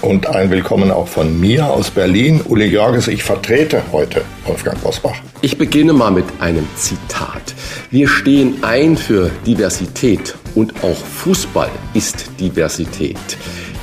Und ein Willkommen auch von mir aus Berlin. Uli Jörges, ich vertrete heute Wolfgang Bosbach. Ich beginne mal mit einem Zitat. Wir stehen ein für Diversität und auch Fußball ist Diversität.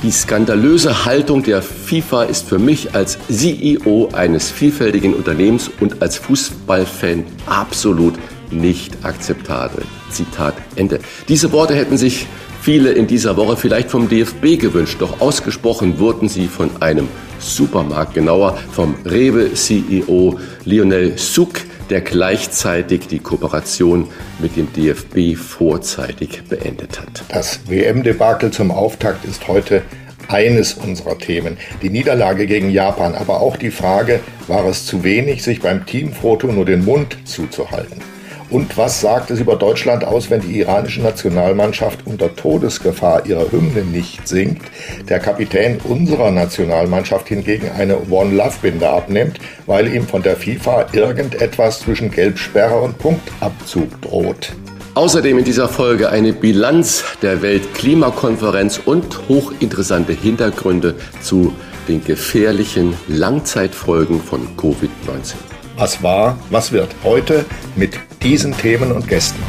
Die skandalöse Haltung der FIFA ist für mich als CEO eines vielfältigen Unternehmens und als Fußballfan absolut nicht akzeptabel. Zitat Ende. Diese Worte hätten sich viele in dieser Woche vielleicht vom DFB gewünscht, doch ausgesprochen wurden sie von einem Supermarkt, genauer vom Rewe-CEO Lionel Suk, der gleichzeitig die Kooperation mit dem DFB vorzeitig beendet hat. Das WM-Debakel zum Auftakt ist heute eines unserer Themen. Die Niederlage gegen Japan, aber auch die Frage, war es zu wenig, sich beim Teamfoto nur den Mund zuzuhalten? Und was sagt es über Deutschland aus, wenn die iranische Nationalmannschaft unter Todesgefahr ihre Hymne nicht singt, der Kapitän unserer Nationalmannschaft hingegen eine One-Love-Binde abnimmt, weil ihm von der FIFA irgendetwas zwischen Gelbsperre und Punktabzug droht? Außerdem in dieser Folge eine Bilanz der Weltklimakonferenz und hochinteressante Hintergründe zu den gefährlichen Langzeitfolgen von Covid-19. Was war, was wird heute mit diesen Themen und Gästen.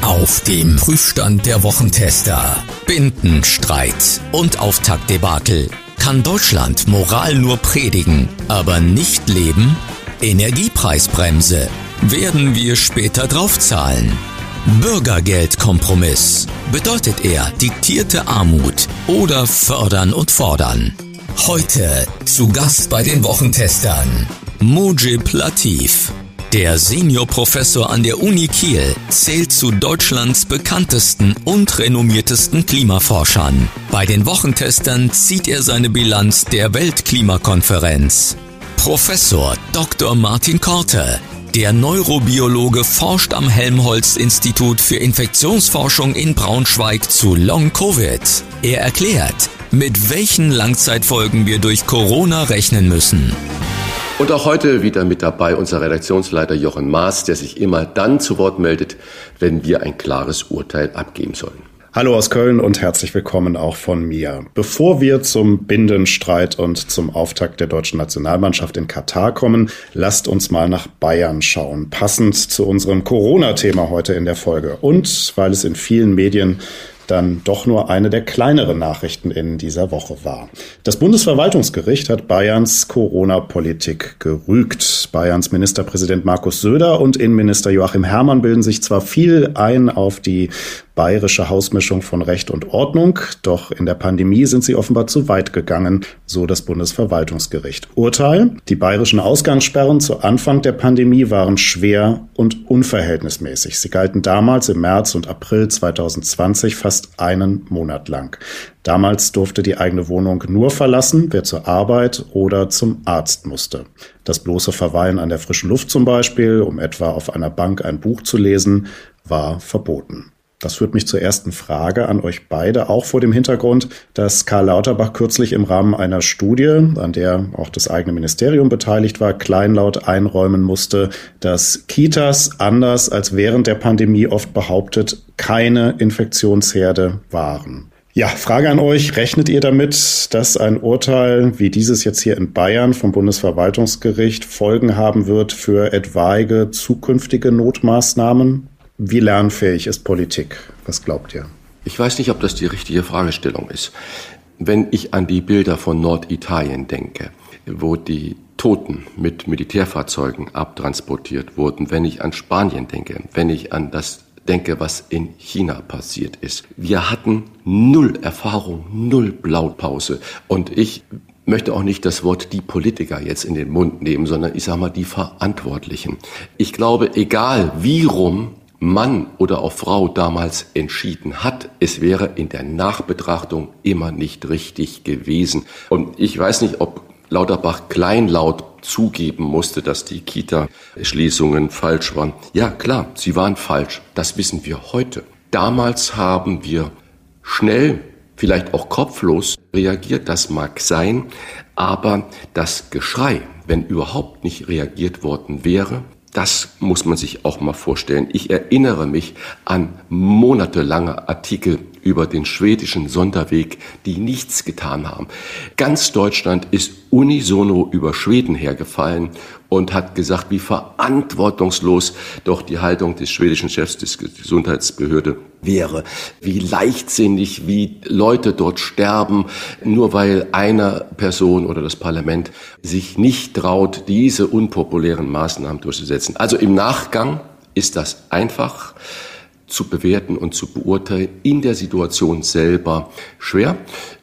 Auf dem Prüfstand der Wochentester. Bindenstreit und Auftaktdebakel. Kann Deutschland Moral nur predigen, aber nicht leben? Energiepreisbremse. Werden wir später draufzahlen? Bürgergeldkompromiss. Bedeutet er diktierte Armut oder fördern und fordern? Heute zu Gast bei den Wochentestern. Mujib Latif. Der Seniorprofessor an der Uni Kiel zählt zu Deutschlands bekanntesten und renommiertesten Klimaforschern. Bei den Wochentestern zieht er seine Bilanz der Weltklimakonferenz. Professor Dr. Martin Korte, der Neurobiologe forscht am Helmholtz-Institut für Infektionsforschung in Braunschweig zu Long-Covid. Er erklärt, mit welchen Langzeitfolgen wir durch Corona rechnen müssen. Und auch heute wieder mit dabei unser Redaktionsleiter Jochen Maas, der sich immer dann zu Wort meldet, wenn wir ein klares Urteil abgeben sollen. Hallo aus Köln und herzlich willkommen auch von mir. Bevor wir zum Bindenstreit und zum Auftakt der deutschen Nationalmannschaft in Katar kommen, lasst uns mal nach Bayern schauen, passend zu unserem Corona-Thema heute in der Folge. Und weil es in vielen Medien dann doch nur eine der kleineren Nachrichten in dieser Woche war. Das Bundesverwaltungsgericht hat Bayerns Corona-Politik gerügt. Bayerns Ministerpräsident Markus Söder und Innenminister Joachim Herrmann bilden sich zwar viel ein auf die bayerische Hausmischung von Recht und Ordnung. Doch in der Pandemie sind sie offenbar zu weit gegangen, so das Bundesverwaltungsgericht. Urteil. Die bayerischen Ausgangssperren zu Anfang der Pandemie waren schwer und unverhältnismäßig. Sie galten damals im März und April 2020 fast einen Monat lang. Damals durfte die eigene Wohnung nur verlassen, wer zur Arbeit oder zum Arzt musste. Das bloße Verweilen an der frischen Luft zum Beispiel, um etwa auf einer Bank ein Buch zu lesen, war verboten. Das führt mich zur ersten Frage an euch beide, auch vor dem Hintergrund, dass Karl Lauterbach kürzlich im Rahmen einer Studie, an der auch das eigene Ministerium beteiligt war, kleinlaut einräumen musste, dass Kitas anders als während der Pandemie oft behauptet, keine Infektionsherde waren. Ja, Frage an euch. Rechnet ihr damit, dass ein Urteil wie dieses jetzt hier in Bayern vom Bundesverwaltungsgericht Folgen haben wird für etwaige zukünftige Notmaßnahmen? Wie lernfähig ist Politik? Was glaubt ihr? Ich weiß nicht, ob das die richtige Fragestellung ist. Wenn ich an die Bilder von Norditalien denke, wo die Toten mit Militärfahrzeugen abtransportiert wurden, wenn ich an Spanien denke, wenn ich an das denke, was in China passiert ist. Wir hatten null Erfahrung, null Blaupause. Und ich möchte auch nicht das Wort die Politiker jetzt in den Mund nehmen, sondern ich sage mal die Verantwortlichen. Ich glaube, egal wie rum Mann oder auch Frau damals entschieden hat, es wäre in der Nachbetrachtung immer nicht richtig gewesen. Und ich weiß nicht, ob Lauterbach kleinlaut zugeben musste, dass die Kita-Schließungen falsch waren. Ja, klar, sie waren falsch. Das wissen wir heute. Damals haben wir schnell, vielleicht auch kopflos reagiert, das mag sein, aber das Geschrei, wenn überhaupt nicht reagiert worden wäre, das muss man sich auch mal vorstellen. Ich erinnere mich an monatelange Artikel über den schwedischen Sonderweg, die nichts getan haben. Ganz Deutschland ist unisono über Schweden hergefallen und hat gesagt, wie verantwortungslos doch die Haltung des schwedischen Chefs des Gesundheitsbehörde wäre, wie leichtsinnig, wie Leute dort sterben, nur weil eine Person oder das Parlament sich nicht traut, diese unpopulären Maßnahmen durchzusetzen. Also im Nachgang ist das einfach zu bewerten und zu beurteilen, in der Situation selber schwer.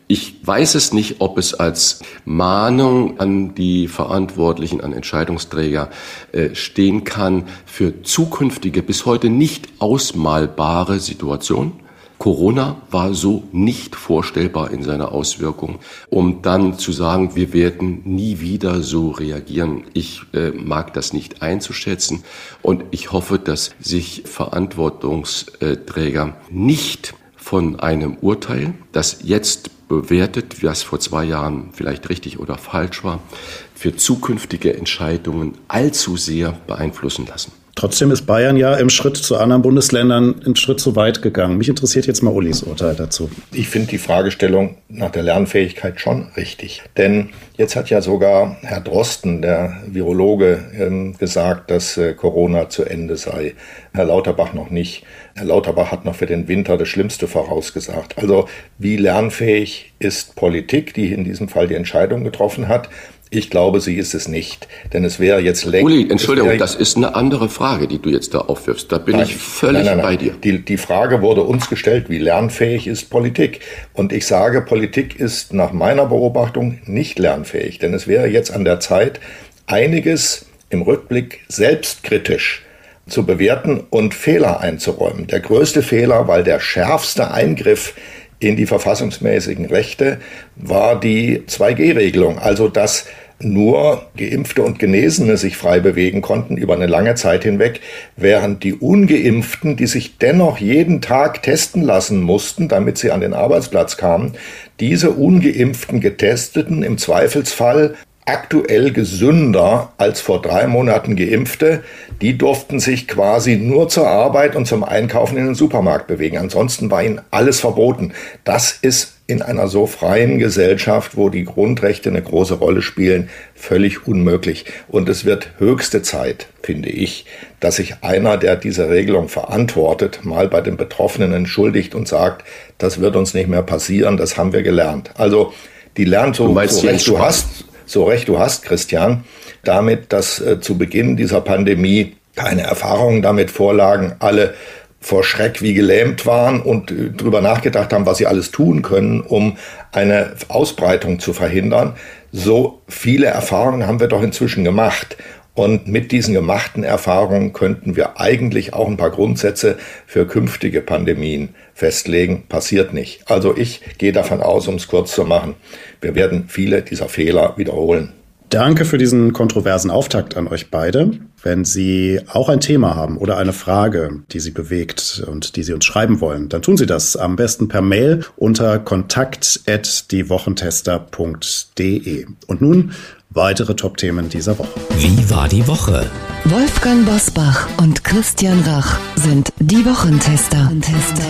Ich weiß es nicht, ob es als Mahnung an die Verantwortlichen, an Entscheidungsträger äh, stehen kann für zukünftige, bis heute nicht ausmalbare Situationen. Corona war so nicht vorstellbar in seiner Auswirkung, um dann zu sagen, wir werden nie wieder so reagieren. Ich äh, mag das nicht einzuschätzen und ich hoffe, dass sich Verantwortungsträger nicht von einem Urteil, das jetzt bewertet, was vor zwei Jahren vielleicht richtig oder falsch war, für zukünftige Entscheidungen allzu sehr beeinflussen lassen. Trotzdem ist Bayern ja im Schritt zu anderen Bundesländern einen Schritt zu weit gegangen. Mich interessiert jetzt mal Ulis Urteil dazu. Ich finde die Fragestellung nach der Lernfähigkeit schon richtig. Denn jetzt hat ja sogar Herr Drosten, der Virologe, ähm, gesagt, dass äh, Corona zu Ende sei. Herr Lauterbach noch nicht. Herr Lauterbach hat noch für den Winter das Schlimmste vorausgesagt. Also wie lernfähig ist Politik, die in diesem Fall die Entscheidung getroffen hat? Ich glaube, sie ist es nicht. Denn es wäre jetzt längst. Uli, Entschuldigung, das ist eine andere Frage, die du jetzt da aufwirfst. Da bin nein, ich völlig nein, nein, bei dir. Die, die Frage wurde uns gestellt, wie lernfähig ist Politik? Und ich sage, Politik ist nach meiner Beobachtung nicht lernfähig. Denn es wäre jetzt an der Zeit, einiges im Rückblick selbstkritisch zu bewerten und Fehler einzuräumen. Der größte Fehler, weil der schärfste Eingriff in die verfassungsmäßigen Rechte war die 2G-Regelung, also dass nur Geimpfte und Genesene sich frei bewegen konnten über eine lange Zeit hinweg, während die ungeimpften, die sich dennoch jeden Tag testen lassen mussten, damit sie an den Arbeitsplatz kamen, diese ungeimpften Getesteten im Zweifelsfall aktuell gesünder als vor drei Monaten Geimpfte. Die durften sich quasi nur zur Arbeit und zum Einkaufen in den Supermarkt bewegen. Ansonsten war ihnen alles verboten. Das ist in einer so freien Gesellschaft, wo die Grundrechte eine große Rolle spielen, völlig unmöglich. Und es wird höchste Zeit, finde ich, dass sich einer, der diese Regelung verantwortet, mal bei den Betroffenen entschuldigt und sagt, das wird uns nicht mehr passieren, das haben wir gelernt. Also die lernt so, so recht du hast, so recht du hast, Christian, damit, dass äh, zu Beginn dieser Pandemie keine Erfahrungen damit vorlagen, alle vor Schreck wie gelähmt waren und äh, darüber nachgedacht haben, was sie alles tun können, um eine Ausbreitung zu verhindern. So viele Erfahrungen haben wir doch inzwischen gemacht. Und mit diesen gemachten Erfahrungen könnten wir eigentlich auch ein paar Grundsätze für künftige Pandemien festlegen. Passiert nicht. Also ich gehe davon aus, um es kurz zu machen, wir werden viele dieser Fehler wiederholen. Danke für diesen kontroversen Auftakt an euch beide. Wenn Sie auch ein Thema haben oder eine Frage, die Sie bewegt und die Sie uns schreiben wollen, dann tun Sie das am besten per Mail unter kontakt@diewochentester.de. Und nun weitere Top-Themen dieser Woche. Wie war die Woche? Wolfgang Bosbach und Christian Rach sind die Wochentester. Wochentester.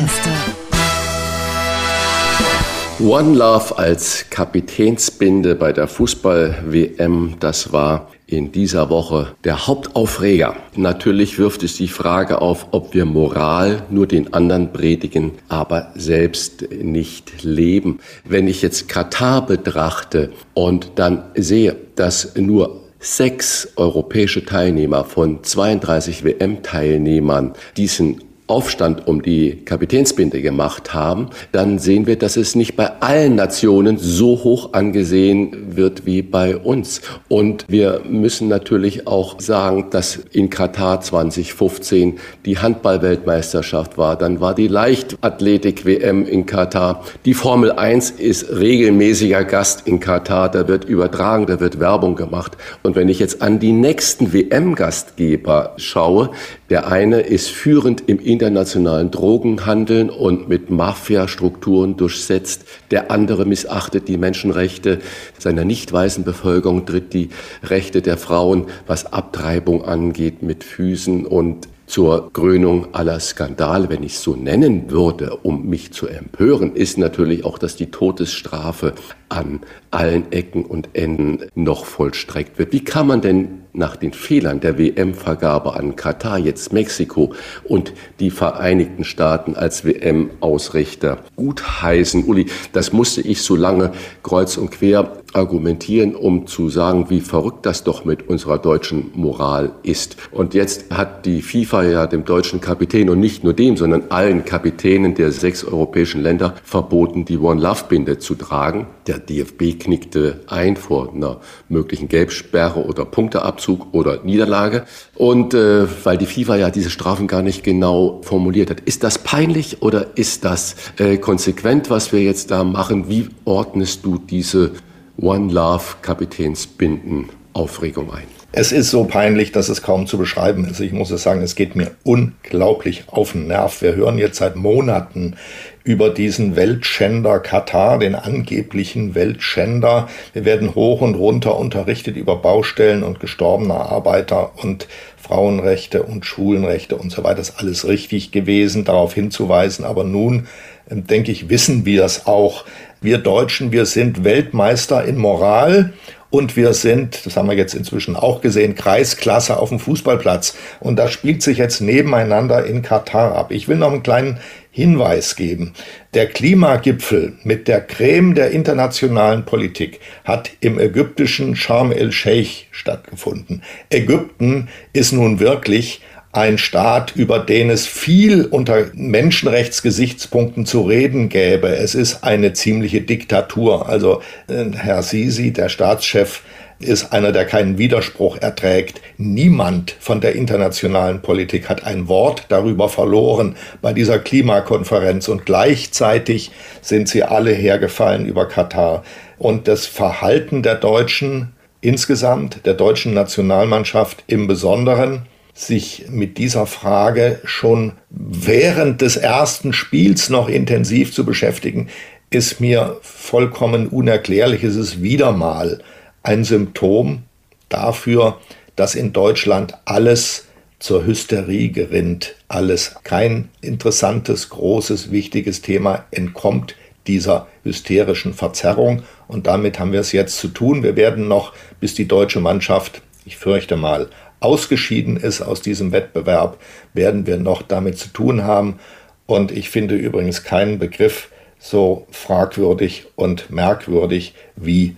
One Love als Kapitänsbinde bei der Fußball-WM, das war in dieser Woche der Hauptaufreger. Natürlich wirft es die Frage auf, ob wir Moral nur den anderen predigen, aber selbst nicht leben. Wenn ich jetzt Katar betrachte und dann sehe, dass nur sechs europäische Teilnehmer von 32 WM-Teilnehmern diesen Aufstand um die Kapitänsbinde gemacht haben, dann sehen wir, dass es nicht bei allen Nationen so hoch angesehen wird wie bei uns. Und wir müssen natürlich auch sagen, dass in Katar 2015 die Handballweltmeisterschaft war. Dann war die Leichtathletik-WM in Katar. Die Formel 1 ist regelmäßiger Gast in Katar. Da wird übertragen, da wird Werbung gemacht. Und wenn ich jetzt an die nächsten WM-Gastgeber schaue, der eine ist führend im internationalen Drogenhandeln und mit Mafia-Strukturen durchsetzt. Der andere missachtet die Menschenrechte seiner nicht weißen Bevölkerung, tritt die Rechte der Frauen, was Abtreibung angeht, mit Füßen und zur Krönung aller Skandale, wenn ich es so nennen würde, um mich zu empören, ist natürlich auch, dass die Todesstrafe an allen Ecken und Enden noch vollstreckt wird. Wie kann man denn nach den Fehlern der WM-Vergabe an Katar jetzt Mexiko und die Vereinigten Staaten als WM-Ausrichter gutheißen? Uli, das musste ich so lange kreuz und quer argumentieren, um zu sagen, wie verrückt das doch mit unserer deutschen Moral ist. Und jetzt hat die FIFA ja dem deutschen Kapitän und nicht nur dem, sondern allen Kapitänen der sechs europäischen Länder verboten, die One Love Binde zu tragen. Der DFB knickte ein vor einer möglichen Gelbsperre oder Punkteabzug oder Niederlage. Und äh, weil die FIFA ja diese Strafen gar nicht genau formuliert hat. Ist das peinlich oder ist das äh, konsequent, was wir jetzt da machen? Wie ordnest du diese One Love Kapitänsbinden Aufregung ein? Es ist so peinlich, dass es kaum zu beschreiben ist. Ich muss es sagen, es geht mir unglaublich auf den Nerv. Wir hören jetzt seit Monaten über diesen Weltschänder Katar, den angeblichen Weltschänder. Wir werden hoch und runter unterrichtet über Baustellen und gestorbene Arbeiter und Frauenrechte und Schulenrechte und so weiter. Das ist alles richtig gewesen, darauf hinzuweisen. Aber nun, ähm, denke ich, wissen wir es auch. Wir Deutschen, wir sind Weltmeister in Moral und wir sind, das haben wir jetzt inzwischen auch gesehen, Kreisklasse auf dem Fußballplatz. Und das spielt sich jetzt nebeneinander in Katar ab. Ich will noch einen kleinen Hinweis geben. Der Klimagipfel mit der Creme der internationalen Politik hat im ägyptischen Sharm el-Sheikh stattgefunden. Ägypten ist nun wirklich ein Staat, über den es viel unter Menschenrechtsgesichtspunkten zu reden gäbe. Es ist eine ziemliche Diktatur. Also äh, Herr Sisi, der Staatschef, ist einer, der keinen Widerspruch erträgt. Niemand von der internationalen Politik hat ein Wort darüber verloren bei dieser Klimakonferenz und gleichzeitig sind sie alle hergefallen über Katar. Und das Verhalten der Deutschen insgesamt, der deutschen Nationalmannschaft im Besonderen, sich mit dieser Frage schon während des ersten Spiels noch intensiv zu beschäftigen, ist mir vollkommen unerklärlich. Es ist wieder mal ein Symptom dafür, dass in Deutschland alles zur Hysterie gerinnt. Alles kein interessantes, großes, wichtiges Thema entkommt dieser hysterischen Verzerrung. Und damit haben wir es jetzt zu tun. Wir werden noch, bis die deutsche Mannschaft, ich fürchte mal, ausgeschieden ist aus diesem Wettbewerb, werden wir noch damit zu tun haben. Und ich finde übrigens keinen Begriff so fragwürdig und merkwürdig wie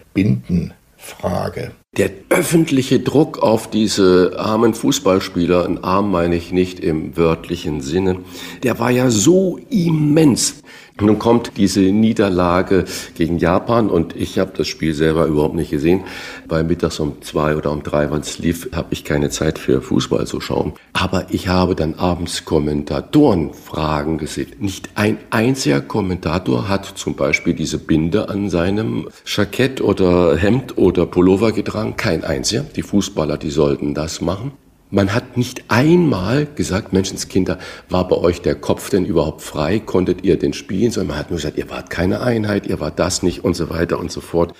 Bindenfrage. Der öffentliche Druck auf diese armen Fußballspieler, ein arm meine ich nicht im wörtlichen Sinne, der war ja so immens. Nun kommt diese Niederlage gegen Japan und ich habe das Spiel selber überhaupt nicht gesehen. Weil mittags um zwei oder um drei, wann es lief, habe ich keine Zeit für Fußball zu schauen. Aber ich habe dann abends Kommentatorenfragen gesehen. Nicht ein einziger Kommentator hat zum Beispiel diese Binde an seinem Jackett oder Hemd oder Pullover getragen. Kein einziger. Die Fußballer, die sollten das machen. Man hat nicht einmal gesagt, Menschenskinder, war bei euch der Kopf denn überhaupt frei? Konntet ihr den spielen? Sondern man hat nur gesagt, ihr wart keine Einheit, ihr wart das nicht und so weiter und so fort.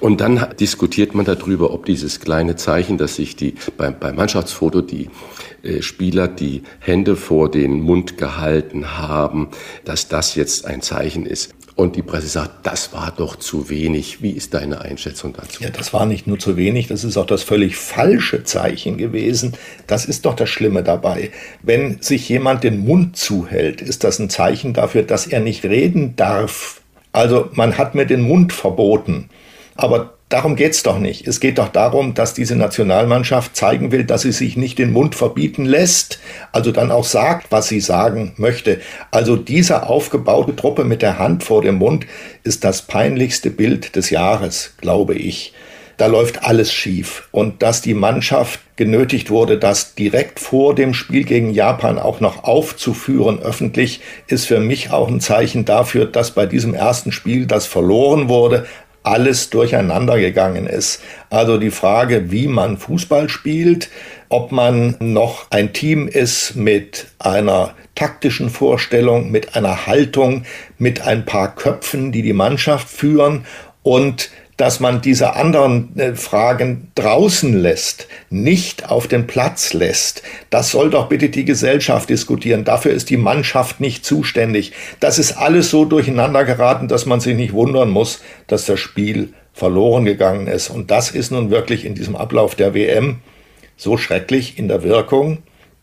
Und dann diskutiert man darüber, ob dieses kleine Zeichen, dass sich die beim, beim Mannschaftsfoto die äh, Spieler die Hände vor den Mund gehalten haben, dass das jetzt ein Zeichen ist. Und die Presse sagt, das war doch zu wenig. Wie ist deine Einschätzung dazu? Ja, das war nicht nur zu wenig, das ist auch das völlig falsche Zeichen gewesen. Das ist doch das Schlimme dabei. Wenn sich jemand den Mund zuhält, ist das ein Zeichen dafür, dass er nicht reden darf. Also man hat mir den Mund verboten. Aber darum geht's doch nicht. Es geht doch darum, dass diese Nationalmannschaft zeigen will, dass sie sich nicht den Mund verbieten lässt, also dann auch sagt, was sie sagen möchte. Also diese aufgebaute Truppe mit der Hand vor dem Mund ist das peinlichste Bild des Jahres, glaube ich. Da läuft alles schief. Und dass die Mannschaft genötigt wurde, das direkt vor dem Spiel gegen Japan auch noch aufzuführen öffentlich, ist für mich auch ein Zeichen dafür, dass bei diesem ersten Spiel, das verloren wurde, alles durcheinander gegangen ist. Also die Frage, wie man Fußball spielt, ob man noch ein Team ist mit einer taktischen Vorstellung, mit einer Haltung, mit ein paar Köpfen, die die Mannschaft führen und dass man diese anderen äh, Fragen draußen lässt, nicht auf den Platz lässt. Das soll doch bitte die Gesellschaft diskutieren. Dafür ist die Mannschaft nicht zuständig. Das ist alles so durcheinander geraten, dass man sich nicht wundern muss, dass das Spiel verloren gegangen ist. Und das ist nun wirklich in diesem Ablauf der WM so schrecklich in der Wirkung,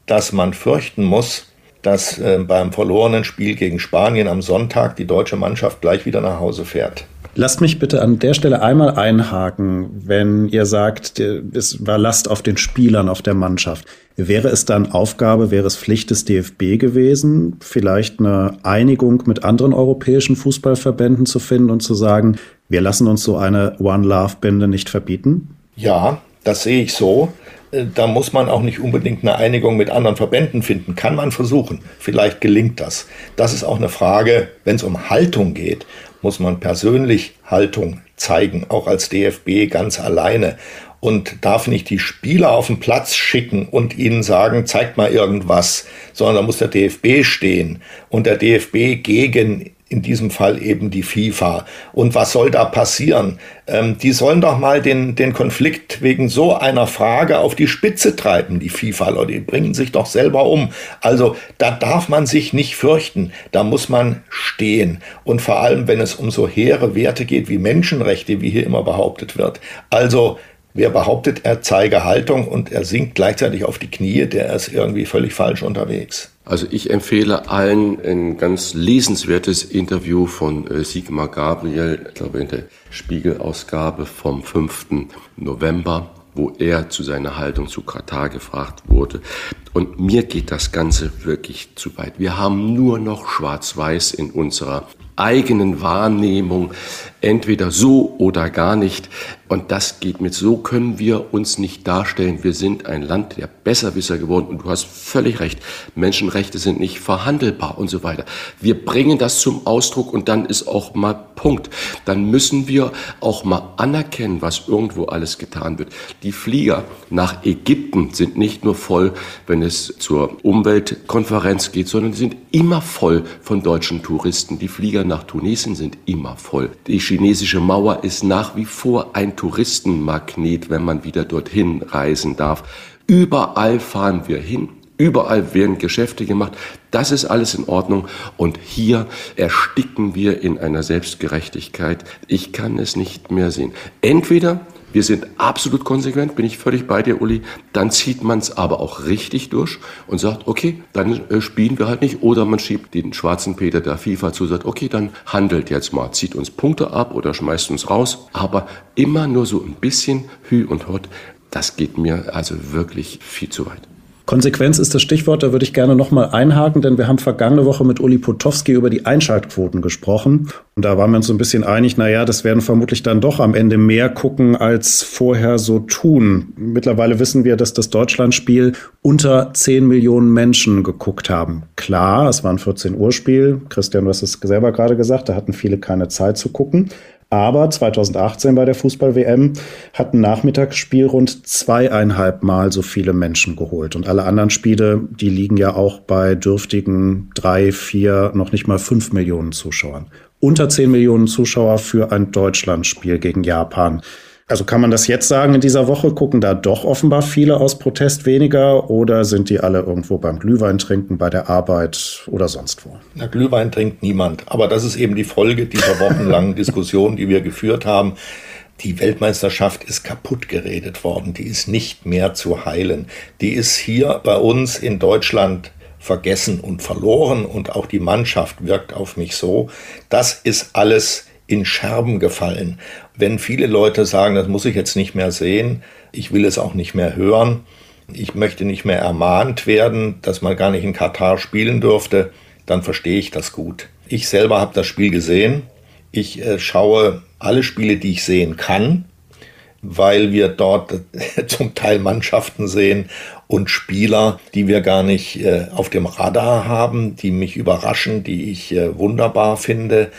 dass man fürchten muss, dass äh, beim verlorenen Spiel gegen Spanien am Sonntag die deutsche Mannschaft gleich wieder nach Hause fährt. Lasst mich bitte an der Stelle einmal einhaken, wenn ihr sagt, es war Last auf den Spielern, auf der Mannschaft. Wäre es dann Aufgabe, wäre es Pflicht des DFB gewesen, vielleicht eine Einigung mit anderen europäischen Fußballverbänden zu finden und zu sagen, wir lassen uns so eine One Love Binde nicht verbieten? Ja, das sehe ich so. Äh, da muss man auch nicht unbedingt eine Einigung mit anderen Verbänden finden. Kann man versuchen. Vielleicht gelingt das. Das ist auch eine Frage, wenn es um Haltung geht muss man persönlich Haltung zeigen, auch als DFB ganz alleine und darf nicht die Spieler auf den Platz schicken und ihnen sagen, zeigt mal irgendwas, sondern da muss der DFB stehen. Und der DFB gegen in diesem Fall eben die FIFA. Und was soll da passieren? Ähm, die sollen doch mal den, den Konflikt wegen so einer Frage auf die Spitze treiben, die FIFA, Leute, die bringen sich doch selber um. Also da darf man sich nicht fürchten, da muss man stehen. Und vor allem, wenn es um so hehre Werte geht wie Menschenrechte, wie hier immer behauptet wird. Also Wer behauptet, er zeige Haltung und er sinkt gleichzeitig auf die Knie, der ist irgendwie völlig falsch unterwegs. Also ich empfehle allen ein ganz lesenswertes Interview von äh, Sigmar Gabriel, ich glaube in der Spiegelausgabe vom 5. November, wo er zu seiner Haltung zu Katar gefragt wurde. Und mir geht das Ganze wirklich zu weit. Wir haben nur noch Schwarz-Weiß in unserer eigenen Wahrnehmung, entweder so oder gar nicht. Und das geht mit. So können wir uns nicht darstellen. Wir sind ein Land der Besserwisser geworden. Und du hast völlig recht. Menschenrechte sind nicht verhandelbar und so weiter. Wir bringen das zum Ausdruck und dann ist auch mal Punkt. Dann müssen wir auch mal anerkennen, was irgendwo alles getan wird. Die Flieger nach Ägypten sind nicht nur voll, wenn es zur Umweltkonferenz geht, sondern sind immer voll von deutschen Touristen. Die Flieger nach Tunesien sind immer voll. Die chinesische Mauer ist nach wie vor ein Touristenmagnet, wenn man wieder dorthin reisen darf. Überall fahren wir hin. Überall werden Geschäfte gemacht. Das ist alles in Ordnung. Und hier ersticken wir in einer Selbstgerechtigkeit. Ich kann es nicht mehr sehen. Entweder wir sind absolut konsequent, bin ich völlig bei dir, Uli. Dann zieht man es aber auch richtig durch und sagt, okay, dann äh, spielen wir halt nicht. Oder man schiebt den schwarzen Peter der FIFA zu, sagt, okay, dann handelt jetzt mal, zieht uns Punkte ab oder schmeißt uns raus. Aber immer nur so ein bisschen Hü und Hot, das geht mir also wirklich viel zu weit. Konsequenz ist das Stichwort, da würde ich gerne nochmal einhaken, denn wir haben vergangene Woche mit Uli Potowski über die Einschaltquoten gesprochen. Und da waren wir uns so ein bisschen einig, naja, das werden vermutlich dann doch am Ende mehr gucken, als vorher so tun. Mittlerweile wissen wir, dass das Deutschlandspiel unter 10 Millionen Menschen geguckt haben. Klar, es war ein 14 Uhr Spiel. Christian, du hast es selber gerade gesagt, da hatten viele keine Zeit zu gucken. Aber 2018 bei der Fußball-WM hat ein Nachmittagsspiel rund zweieinhalb Mal so viele Menschen geholt. Und alle anderen Spiele, die liegen ja auch bei dürftigen drei, vier, noch nicht mal fünf Millionen Zuschauern. Unter zehn Millionen Zuschauer für ein Deutschlandspiel gegen Japan. Also kann man das jetzt sagen in dieser Woche? Gucken da doch offenbar viele aus Protest weniger oder sind die alle irgendwo beim Glühwein trinken, bei der Arbeit oder sonst wo? Na, Glühwein trinkt niemand. Aber das ist eben die Folge dieser wochenlangen Diskussion, die wir geführt haben. Die Weltmeisterschaft ist kaputt geredet worden. Die ist nicht mehr zu heilen. Die ist hier bei uns in Deutschland vergessen und verloren und auch die Mannschaft wirkt auf mich so. Das ist alles in Scherben gefallen. Wenn viele Leute sagen, das muss ich jetzt nicht mehr sehen, ich will es auch nicht mehr hören, ich möchte nicht mehr ermahnt werden, dass man gar nicht in Katar spielen dürfte, dann verstehe ich das gut. Ich selber habe das Spiel gesehen. Ich äh, schaue alle Spiele, die ich sehen kann, weil wir dort zum Teil Mannschaften sehen und Spieler, die wir gar nicht äh, auf dem Radar haben, die mich überraschen, die ich äh, wunderbar finde.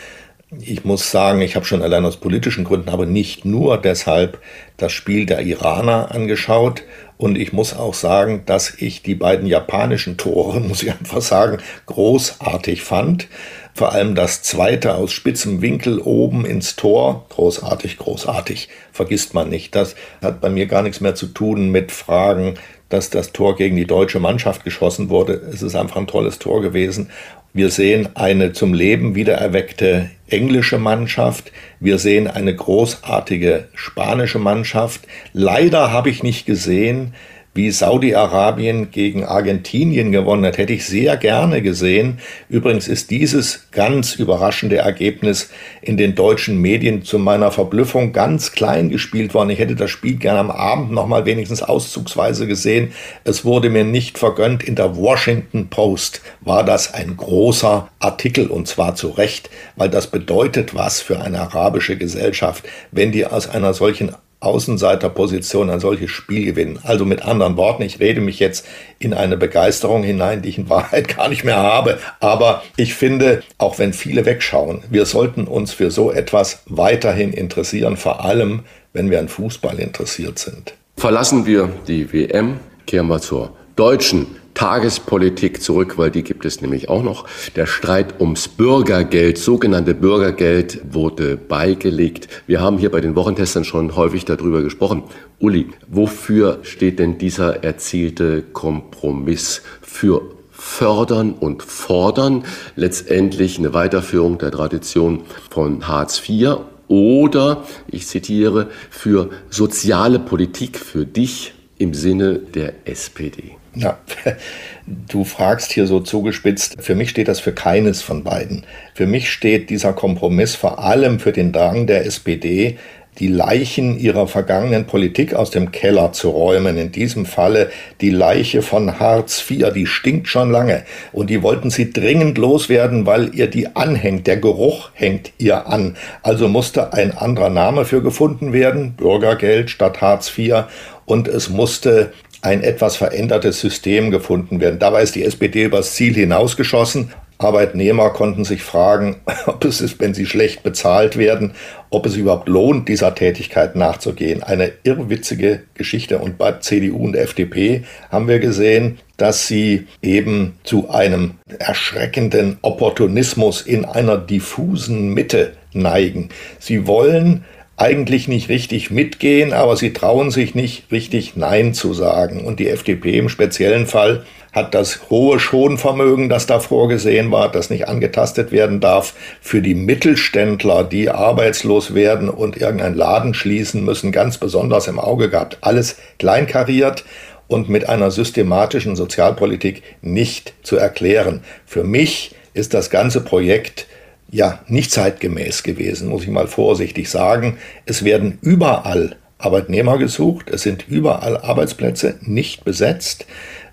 Ich muss sagen, ich habe schon allein aus politischen Gründen, aber nicht nur deshalb das Spiel der Iraner angeschaut. Und ich muss auch sagen, dass ich die beiden japanischen Tore, muss ich einfach sagen, großartig fand. Vor allem das zweite aus spitzem Winkel oben ins Tor. Großartig, großartig. Vergisst man nicht. Das hat bei mir gar nichts mehr zu tun mit Fragen, dass das Tor gegen die deutsche Mannschaft geschossen wurde. Es ist einfach ein tolles Tor gewesen. Wir sehen eine zum Leben wiedererweckte englische Mannschaft. Wir sehen eine großartige spanische Mannschaft. Leider habe ich nicht gesehen, wie Saudi-Arabien gegen Argentinien gewonnen hat, hätte ich sehr gerne gesehen. Übrigens ist dieses ganz überraschende Ergebnis in den deutschen Medien zu meiner Verblüffung ganz klein gespielt worden. Ich hätte das Spiel gerne am Abend noch mal wenigstens auszugsweise gesehen. Es wurde mir nicht vergönnt. In der Washington Post war das ein großer Artikel und zwar zu Recht, weil das bedeutet was für eine arabische Gesellschaft, wenn die aus einer solchen Außenseiterposition ein solches Spiel gewinnen. Also mit anderen Worten, ich rede mich jetzt in eine Begeisterung hinein, die ich in Wahrheit gar nicht mehr habe. Aber ich finde, auch wenn viele wegschauen, wir sollten uns für so etwas weiterhin interessieren, vor allem wenn wir an Fußball interessiert sind. Verlassen wir die WM, kehren wir zur deutschen Tagespolitik zurück, weil die gibt es nämlich auch noch. Der Streit ums Bürgergeld, sogenannte Bürgergeld, wurde beigelegt. Wir haben hier bei den Wochentestern schon häufig darüber gesprochen. Uli, wofür steht denn dieser erzielte Kompromiss? Für fördern und fordern, letztendlich eine Weiterführung der Tradition von Hartz IV oder, ich zitiere, für soziale Politik für dich im Sinne der SPD. Ja, du fragst hier so zugespitzt. Für mich steht das für keines von beiden. Für mich steht dieser Kompromiss vor allem für den Drang der SPD, die Leichen ihrer vergangenen Politik aus dem Keller zu räumen. In diesem Falle die Leiche von Hartz IV, die stinkt schon lange. Und die wollten sie dringend loswerden, weil ihr die anhängt. Der Geruch hängt ihr an. Also musste ein anderer Name für gefunden werden. Bürgergeld statt Hartz IV. Und es musste ein etwas verändertes System gefunden werden. Dabei ist die SPD übers Ziel hinausgeschossen. Arbeitnehmer konnten sich fragen, ob es ist, wenn sie schlecht bezahlt werden, ob es überhaupt lohnt, dieser Tätigkeit nachzugehen. Eine irrwitzige Geschichte. Und bei CDU und FDP haben wir gesehen, dass sie eben zu einem erschreckenden Opportunismus in einer diffusen Mitte neigen. Sie wollen eigentlich nicht richtig mitgehen, aber sie trauen sich nicht richtig Nein zu sagen. Und die FDP im speziellen Fall hat das hohe Schonvermögen, das da vorgesehen war, das nicht angetastet werden darf, für die Mittelständler, die arbeitslos werden und irgendeinen Laden schließen müssen, ganz besonders im Auge gehabt. Alles kleinkariert und mit einer systematischen Sozialpolitik nicht zu erklären. Für mich ist das ganze Projekt ja nicht zeitgemäß gewesen, muss ich mal vorsichtig sagen. Es werden überall Arbeitnehmer gesucht, es sind überall Arbeitsplätze nicht besetzt.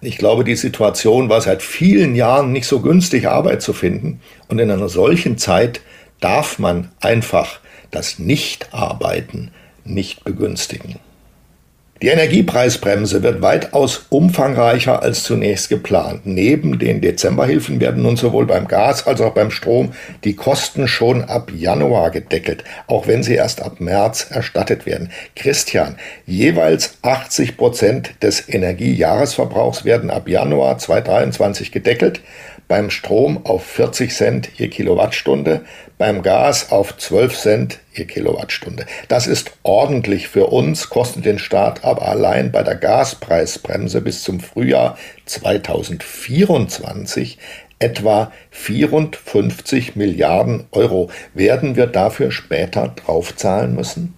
Ich glaube, die Situation war seit vielen Jahren nicht so günstig, Arbeit zu finden. Und in einer solchen Zeit darf man einfach das Nichtarbeiten nicht begünstigen. Die Energiepreisbremse wird weitaus umfangreicher als zunächst geplant. Neben den Dezemberhilfen werden nun sowohl beim Gas als auch beim Strom die Kosten schon ab Januar gedeckelt, auch wenn sie erst ab März erstattet werden. Christian, jeweils 80 Prozent des Energiejahresverbrauchs werden ab Januar 2023 gedeckelt beim Strom auf 40 Cent je Kilowattstunde, beim Gas auf 12 Cent je Kilowattstunde. Das ist ordentlich für uns, kostet den Staat aber allein bei der Gaspreisbremse bis zum Frühjahr 2024 etwa 54 Milliarden Euro. Werden wir dafür später draufzahlen müssen?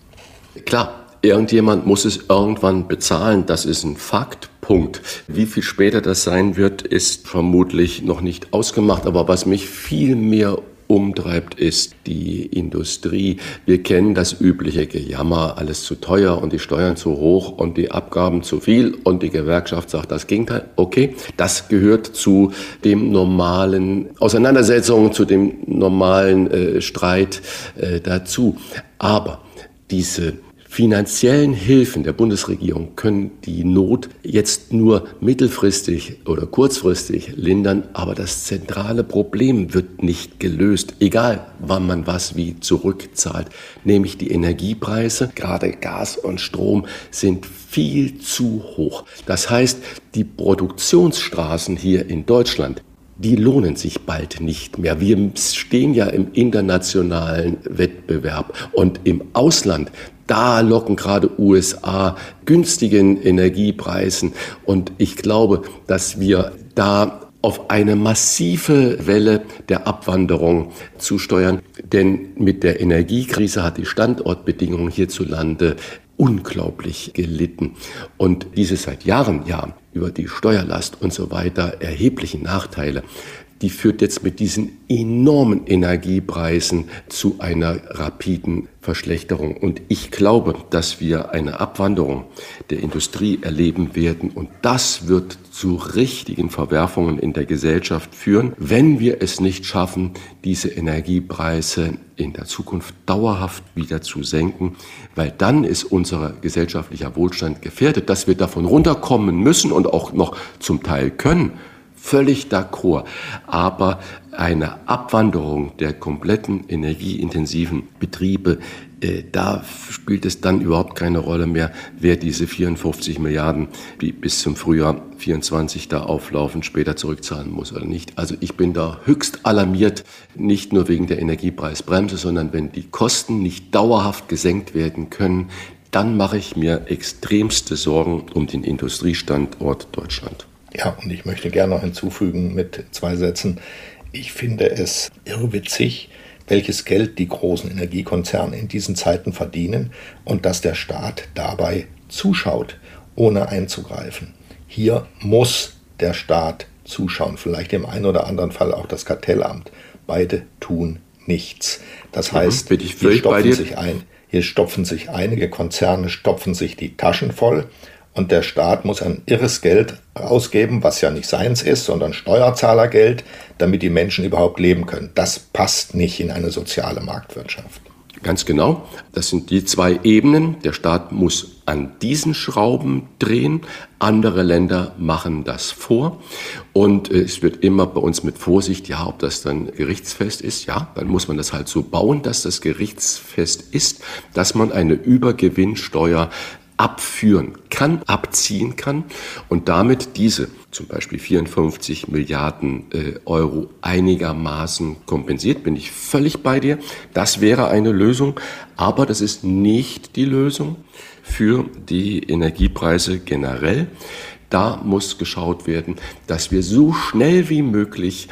Klar, irgendjemand muss es irgendwann bezahlen, das ist ein Fakt. Punkt. Wie viel später das sein wird, ist vermutlich noch nicht ausgemacht. Aber was mich viel mehr umtreibt, ist die Industrie. Wir kennen das übliche Gejammer, alles zu teuer und die Steuern zu hoch und die Abgaben zu viel und die Gewerkschaft sagt das Gegenteil. Okay, das gehört zu dem normalen Auseinandersetzungen, zu dem normalen äh, Streit äh, dazu. Aber diese finanziellen Hilfen der Bundesregierung können die Not jetzt nur mittelfristig oder kurzfristig lindern, aber das zentrale Problem wird nicht gelöst, egal wann man was wie zurückzahlt, nämlich die Energiepreise, gerade Gas und Strom sind viel zu hoch. Das heißt, die Produktionsstraßen hier in Deutschland, die lohnen sich bald nicht mehr. Wir stehen ja im internationalen Wettbewerb und im Ausland, da locken gerade USA günstigen Energiepreisen. Und ich glaube, dass wir da auf eine massive Welle der Abwanderung zusteuern. Denn mit der Energiekrise hat die Standortbedingungen hierzulande unglaublich gelitten. Und diese seit Jahren ja über die Steuerlast und so weiter erheblichen Nachteile die führt jetzt mit diesen enormen Energiepreisen zu einer rapiden Verschlechterung. Und ich glaube, dass wir eine Abwanderung der Industrie erleben werden. Und das wird zu richtigen Verwerfungen in der Gesellschaft führen, wenn wir es nicht schaffen, diese Energiepreise in der Zukunft dauerhaft wieder zu senken, weil dann ist unser gesellschaftlicher Wohlstand gefährdet, dass wir davon runterkommen müssen und auch noch zum Teil können völlig d'accord. Aber eine Abwanderung der kompletten energieintensiven Betriebe, äh, da spielt es dann überhaupt keine Rolle mehr, wer diese 54 Milliarden, die bis zum Frühjahr 24 da auflaufen, später zurückzahlen muss oder nicht. Also ich bin da höchst alarmiert, nicht nur wegen der Energiepreisbremse, sondern wenn die Kosten nicht dauerhaft gesenkt werden können, dann mache ich mir extremste Sorgen um den Industriestandort Deutschland. Ja, und ich möchte gerne noch hinzufügen mit zwei Sätzen. Ich finde es irrwitzig, welches Geld die großen Energiekonzerne in diesen Zeiten verdienen und dass der Staat dabei zuschaut, ohne einzugreifen. Hier muss der Staat zuschauen, vielleicht im einen oder anderen Fall auch das Kartellamt. Beide tun nichts. Das mhm, heißt, hier stopfen sich ein. Hier stopfen sich einige Konzerne, stopfen sich die Taschen voll und der Staat muss ein irres Geld ausgeben, was ja nicht seins ist, sondern Steuerzahlergeld, damit die Menschen überhaupt leben können. Das passt nicht in eine soziale Marktwirtschaft. Ganz genau. Das sind die zwei Ebenen. Der Staat muss an diesen Schrauben drehen. Andere Länder machen das vor. Und äh, es wird immer bei uns mit Vorsicht, ja, ob das dann gerichtsfest ist, ja, dann muss man das halt so bauen, dass das gerichtsfest ist, dass man eine Übergewinnsteuer abführen kann, abziehen kann und damit diese zum Beispiel 54 Milliarden äh, Euro einigermaßen kompensiert, bin ich völlig bei dir. Das wäre eine Lösung, aber das ist nicht die Lösung für die Energiepreise generell. Da muss geschaut werden, dass wir so schnell wie möglich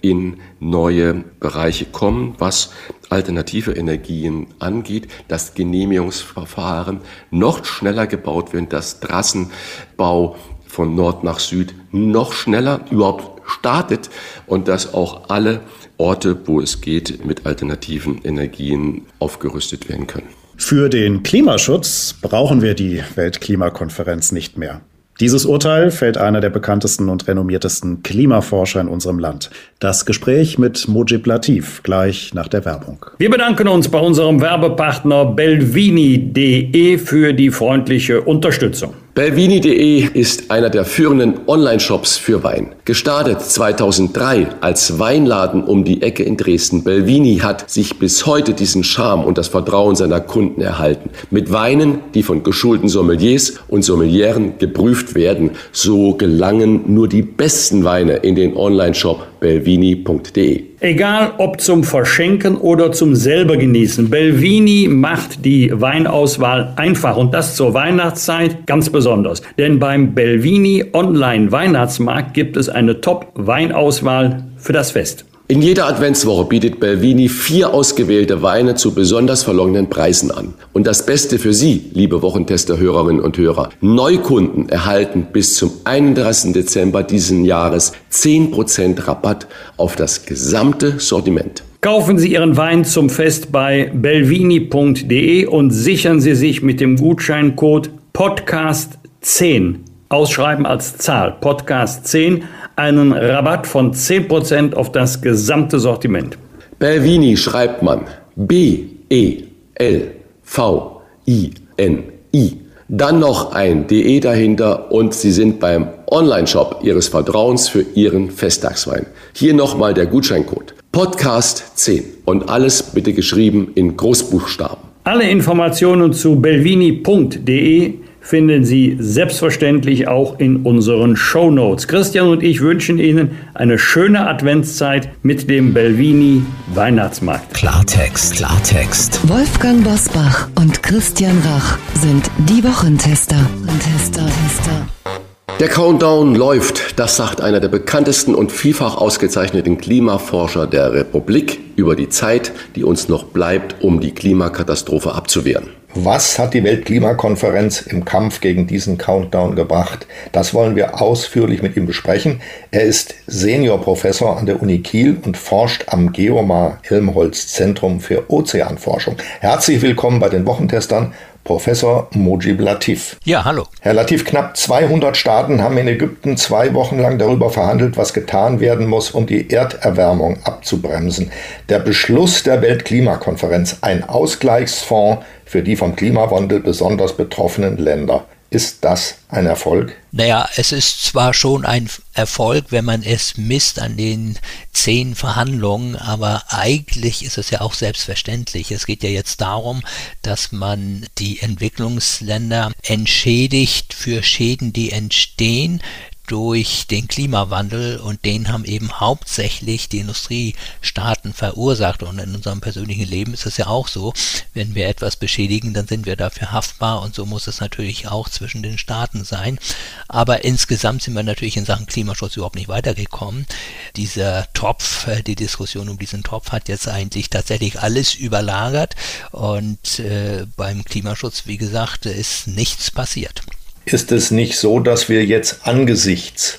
in neue Bereiche kommen, was alternative Energien angeht, dass Genehmigungsverfahren noch schneller gebaut werden, dass Trassenbau von Nord nach Süd noch schneller überhaupt startet und dass auch alle Orte, wo es geht, mit alternativen Energien aufgerüstet werden können. Für den Klimaschutz brauchen wir die Weltklimakonferenz nicht mehr. Dieses Urteil fällt einer der bekanntesten und renommiertesten Klimaforscher in unserem Land. Das Gespräch mit Mojib Latif gleich nach der Werbung. Wir bedanken uns bei unserem Werbepartner belvini.de für die freundliche Unterstützung. Belvini.de ist einer der führenden Online-Shops für Wein. Gestartet 2003 als Weinladen um die Ecke in Dresden, Belvini hat sich bis heute diesen Charme und das Vertrauen seiner Kunden erhalten. Mit Weinen, die von geschulten Sommeliers und Sommelieren geprüft werden, so gelangen nur die besten Weine in den Online-Shop belvini.de. Egal ob zum Verschenken oder zum selber genießen, Belvini macht die Weinauswahl einfach und das zur Weihnachtszeit ganz besonders. Denn beim Belvini Online Weihnachtsmarkt gibt es eine Top-Weinauswahl für das Fest. In jeder Adventswoche bietet Belvini vier ausgewählte Weine zu besonders verlongenen Preisen an. Und das Beste für Sie, liebe Wochentester-Hörerinnen und Hörer. Neukunden erhalten bis zum 31. Dezember diesen Jahres 10% Rabatt auf das gesamte Sortiment. Kaufen Sie Ihren Wein zum Fest bei belvini.de und sichern Sie sich mit dem Gutscheincode Podcast 10 ausschreiben als Zahl Podcast 10 einen Rabatt von 10% auf das gesamte Sortiment. Belvini schreibt man B E L V I N I. Dann noch ein DE dahinter und Sie sind beim Online-Shop Ihres Vertrauens für Ihren Festtagswein. Hier nochmal der Gutscheincode. Podcast 10 und alles bitte geschrieben in Großbuchstaben. Alle Informationen zu belvini.de finden Sie selbstverständlich auch in unseren Show Notes. Christian und ich wünschen Ihnen eine schöne Adventszeit mit dem Belvini Weihnachtsmarkt. Klartext, Klartext. Wolfgang Bosbach und Christian Rach sind die Wochentester. Tester, Tester. Der Countdown läuft, das sagt einer der bekanntesten und vielfach ausgezeichneten Klimaforscher der Republik über die Zeit, die uns noch bleibt, um die Klimakatastrophe abzuwehren. Was hat die Weltklimakonferenz im Kampf gegen diesen Countdown gebracht? Das wollen wir ausführlich mit ihm besprechen. Er ist Seniorprofessor an der Uni Kiel und forscht am Geomar Helmholtz Zentrum für Ozeanforschung. Herzlich willkommen bei den Wochentestern. Professor Mojib Latif. Ja, hallo. Herr Latif, knapp 200 Staaten haben in Ägypten zwei Wochen lang darüber verhandelt, was getan werden muss, um die Erderwärmung abzubremsen. Der Beschluss der Weltklimakonferenz, ein Ausgleichsfonds für die vom Klimawandel besonders betroffenen Länder. Ist das ein Erfolg? Naja, es ist zwar schon ein Erfolg, wenn man es misst an den zehn Verhandlungen, aber eigentlich ist es ja auch selbstverständlich. Es geht ja jetzt darum, dass man die Entwicklungsländer entschädigt für Schäden, die entstehen durch den Klimawandel und den haben eben hauptsächlich die Industriestaaten verursacht. Und in unserem persönlichen Leben ist es ja auch so, wenn wir etwas beschädigen, dann sind wir dafür haftbar und so muss es natürlich auch zwischen den Staaten sein. Aber insgesamt sind wir natürlich in Sachen Klimaschutz überhaupt nicht weitergekommen. Dieser Topf, äh, die Diskussion um diesen Topf hat jetzt eigentlich tatsächlich alles überlagert und äh, beim Klimaschutz, wie gesagt, ist nichts passiert. Ist es nicht so, dass wir jetzt angesichts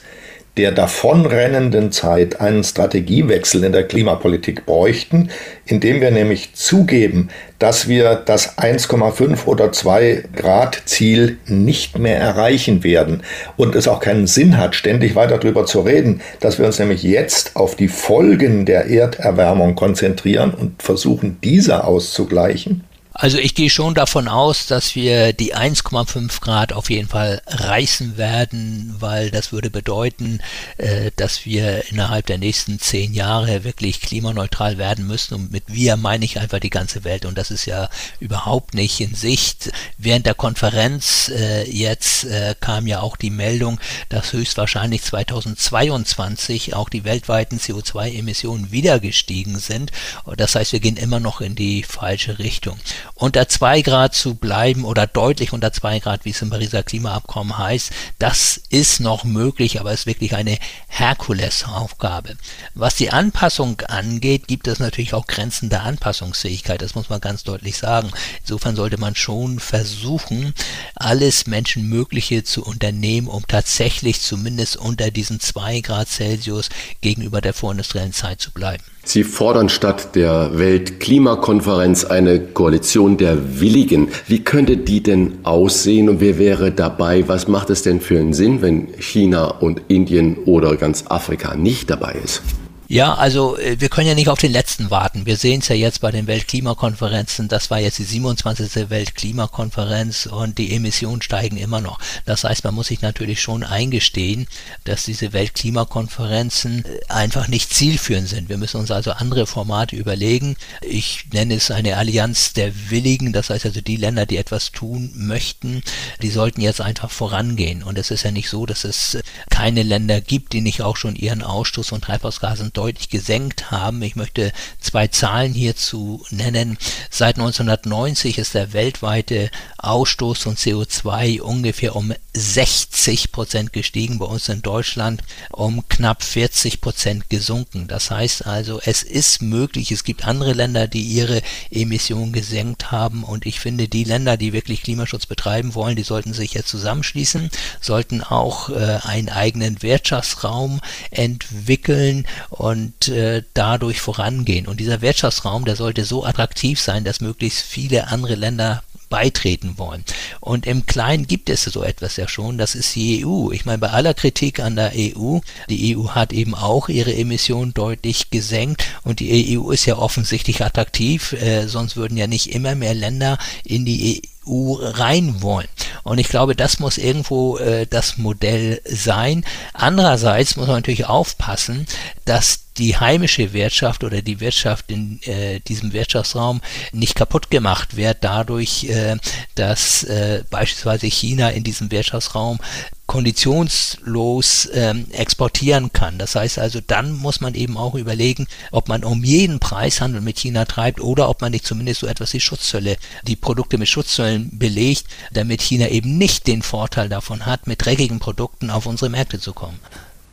der davonrennenden Zeit einen Strategiewechsel in der Klimapolitik bräuchten, indem wir nämlich zugeben, dass wir das 1,5 oder 2 Grad Ziel nicht mehr erreichen werden und es auch keinen Sinn hat, ständig weiter darüber zu reden, dass wir uns nämlich jetzt auf die Folgen der Erderwärmung konzentrieren und versuchen, diese auszugleichen? Also ich gehe schon davon aus, dass wir die 1,5 Grad auf jeden Fall reißen werden, weil das würde bedeuten, äh, dass wir innerhalb der nächsten zehn Jahre wirklich klimaneutral werden müssen. Und mit wir meine ich einfach die ganze Welt. Und das ist ja überhaupt nicht in Sicht. Während der Konferenz äh, jetzt äh, kam ja auch die Meldung, dass höchstwahrscheinlich 2022 auch die weltweiten CO2-Emissionen wieder gestiegen sind. Das heißt, wir gehen immer noch in die falsche Richtung unter zwei Grad zu bleiben oder deutlich unter zwei Grad, wie es im Pariser Klimaabkommen heißt, das ist noch möglich, aber ist wirklich eine Herkulesaufgabe. Was die Anpassung angeht, gibt es natürlich auch Grenzen der Anpassungsfähigkeit, das muss man ganz deutlich sagen. Insofern sollte man schon versuchen, alles Menschenmögliche zu unternehmen, um tatsächlich zumindest unter diesen zwei Grad Celsius gegenüber der vorindustriellen Zeit zu bleiben. Sie fordern statt der Weltklimakonferenz eine Koalition der Willigen. Wie könnte die denn aussehen und wer wäre dabei? Was macht es denn für einen Sinn, wenn China und Indien oder ganz Afrika nicht dabei ist? Ja, also äh, wir können ja nicht auf den letzten warten. Wir sehen es ja jetzt bei den Weltklimakonferenzen. Das war jetzt die 27. Weltklimakonferenz und die Emissionen steigen immer noch. Das heißt, man muss sich natürlich schon eingestehen, dass diese Weltklimakonferenzen äh, einfach nicht zielführend sind. Wir müssen uns also andere Formate überlegen. Ich nenne es eine Allianz der Willigen. Das heißt also die Länder, die etwas tun möchten, die sollten jetzt einfach vorangehen. Und es ist ja nicht so, dass es äh, keine Länder gibt, die nicht auch schon ihren Ausstoß von Treibhausgasen deutlich gesenkt haben. Ich möchte zwei Zahlen hierzu nennen. Seit 1990 ist der weltweite Ausstoß von CO2 ungefähr um 60 Prozent gestiegen, bei uns in Deutschland um knapp 40 Prozent gesunken. Das heißt also, es ist möglich, es gibt andere Länder, die ihre Emissionen gesenkt haben und ich finde, die Länder, die wirklich Klimaschutz betreiben wollen, die sollten sich jetzt zusammenschließen, sollten auch äh, einen eigenen Wirtschaftsraum entwickeln und äh, dadurch vorangehen. Und dieser Wirtschaftsraum, der sollte so attraktiv sein, dass möglichst viele andere Länder beitreten wollen. Und im Kleinen gibt es so etwas ja schon, das ist die EU. Ich meine, bei aller Kritik an der EU, die EU hat eben auch ihre Emissionen deutlich gesenkt und die EU ist ja offensichtlich attraktiv, äh, sonst würden ja nicht immer mehr Länder in die EU rein wollen. Und ich glaube, das muss irgendwo äh, das Modell sein. Andererseits muss man natürlich aufpassen, dass die heimische Wirtschaft oder die Wirtschaft in äh, diesem Wirtschaftsraum nicht kaputt gemacht wird dadurch, äh, dass äh, beispielsweise China in diesem Wirtschaftsraum konditionslos ähm, exportieren kann. Das heißt also, dann muss man eben auch überlegen, ob man um jeden Preis Handel mit China treibt oder ob man nicht zumindest so etwas wie Schutzzölle, die Produkte mit Schutzzöllen belegt, damit China eben nicht den Vorteil davon hat, mit dreckigen Produkten auf unsere Märkte zu kommen.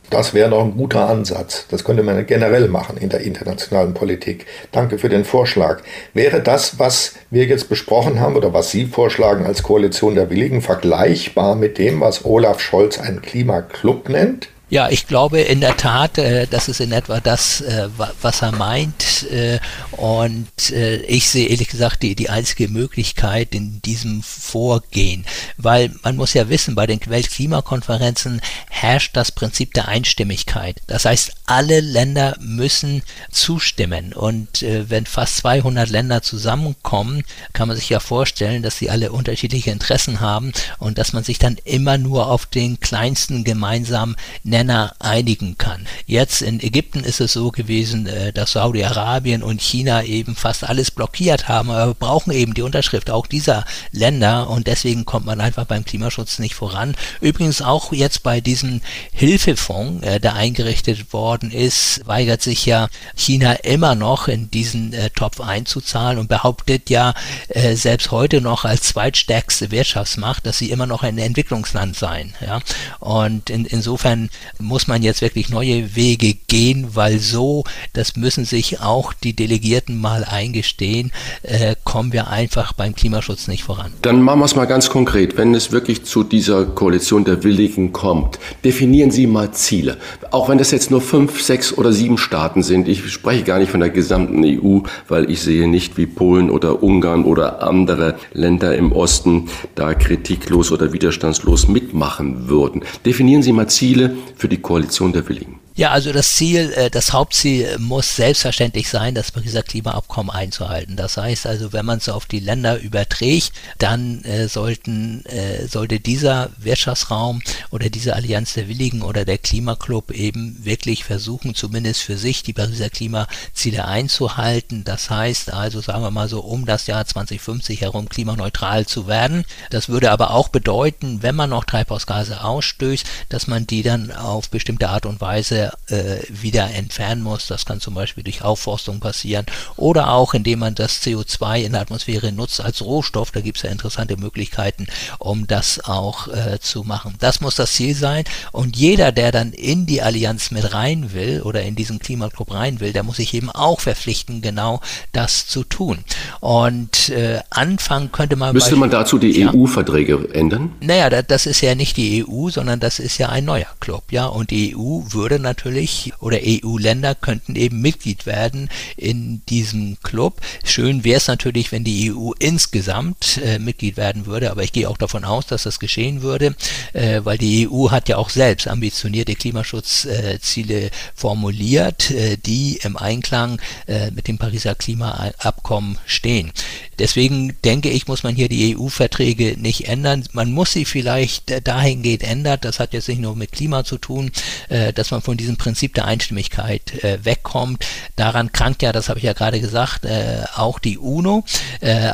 Das wäre doch ein guter Ansatz. Das könnte man generell machen in der internationalen Politik. Danke für den Vorschlag. Wäre das, was wir jetzt besprochen haben oder was Sie vorschlagen als Koalition der Willigen, vergleichbar mit dem, was Olaf Scholz einen Klimaclub nennt? Ja, ich glaube in der Tat, äh, das ist in etwa das, äh, was er meint. Äh, und äh, ich sehe ehrlich gesagt die, die einzige Möglichkeit in diesem Vorgehen. Weil man muss ja wissen, bei den Weltklimakonferenzen herrscht das Prinzip der Einstimmigkeit. Das heißt, alle Länder müssen zustimmen. Und äh, wenn fast 200 Länder zusammenkommen, kann man sich ja vorstellen, dass sie alle unterschiedliche Interessen haben und dass man sich dann immer nur auf den kleinsten gemeinsamen Nenner einigen kann. Jetzt in Ägypten ist es so gewesen, äh, dass Saudi-Arabien und China eben fast alles blockiert haben, aber wir brauchen eben die Unterschrift auch dieser Länder und deswegen kommt man einfach beim Klimaschutz nicht voran. Übrigens auch jetzt bei diesem Hilfefonds, äh, der eingerichtet worden ist, weigert sich ja China immer noch in diesen äh, Topf einzuzahlen und behauptet ja selbst heute noch als zweitstärkste Wirtschaftsmacht, dass sie immer noch ein Entwicklungsland seien. Und in, insofern muss man jetzt wirklich neue Wege gehen, weil so, das müssen sich auch die Delegierten mal eingestehen, äh, kommen wir einfach beim Klimaschutz nicht voran. Dann machen wir es mal ganz konkret. Wenn es wirklich zu dieser Koalition der Willigen kommt, definieren Sie mal Ziele. Auch wenn das jetzt nur fünf, sechs oder sieben Staaten sind. Ich spreche gar nicht von der gesamten EU, weil ich sehe nicht, wie Polen oder Ungarn oder andere Länder im Osten da kritiklos oder widerstandslos mitmachen würden. Definieren Sie mal Ziele für die Koalition der Willigen. Ja, also das Ziel, äh, das Hauptziel muss selbstverständlich sein, das Pariser Klimaabkommen einzuhalten. Das heißt also, wenn man es auf die Länder überträgt, dann äh, sollten, äh, sollte dieser Wirtschaftsraum oder diese Allianz der Willigen oder der Klimaclub eben wirklich versuchen, zumindest für sich die Pariser Klimaziele einzuhalten. Das heißt also, sagen wir mal so, um das Jahr 2050 herum klimaneutral zu werden. Das würde aber auch bedeuten, wenn man noch Treibhausgase ausstößt, dass man die dann auf bestimmte Art und Weise äh, wieder entfernen muss. Das kann zum Beispiel durch Aufforstung passieren oder auch indem man das CO2 in der Atmosphäre nutzt als Rohstoff. Da gibt es ja interessante Möglichkeiten, um das auch äh, zu machen. Das muss das Ziel sein und jeder, der dann in die Allianz mit rein will oder in diesen Klimaclub rein will, der muss sich eben auch verpflichten, genau das zu tun. Und äh, anfangen könnte man. Müsste man dazu die ja, EU-Verträge ändern? Naja, das ist ja nicht die EU, sondern das ist ja ein neuer Club, ja. Und die EU würde natürlich natürlich oder EU-Länder könnten eben Mitglied werden in diesem Club. Schön wäre es natürlich, wenn die EU insgesamt äh, Mitglied werden würde, aber ich gehe auch davon aus, dass das geschehen würde, äh, weil die EU hat ja auch selbst ambitionierte Klimaschutzziele äh, formuliert, die im Einklang äh, mit dem Pariser Klimaabkommen stehen. Deswegen denke ich, muss man hier die EU-Verträge nicht ändern. Man muss sie vielleicht dahingehend ändern. Das hat jetzt nicht nur mit Klima zu tun, äh, dass man von diesem Prinzip der Einstimmigkeit äh, wegkommt. Daran krankt ja, das habe ich ja gerade gesagt, äh, auch die UNO.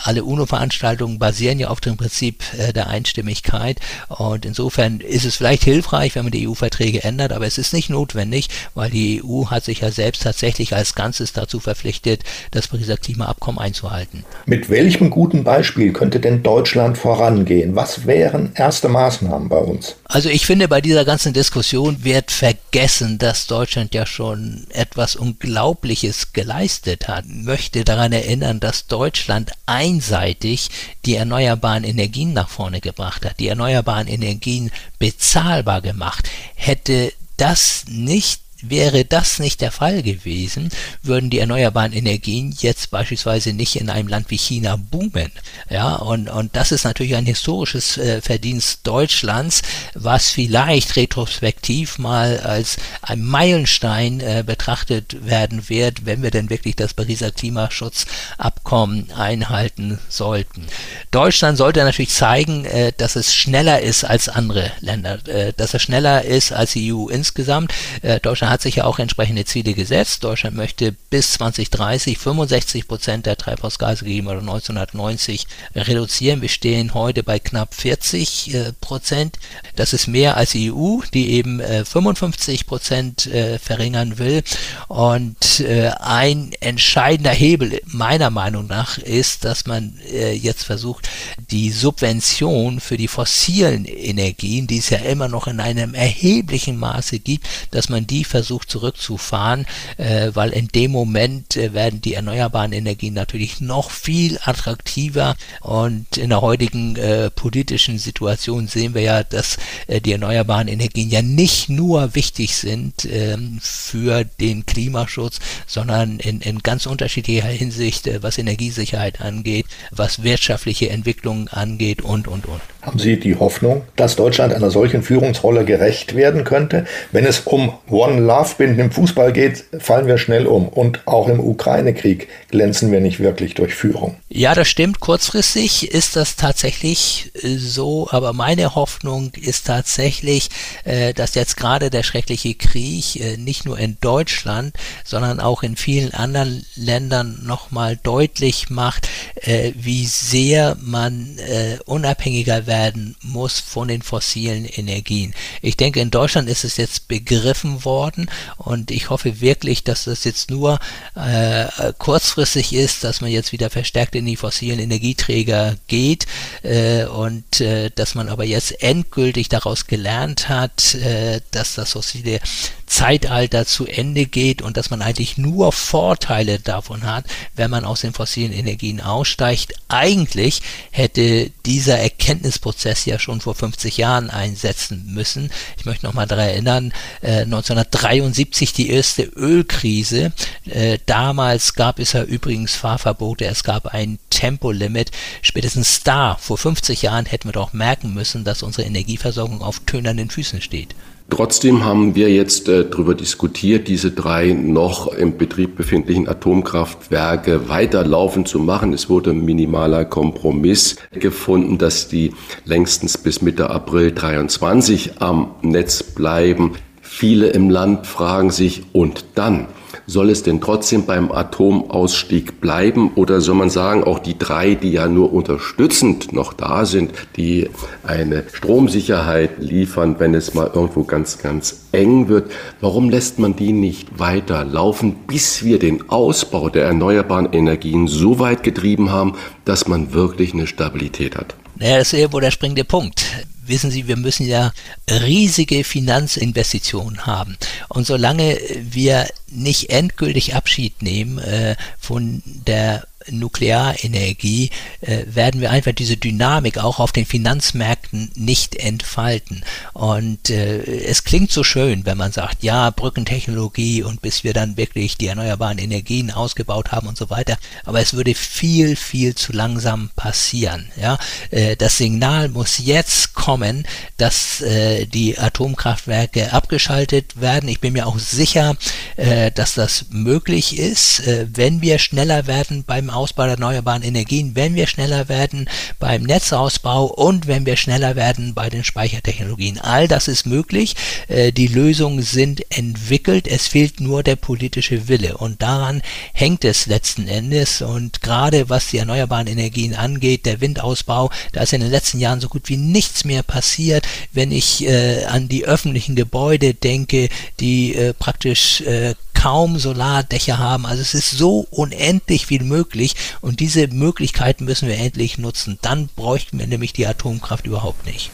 Alle UNO-Veranstaltungen basieren ja auf dem Prinzip der Einstimmigkeit. Und insofern ist es vielleicht hilfreich, wenn man die EU-Verträge ändert, aber es ist nicht notwendig, weil die EU hat sich ja selbst tatsächlich als Ganzes dazu verpflichtet, das Pariser Klimaabkommen einzuhalten. Mit welchem guten Beispiel könnte denn Deutschland vorangehen? Was wären erste Maßnahmen bei uns? Also ich finde, bei dieser ganzen Diskussion wird vergessen, dass Deutschland ja schon etwas Unglaubliches geleistet hat. Möchte daran erinnern, dass Deutschland einseitig die erneuerbaren Energien nach vorne gebracht hat, die erneuerbaren Energien bezahlbar gemacht. Hätte das nicht wäre das nicht der Fall gewesen, würden die erneuerbaren Energien jetzt beispielsweise nicht in einem Land wie China boomen. Ja, und, und das ist natürlich ein historisches äh, Verdienst Deutschlands, was vielleicht retrospektiv mal als ein Meilenstein äh, betrachtet werden wird, wenn wir denn wirklich das Pariser Klimaschutzabkommen einhalten sollten. Deutschland sollte natürlich zeigen, äh, dass es schneller ist als andere Länder, äh, dass es schneller ist als die EU insgesamt. Äh, Deutschland hat sich ja auch entsprechende Ziele gesetzt. Deutschland möchte bis 2030 65 Prozent der Treibhausgase gegenüber 1990 reduzieren. Wir stehen heute bei knapp 40 äh, Prozent. Das ist mehr als die EU, die eben äh, 55 Prozent äh, verringern will. Und äh, ein entscheidender Hebel meiner Meinung nach ist, dass man äh, jetzt versucht, die Subvention für die fossilen Energien, die es ja immer noch in einem erheblichen Maße gibt, dass man die versucht zurückzufahren, äh, weil in dem Moment äh, werden die erneuerbaren Energien natürlich noch viel attraktiver und in der heutigen äh, politischen Situation sehen wir ja, dass äh, die erneuerbaren Energien ja nicht nur wichtig sind ähm, für den Klimaschutz, sondern in, in ganz unterschiedlicher Hinsicht, äh, was Energiesicherheit angeht, was wirtschaftliche Entwicklung angeht und, und, und. Haben Sie die Hoffnung, dass Deutschland einer solchen Führungsrolle gerecht werden könnte? Wenn es um One Love Binden im Fußball geht, fallen wir schnell um. Und auch im Ukraine-Krieg glänzen wir nicht wirklich durch Führung. Ja, das stimmt. Kurzfristig ist das tatsächlich äh, so. Aber meine Hoffnung ist tatsächlich, äh, dass jetzt gerade der schreckliche Krieg äh, nicht nur in Deutschland, sondern auch in vielen anderen Ländern nochmal deutlich macht, wie sehr man unabhängiger werden muss von den fossilen Energien. Ich denke, in Deutschland ist es jetzt begriffen worden und ich hoffe wirklich, dass das jetzt nur äh, kurzfristig ist, dass man jetzt wieder verstärkt in die fossilen Energieträger geht äh, und äh, dass man aber jetzt endgültig daraus gelernt hat, äh, dass das fossile Zeitalter zu Ende geht und dass man eigentlich nur Vorteile davon hat, wenn man aus den fossilen Energien aussteigt. Eigentlich hätte dieser Erkenntnisprozess ja schon vor 50 Jahren einsetzen müssen. Ich möchte noch mal daran erinnern, äh, 1973 die erste Ölkrise. Äh, damals gab es ja übrigens Fahrverbote, es gab ein Tempolimit. Spätestens da, vor 50 Jahren, hätten wir doch merken müssen, dass unsere Energieversorgung auf tönernen Füßen steht. Trotzdem haben wir jetzt äh, darüber diskutiert, diese drei noch im Betrieb befindlichen Atomkraftwerke weiterlaufen zu machen. Es wurde ein minimaler Kompromiss gefunden, dass die längstens bis Mitte April 23 am Netz bleiben. Viele im Land fragen sich, und dann? Soll es denn trotzdem beim Atomausstieg bleiben oder soll man sagen, auch die drei, die ja nur unterstützend noch da sind, die eine Stromsicherheit liefern, wenn es mal irgendwo ganz, ganz eng wird, warum lässt man die nicht weiter laufen, bis wir den Ausbau der erneuerbaren Energien so weit getrieben haben, dass man wirklich eine Stabilität hat? Naja, das ist irgendwo der springende Punkt wissen Sie, wir müssen ja riesige Finanzinvestitionen haben. Und solange wir nicht endgültig Abschied nehmen äh, von der Nuklearenergie äh, werden wir einfach diese Dynamik auch auf den Finanzmärkten nicht entfalten. Und äh, es klingt so schön, wenn man sagt, ja, Brückentechnologie und bis wir dann wirklich die erneuerbaren Energien ausgebaut haben und so weiter. Aber es würde viel, viel zu langsam passieren. Ja, äh, das Signal muss jetzt kommen, dass äh, die Atomkraftwerke abgeschaltet werden. Ich bin mir auch sicher, äh, dass das möglich ist, äh, wenn wir schneller werden beim Ausbau der erneuerbaren Energien, wenn wir schneller werden beim Netzausbau und wenn wir schneller werden bei den Speichertechnologien. All das ist möglich. Äh, die Lösungen sind entwickelt. Es fehlt nur der politische Wille. Und daran hängt es letzten Endes. Und gerade was die erneuerbaren Energien angeht, der Windausbau, da ist in den letzten Jahren so gut wie nichts mehr passiert. Wenn ich äh, an die öffentlichen Gebäude denke, die äh, praktisch äh, kaum Solardächer haben. Also es ist so unendlich viel möglich und diese Möglichkeiten müssen wir endlich nutzen. Dann bräuchten wir nämlich die Atomkraft überhaupt nicht.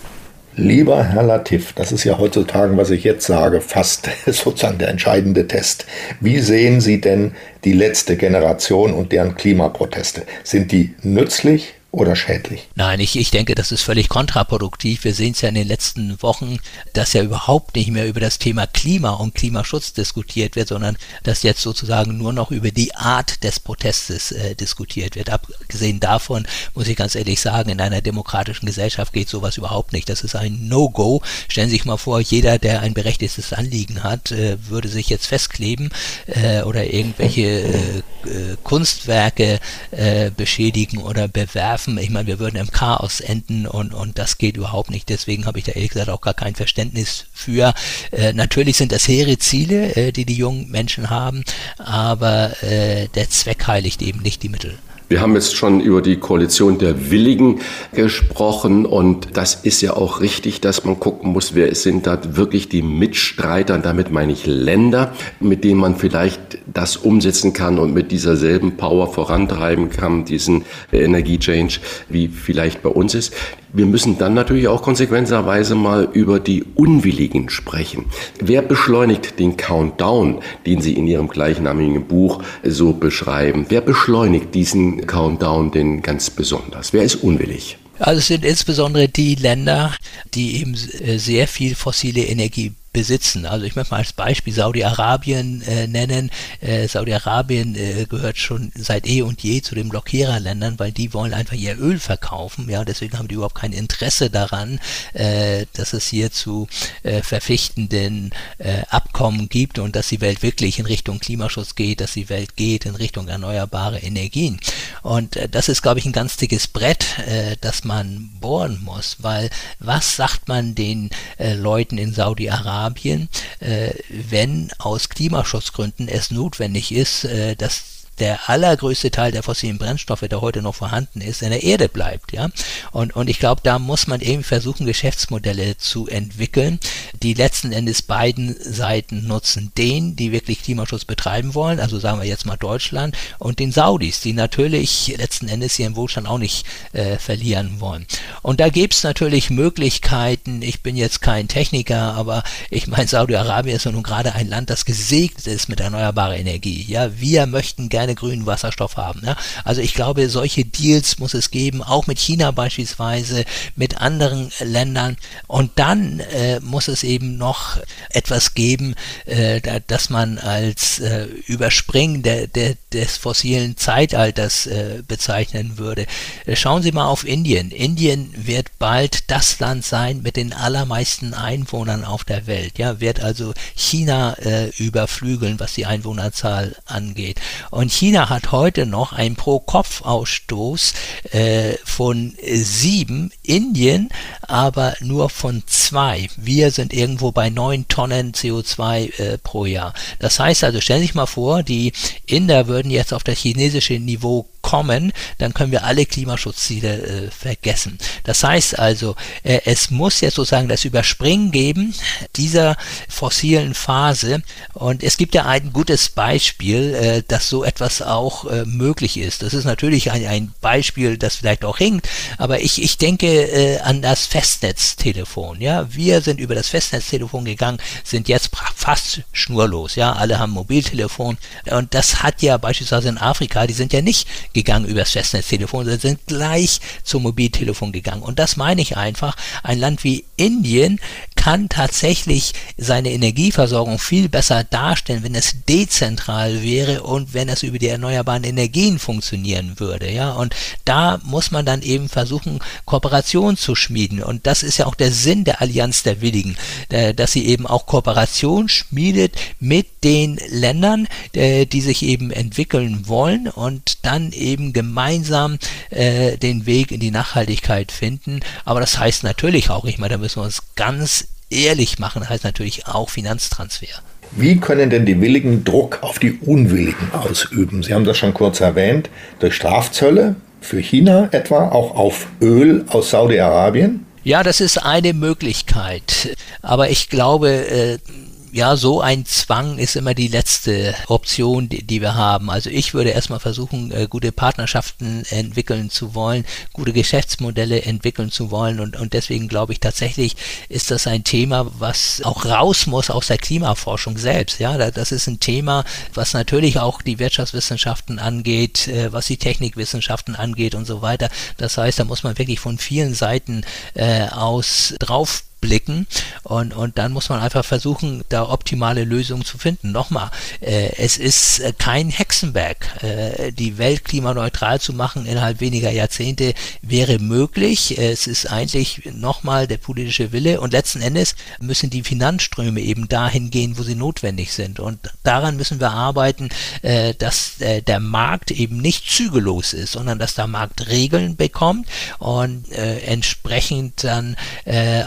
Lieber Herr Latif, das ist ja heutzutage, was ich jetzt sage, fast sozusagen der entscheidende Test. Wie sehen Sie denn die letzte Generation und deren Klimaproteste? Sind die nützlich oder schädlich? Nein, ich, ich denke, das ist völlig kontraproduktiv. Wir sehen es ja in den letzten Wochen, dass ja überhaupt nicht mehr über das Thema Klima und Klimaschutz diskutiert wird, sondern dass jetzt sozusagen nur noch über die Art des Protestes äh, diskutiert wird. Abgesehen davon muss ich ganz ehrlich sagen, in einer demokratischen Gesellschaft geht sowas überhaupt nicht. Das ist ein No-Go. Stellen Sie sich mal vor, jeder, der ein berechtigtes Anliegen hat, äh, würde sich jetzt festkleben äh, oder irgendwelche äh, Kunstwerke äh, beschädigen oder bewerfen. Ich meine, wir würden im Chaos enden und, und das geht überhaupt nicht. Deswegen habe ich da ehrlich gesagt auch gar kein Verständnis für. Äh, natürlich sind das hehre Ziele, äh, die die jungen Menschen haben, aber äh, der Zweck heiligt eben nicht die Mittel. Wir haben jetzt schon über die Koalition der Willigen gesprochen und das ist ja auch richtig, dass man gucken muss, wer sind da wirklich die Mitstreiter, damit meine ich Länder, mit denen man vielleicht das umsetzen kann und mit dieser selben Power vorantreiben kann, diesen Energiechange, wie vielleicht bei uns ist. Wir müssen dann natürlich auch konsequenterweise mal über die Unwilligen sprechen. Wer beschleunigt den Countdown, den Sie in Ihrem gleichnamigen Buch so beschreiben? Wer beschleunigt diesen Countdown denn ganz besonders? Wer ist unwillig? Also es sind insbesondere die Länder, die eben sehr viel fossile Energie besitzen. Also ich möchte mal als Beispiel Saudi-Arabien äh, nennen. Äh, Saudi-Arabien äh, gehört schon seit eh und je zu den Blockiererländern, weil die wollen einfach ihr Öl verkaufen. Ja, deswegen haben die überhaupt kein Interesse daran, äh, dass es hier zu äh, verpflichtenden äh, Abkommen gibt und dass die Welt wirklich in Richtung Klimaschutz geht, dass die Welt geht in Richtung erneuerbare Energien. Und das ist, glaube ich, ein ganz dickes Brett, das man bohren muss, weil was sagt man den Leuten in Saudi-Arabien? Saudi-Arabien, äh, wenn aus Klimaschutzgründen es notwendig ist, äh, dass der allergrößte Teil der fossilen Brennstoffe, der heute noch vorhanden ist, in der Erde bleibt, ja. Und, und ich glaube, da muss man eben versuchen, Geschäftsmodelle zu entwickeln, die letzten Endes beiden Seiten nutzen. Den, die wirklich Klimaschutz betreiben wollen, also sagen wir jetzt mal Deutschland, und den Saudis, die natürlich letzten Endes ihren Wohlstand auch nicht äh, verlieren wollen. Und da gibt's natürlich Möglichkeiten, ich bin jetzt kein Techniker, aber ich meine, Saudi-Arabien ist ja nun gerade ein Land, das gesegnet ist mit erneuerbarer Energie. Ja, wir möchten gerne keine grünen Wasserstoff haben. Ne? Also ich glaube, solche Deals muss es geben, auch mit China beispielsweise, mit anderen Ländern. Und dann äh, muss es eben noch etwas geben, äh, da, dass man als äh, Überspringen der, der, des fossilen Zeitalters äh, bezeichnen würde. Äh, schauen Sie mal auf Indien. Indien wird bald das Land sein mit den allermeisten Einwohnern auf der Welt. Ja, wird also China äh, überflügeln, was die Einwohnerzahl angeht. Und China hat heute noch einen Pro-Kopf-Ausstoß äh, von sieben, Indien aber nur von zwei. Wir sind irgendwo bei neun Tonnen CO2 äh, pro Jahr. Das heißt also, stellen Sie sich mal vor, die Inder würden jetzt auf das chinesische Niveau kommen, dann können wir alle Klimaschutzziele äh, vergessen. Das heißt also, äh, es muss jetzt sozusagen das Überspringen geben dieser fossilen Phase. Und es gibt ja ein gutes Beispiel, äh, dass so etwas auch äh, möglich ist. Das ist natürlich ein, ein Beispiel, das vielleicht auch hinkt, aber ich, ich denke äh, an das Festnetztelefon. Ja, wir sind über das Festnetztelefon gegangen, sind jetzt fast schnurlos. Ja, alle haben Mobiltelefon und das hat ja beispielsweise in Afrika, die sind ja nicht gegangen übers Festnetztelefon, sondern sind gleich zum Mobiltelefon gegangen. Und das meine ich einfach. Ein Land wie Indien kann tatsächlich seine Energieversorgung viel besser darstellen, wenn es dezentral wäre und wenn es über die erneuerbaren Energien funktionieren würde. Ja, und da muss man dann eben versuchen, Kooperation zu schmieden. Und das ist ja auch der Sinn der Allianz der Willigen, äh, dass sie eben auch Kooperation schmiedet mit den Ländern, äh, die sich eben entwickeln wollen und dann eben gemeinsam äh, den Weg in die Nachhaltigkeit finden. Aber das heißt natürlich auch, ich meine, da müssen wir uns ganz ehrlich machen, heißt natürlich auch Finanztransfer. Wie können denn die Willigen Druck auf die Unwilligen ausüben? Sie haben das schon kurz erwähnt, durch Strafzölle für China etwa, auch auf Öl aus Saudi-Arabien? Ja, das ist eine Möglichkeit. Aber ich glaube, äh, ja, so ein Zwang ist immer die letzte Option, die, die wir haben. Also ich würde erstmal versuchen, äh, gute Partnerschaften entwickeln zu wollen, gute Geschäftsmodelle entwickeln zu wollen und, und deswegen glaube ich tatsächlich ist das ein Thema, was auch raus muss aus der Klimaforschung selbst. Ja, das ist ein Thema, was natürlich auch die Wirtschaftswissenschaften angeht, äh, was die Technikwissenschaften angeht und so weiter. Das heißt, da muss man wirklich von vielen Seiten äh, aus drauf blicken und, und dann muss man einfach versuchen, da optimale Lösungen zu finden. Nochmal, äh, es ist äh, kein Hexenwerk. Äh, die Welt klimaneutral zu machen innerhalb weniger Jahrzehnte wäre möglich. Es ist eigentlich nochmal der politische Wille und letzten Endes müssen die Finanzströme eben dahin gehen, wo sie notwendig sind. Und daran müssen wir arbeiten, äh, dass äh, der Markt eben nicht zügellos ist, sondern dass der Markt Regeln bekommt und äh, entsprechend dann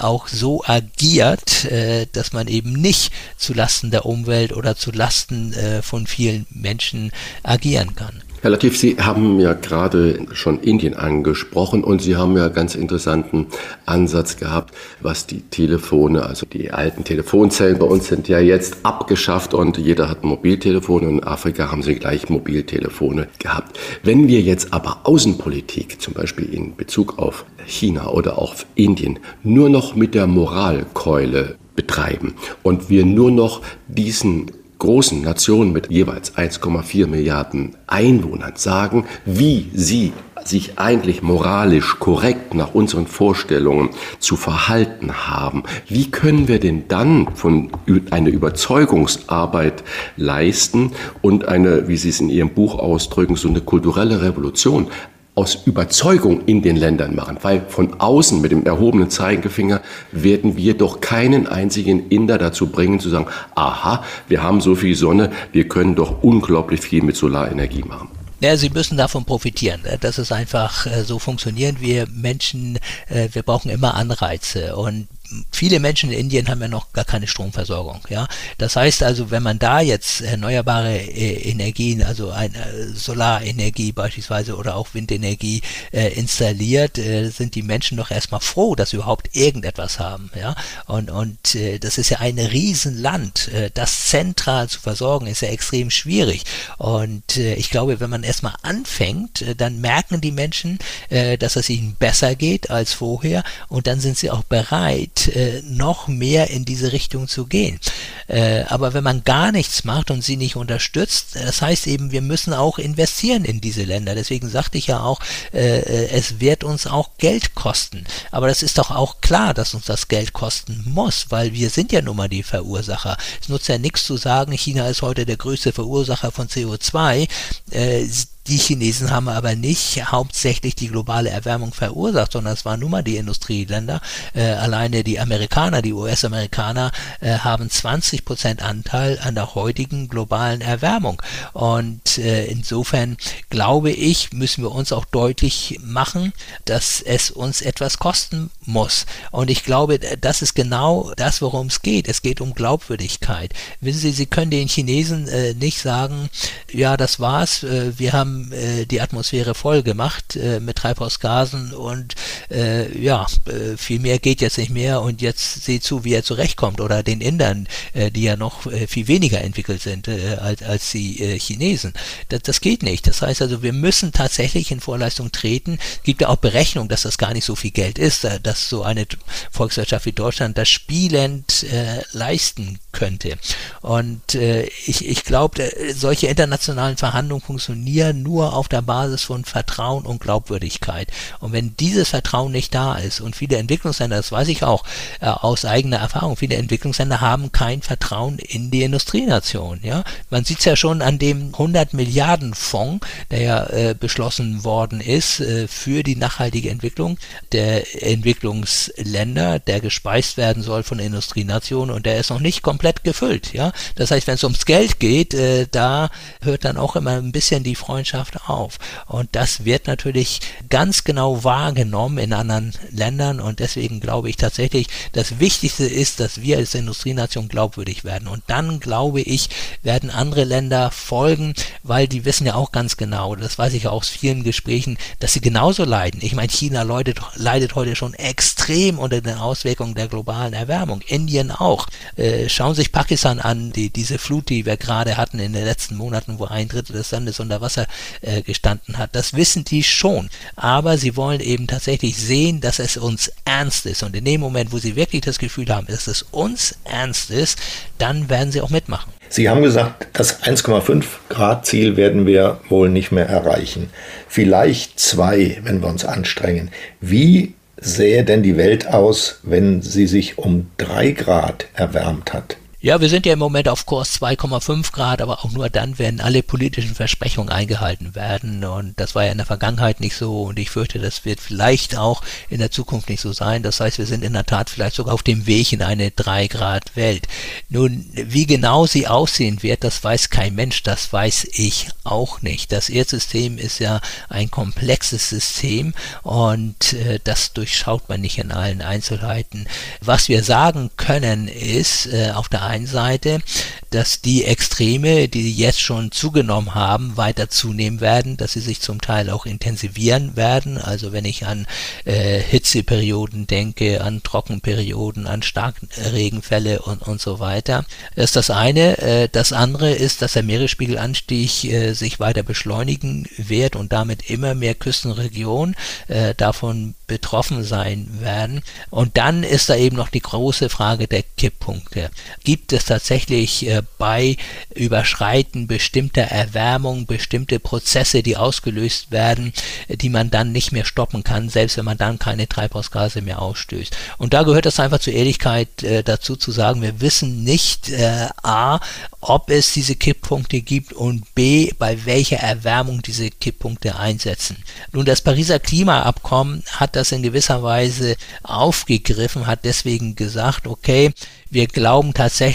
auch so agiert, äh, dass man eben nicht zulasten der Umwelt oder zulasten äh, von vielen Menschen agieren kann. Herr Latif, Sie haben ja gerade schon Indien angesprochen und Sie haben ja ganz interessanten Ansatz gehabt, was die Telefone, also die alten Telefonzellen bei uns sind ja jetzt abgeschafft und jeder hat ein Mobiltelefon und in Afrika haben sie gleich Mobiltelefone gehabt. Wenn wir jetzt aber Außenpolitik, zum Beispiel in Bezug auf China oder auf Indien, nur noch mit der Moralkeule betreiben und wir nur noch diesen großen Nationen mit jeweils 1,4 Milliarden Einwohnern sagen, wie sie sich eigentlich moralisch korrekt nach unseren Vorstellungen zu verhalten haben, wie können wir denn dann von eine Überzeugungsarbeit leisten und eine, wie Sie es in Ihrem Buch ausdrücken, so eine kulturelle Revolution aus Überzeugung in den Ländern machen, weil von außen mit dem erhobenen Zeigefinger werden wir doch keinen einzigen Inder dazu bringen zu sagen, aha, wir haben so viel Sonne, wir können doch unglaublich viel mit Solarenergie machen. Ja, sie müssen davon profitieren. Das ist einfach, äh, so funktionieren wir Menschen, äh, wir brauchen immer Anreize und viele Menschen in Indien haben ja noch gar keine Stromversorgung. Ja, das heißt also, wenn man da jetzt erneuerbare äh, Energien, also eine äh, Solarenergie beispielsweise oder auch Windenergie äh, installiert, äh, sind die Menschen doch erstmal froh, dass sie überhaupt irgendetwas haben. Ja, und und äh, das ist ja ein Riesenland. Äh, das zentral zu versorgen ist ja extrem schwierig. Und äh, ich glaube, wenn man erstmal anfängt, äh, dann merken die Menschen, äh, dass es ihnen besser geht als vorher und dann sind sie auch bereit äh, noch mehr in diese Richtung zu gehen. Äh, aber wenn man gar nichts macht und sie nicht unterstützt, das heißt eben, wir müssen auch investieren in diese Länder. Deswegen sagte ich ja auch, äh, äh, es wird uns auch Geld kosten. Aber das ist doch auch klar, dass uns das Geld kosten muss, weil wir sind ja nun mal die Verursacher. Es nutzt ja nichts zu sagen, China ist heute der größte Verursacher von CO2. Die Chinesen haben aber nicht hauptsächlich die globale Erwärmung verursacht, sondern es waren nun mal die Industrieländer. Äh, alleine die Amerikaner, die US-Amerikaner äh, haben 20 Prozent Anteil an der heutigen globalen Erwärmung. Und äh, insofern glaube ich, müssen wir uns auch deutlich machen, dass es uns etwas kosten muss. Und ich glaube, das ist genau das, worum es geht. Es geht um Glaubwürdigkeit. Wissen Sie, Sie können den Chinesen äh, nicht sagen, ja, das war's, äh, wir haben haben äh, die Atmosphäre voll gemacht äh, mit Treibhausgasen und äh, ja, äh, viel mehr geht jetzt nicht mehr und jetzt seht zu, wie er zurechtkommt oder den Indern, äh, die ja noch äh, viel weniger entwickelt sind als, als die Chinesen. Das, das geht nicht. Das heißt also, wir müssen tatsächlich in Vorleistung treten. Es gibt ja auch Berechnungen, dass das gar nicht so viel Geld ist, dass so eine Volkswirtschaft wie Deutschland das spielend leisten könnte. Und äh, ich, ich glaube, äh, solche internationalen Verhandlungen funktionieren nur auf der Basis von Vertrauen und Glaubwürdigkeit. Und wenn dieses Vertrauen nicht da ist und viele Entwicklungsländer, das weiß ich auch äh, aus eigener Erfahrung, viele Entwicklungsländer haben kein Vertrauen in die Industrienation. Ja, man sieht es ja schon an dem 100 Milliarden Fonds, der ja äh, beschlossen worden ist äh, für die nachhaltige Entwicklung der Entwicklungsländer, der gespeist werden soll von Industrienationen und der ist noch nicht komplett gefüllt. Ja, das heißt, wenn es ums Geld geht, äh, da hört dann auch immer ein bisschen die Freundschaft auf. Und das wird natürlich ganz genau wahrgenommen in anderen Ländern und deswegen glaube ich tatsächlich, das Wichtigste ist, dass wir als Industrienation glaubwürdig werden. Und dann glaube ich, werden andere Länder folgen, weil die wissen ja auch ganz genau, das weiß ich aus vielen Gesprächen, dass sie genauso leiden. Ich meine, China leidet, leidet heute schon extrem unter den Auswirkungen der globalen Erwärmung. Indien auch. Äh, schauen Schauen sich Pakistan an, die, diese Flut, die wir gerade hatten in den letzten Monaten, wo ein Drittel des Landes unter Wasser äh, gestanden hat. Das wissen die schon. Aber sie wollen eben tatsächlich sehen, dass es uns ernst ist. Und in dem Moment, wo sie wirklich das Gefühl haben, dass es uns ernst ist, dann werden sie auch mitmachen. Sie haben gesagt, das 1,5 Grad Ziel werden wir wohl nicht mehr erreichen. Vielleicht zwei, wenn wir uns anstrengen. Wie sähe denn die Welt aus, wenn sie sich um drei Grad erwärmt hat? Ja, wir sind ja im Moment auf Kurs 2,5 Grad, aber auch nur dann, wenn alle politischen Versprechungen eingehalten werden. Und das war ja in der Vergangenheit nicht so. Und ich fürchte, das wird vielleicht auch in der Zukunft nicht so sein. Das heißt, wir sind in der Tat vielleicht sogar auf dem Weg in eine 3 Grad Welt. Nun, wie genau sie aussehen wird, das weiß kein Mensch. Das weiß ich auch nicht. Das Erdsystem ist ja ein komplexes System und äh, das durchschaut man nicht in allen Einzelheiten. Was wir sagen können, ist äh, auf der einen Seite, dass die Extreme, die jetzt schon zugenommen haben, weiter zunehmen werden, dass sie sich zum Teil auch intensivieren werden. Also wenn ich an äh, Hitzeperioden denke, an Trockenperioden, an Starkregenfälle und, und so weiter. Das ist das eine. Äh, das andere ist, dass der Meeresspiegelanstieg äh, sich weiter beschleunigen wird und damit immer mehr Küstenregionen äh, davon betroffen sein werden. Und dann ist da eben noch die große Frage der Kipppunkte. Gibt es tatsächlich äh, bei Überschreiten bestimmter Erwärmung bestimmte Prozesse, die ausgelöst werden, die man dann nicht mehr stoppen kann, selbst wenn man dann keine Treibhausgase mehr ausstößt. Und da gehört es einfach zur Ehrlichkeit äh, dazu zu sagen, wir wissen nicht äh, a, ob es diese Kipppunkte gibt und b, bei welcher Erwärmung diese Kipppunkte einsetzen. Nun, das Pariser Klimaabkommen hat das in gewisser Weise aufgegriffen, hat deswegen gesagt, okay, wir glauben tatsächlich,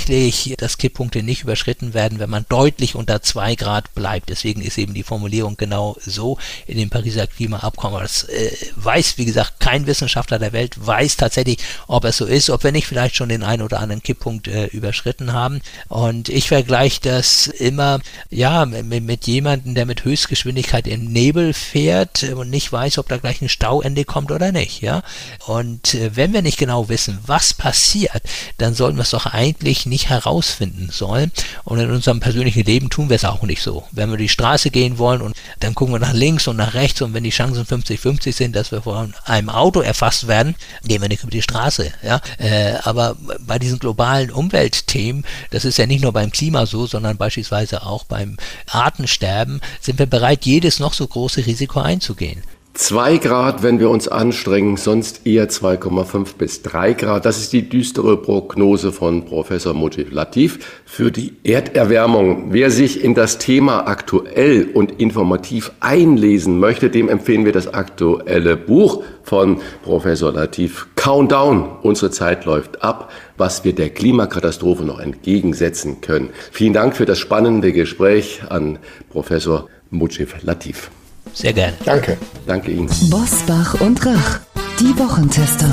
dass Kipppunkte nicht überschritten werden, wenn man deutlich unter zwei Grad bleibt. Deswegen ist eben die Formulierung genau so in dem Pariser Klimaabkommen. Das äh, weiß, wie gesagt, kein Wissenschaftler der Welt weiß tatsächlich, ob es so ist, ob wir nicht vielleicht schon den einen oder anderen Kipppunkt äh, überschritten haben. Und ich vergleiche das immer, ja, mit, mit jemandem, der mit Höchstgeschwindigkeit im Nebel fährt und nicht weiß, ob da gleich ein Stauende kommt oder nicht, ja. Und äh, wenn wir nicht genau wissen, was passiert, dann soll sollten wir es doch eigentlich nicht herausfinden sollen. Und in unserem persönlichen Leben tun wir es auch nicht so. Wenn wir die Straße gehen wollen und dann gucken wir nach links und nach rechts und wenn die Chancen 50-50 sind, dass wir von einem Auto erfasst werden, gehen wir nicht über die Straße. Ja? Äh, aber bei diesen globalen Umweltthemen, das ist ja nicht nur beim Klima so, sondern beispielsweise auch beim Artensterben, sind wir bereit, jedes noch so große Risiko einzugehen. 2 Grad, wenn wir uns anstrengen, sonst eher 2,5 bis 3 Grad. Das ist die düstere Prognose von Professor Mujib Latif für die Erderwärmung. Wer sich in das Thema aktuell und informativ einlesen möchte, dem empfehlen wir das aktuelle Buch von Professor Latif. Countdown, unsere Zeit läuft ab, was wir der Klimakatastrophe noch entgegensetzen können. Vielen Dank für das spannende Gespräch an Professor Mujib Latif. Sehr gerne. Danke. Danke Ihnen. Bosbach und Rach, die Wochentester.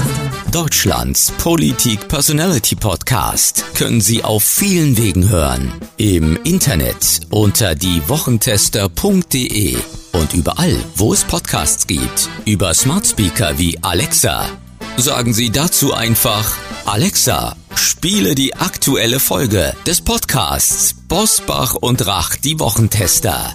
Deutschlands Politik-Personality-Podcast können Sie auf vielen Wegen hören. Im Internet unter diewochentester.de und überall, wo es Podcasts gibt. Über Smart Speaker wie Alexa. Sagen Sie dazu einfach Alexa, spiele die aktuelle Folge des Podcasts Bosbach und Rach, die Wochentester.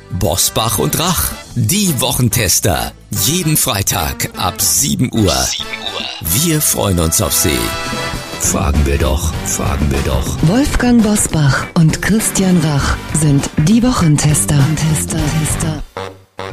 Bosbach und Rach, die Wochentester. Jeden Freitag ab 7 Uhr. Wir freuen uns auf Sie. Fragen wir doch, fragen wir doch. Wolfgang Bosbach und Christian Rach sind die Wochentester. Tester, Tester.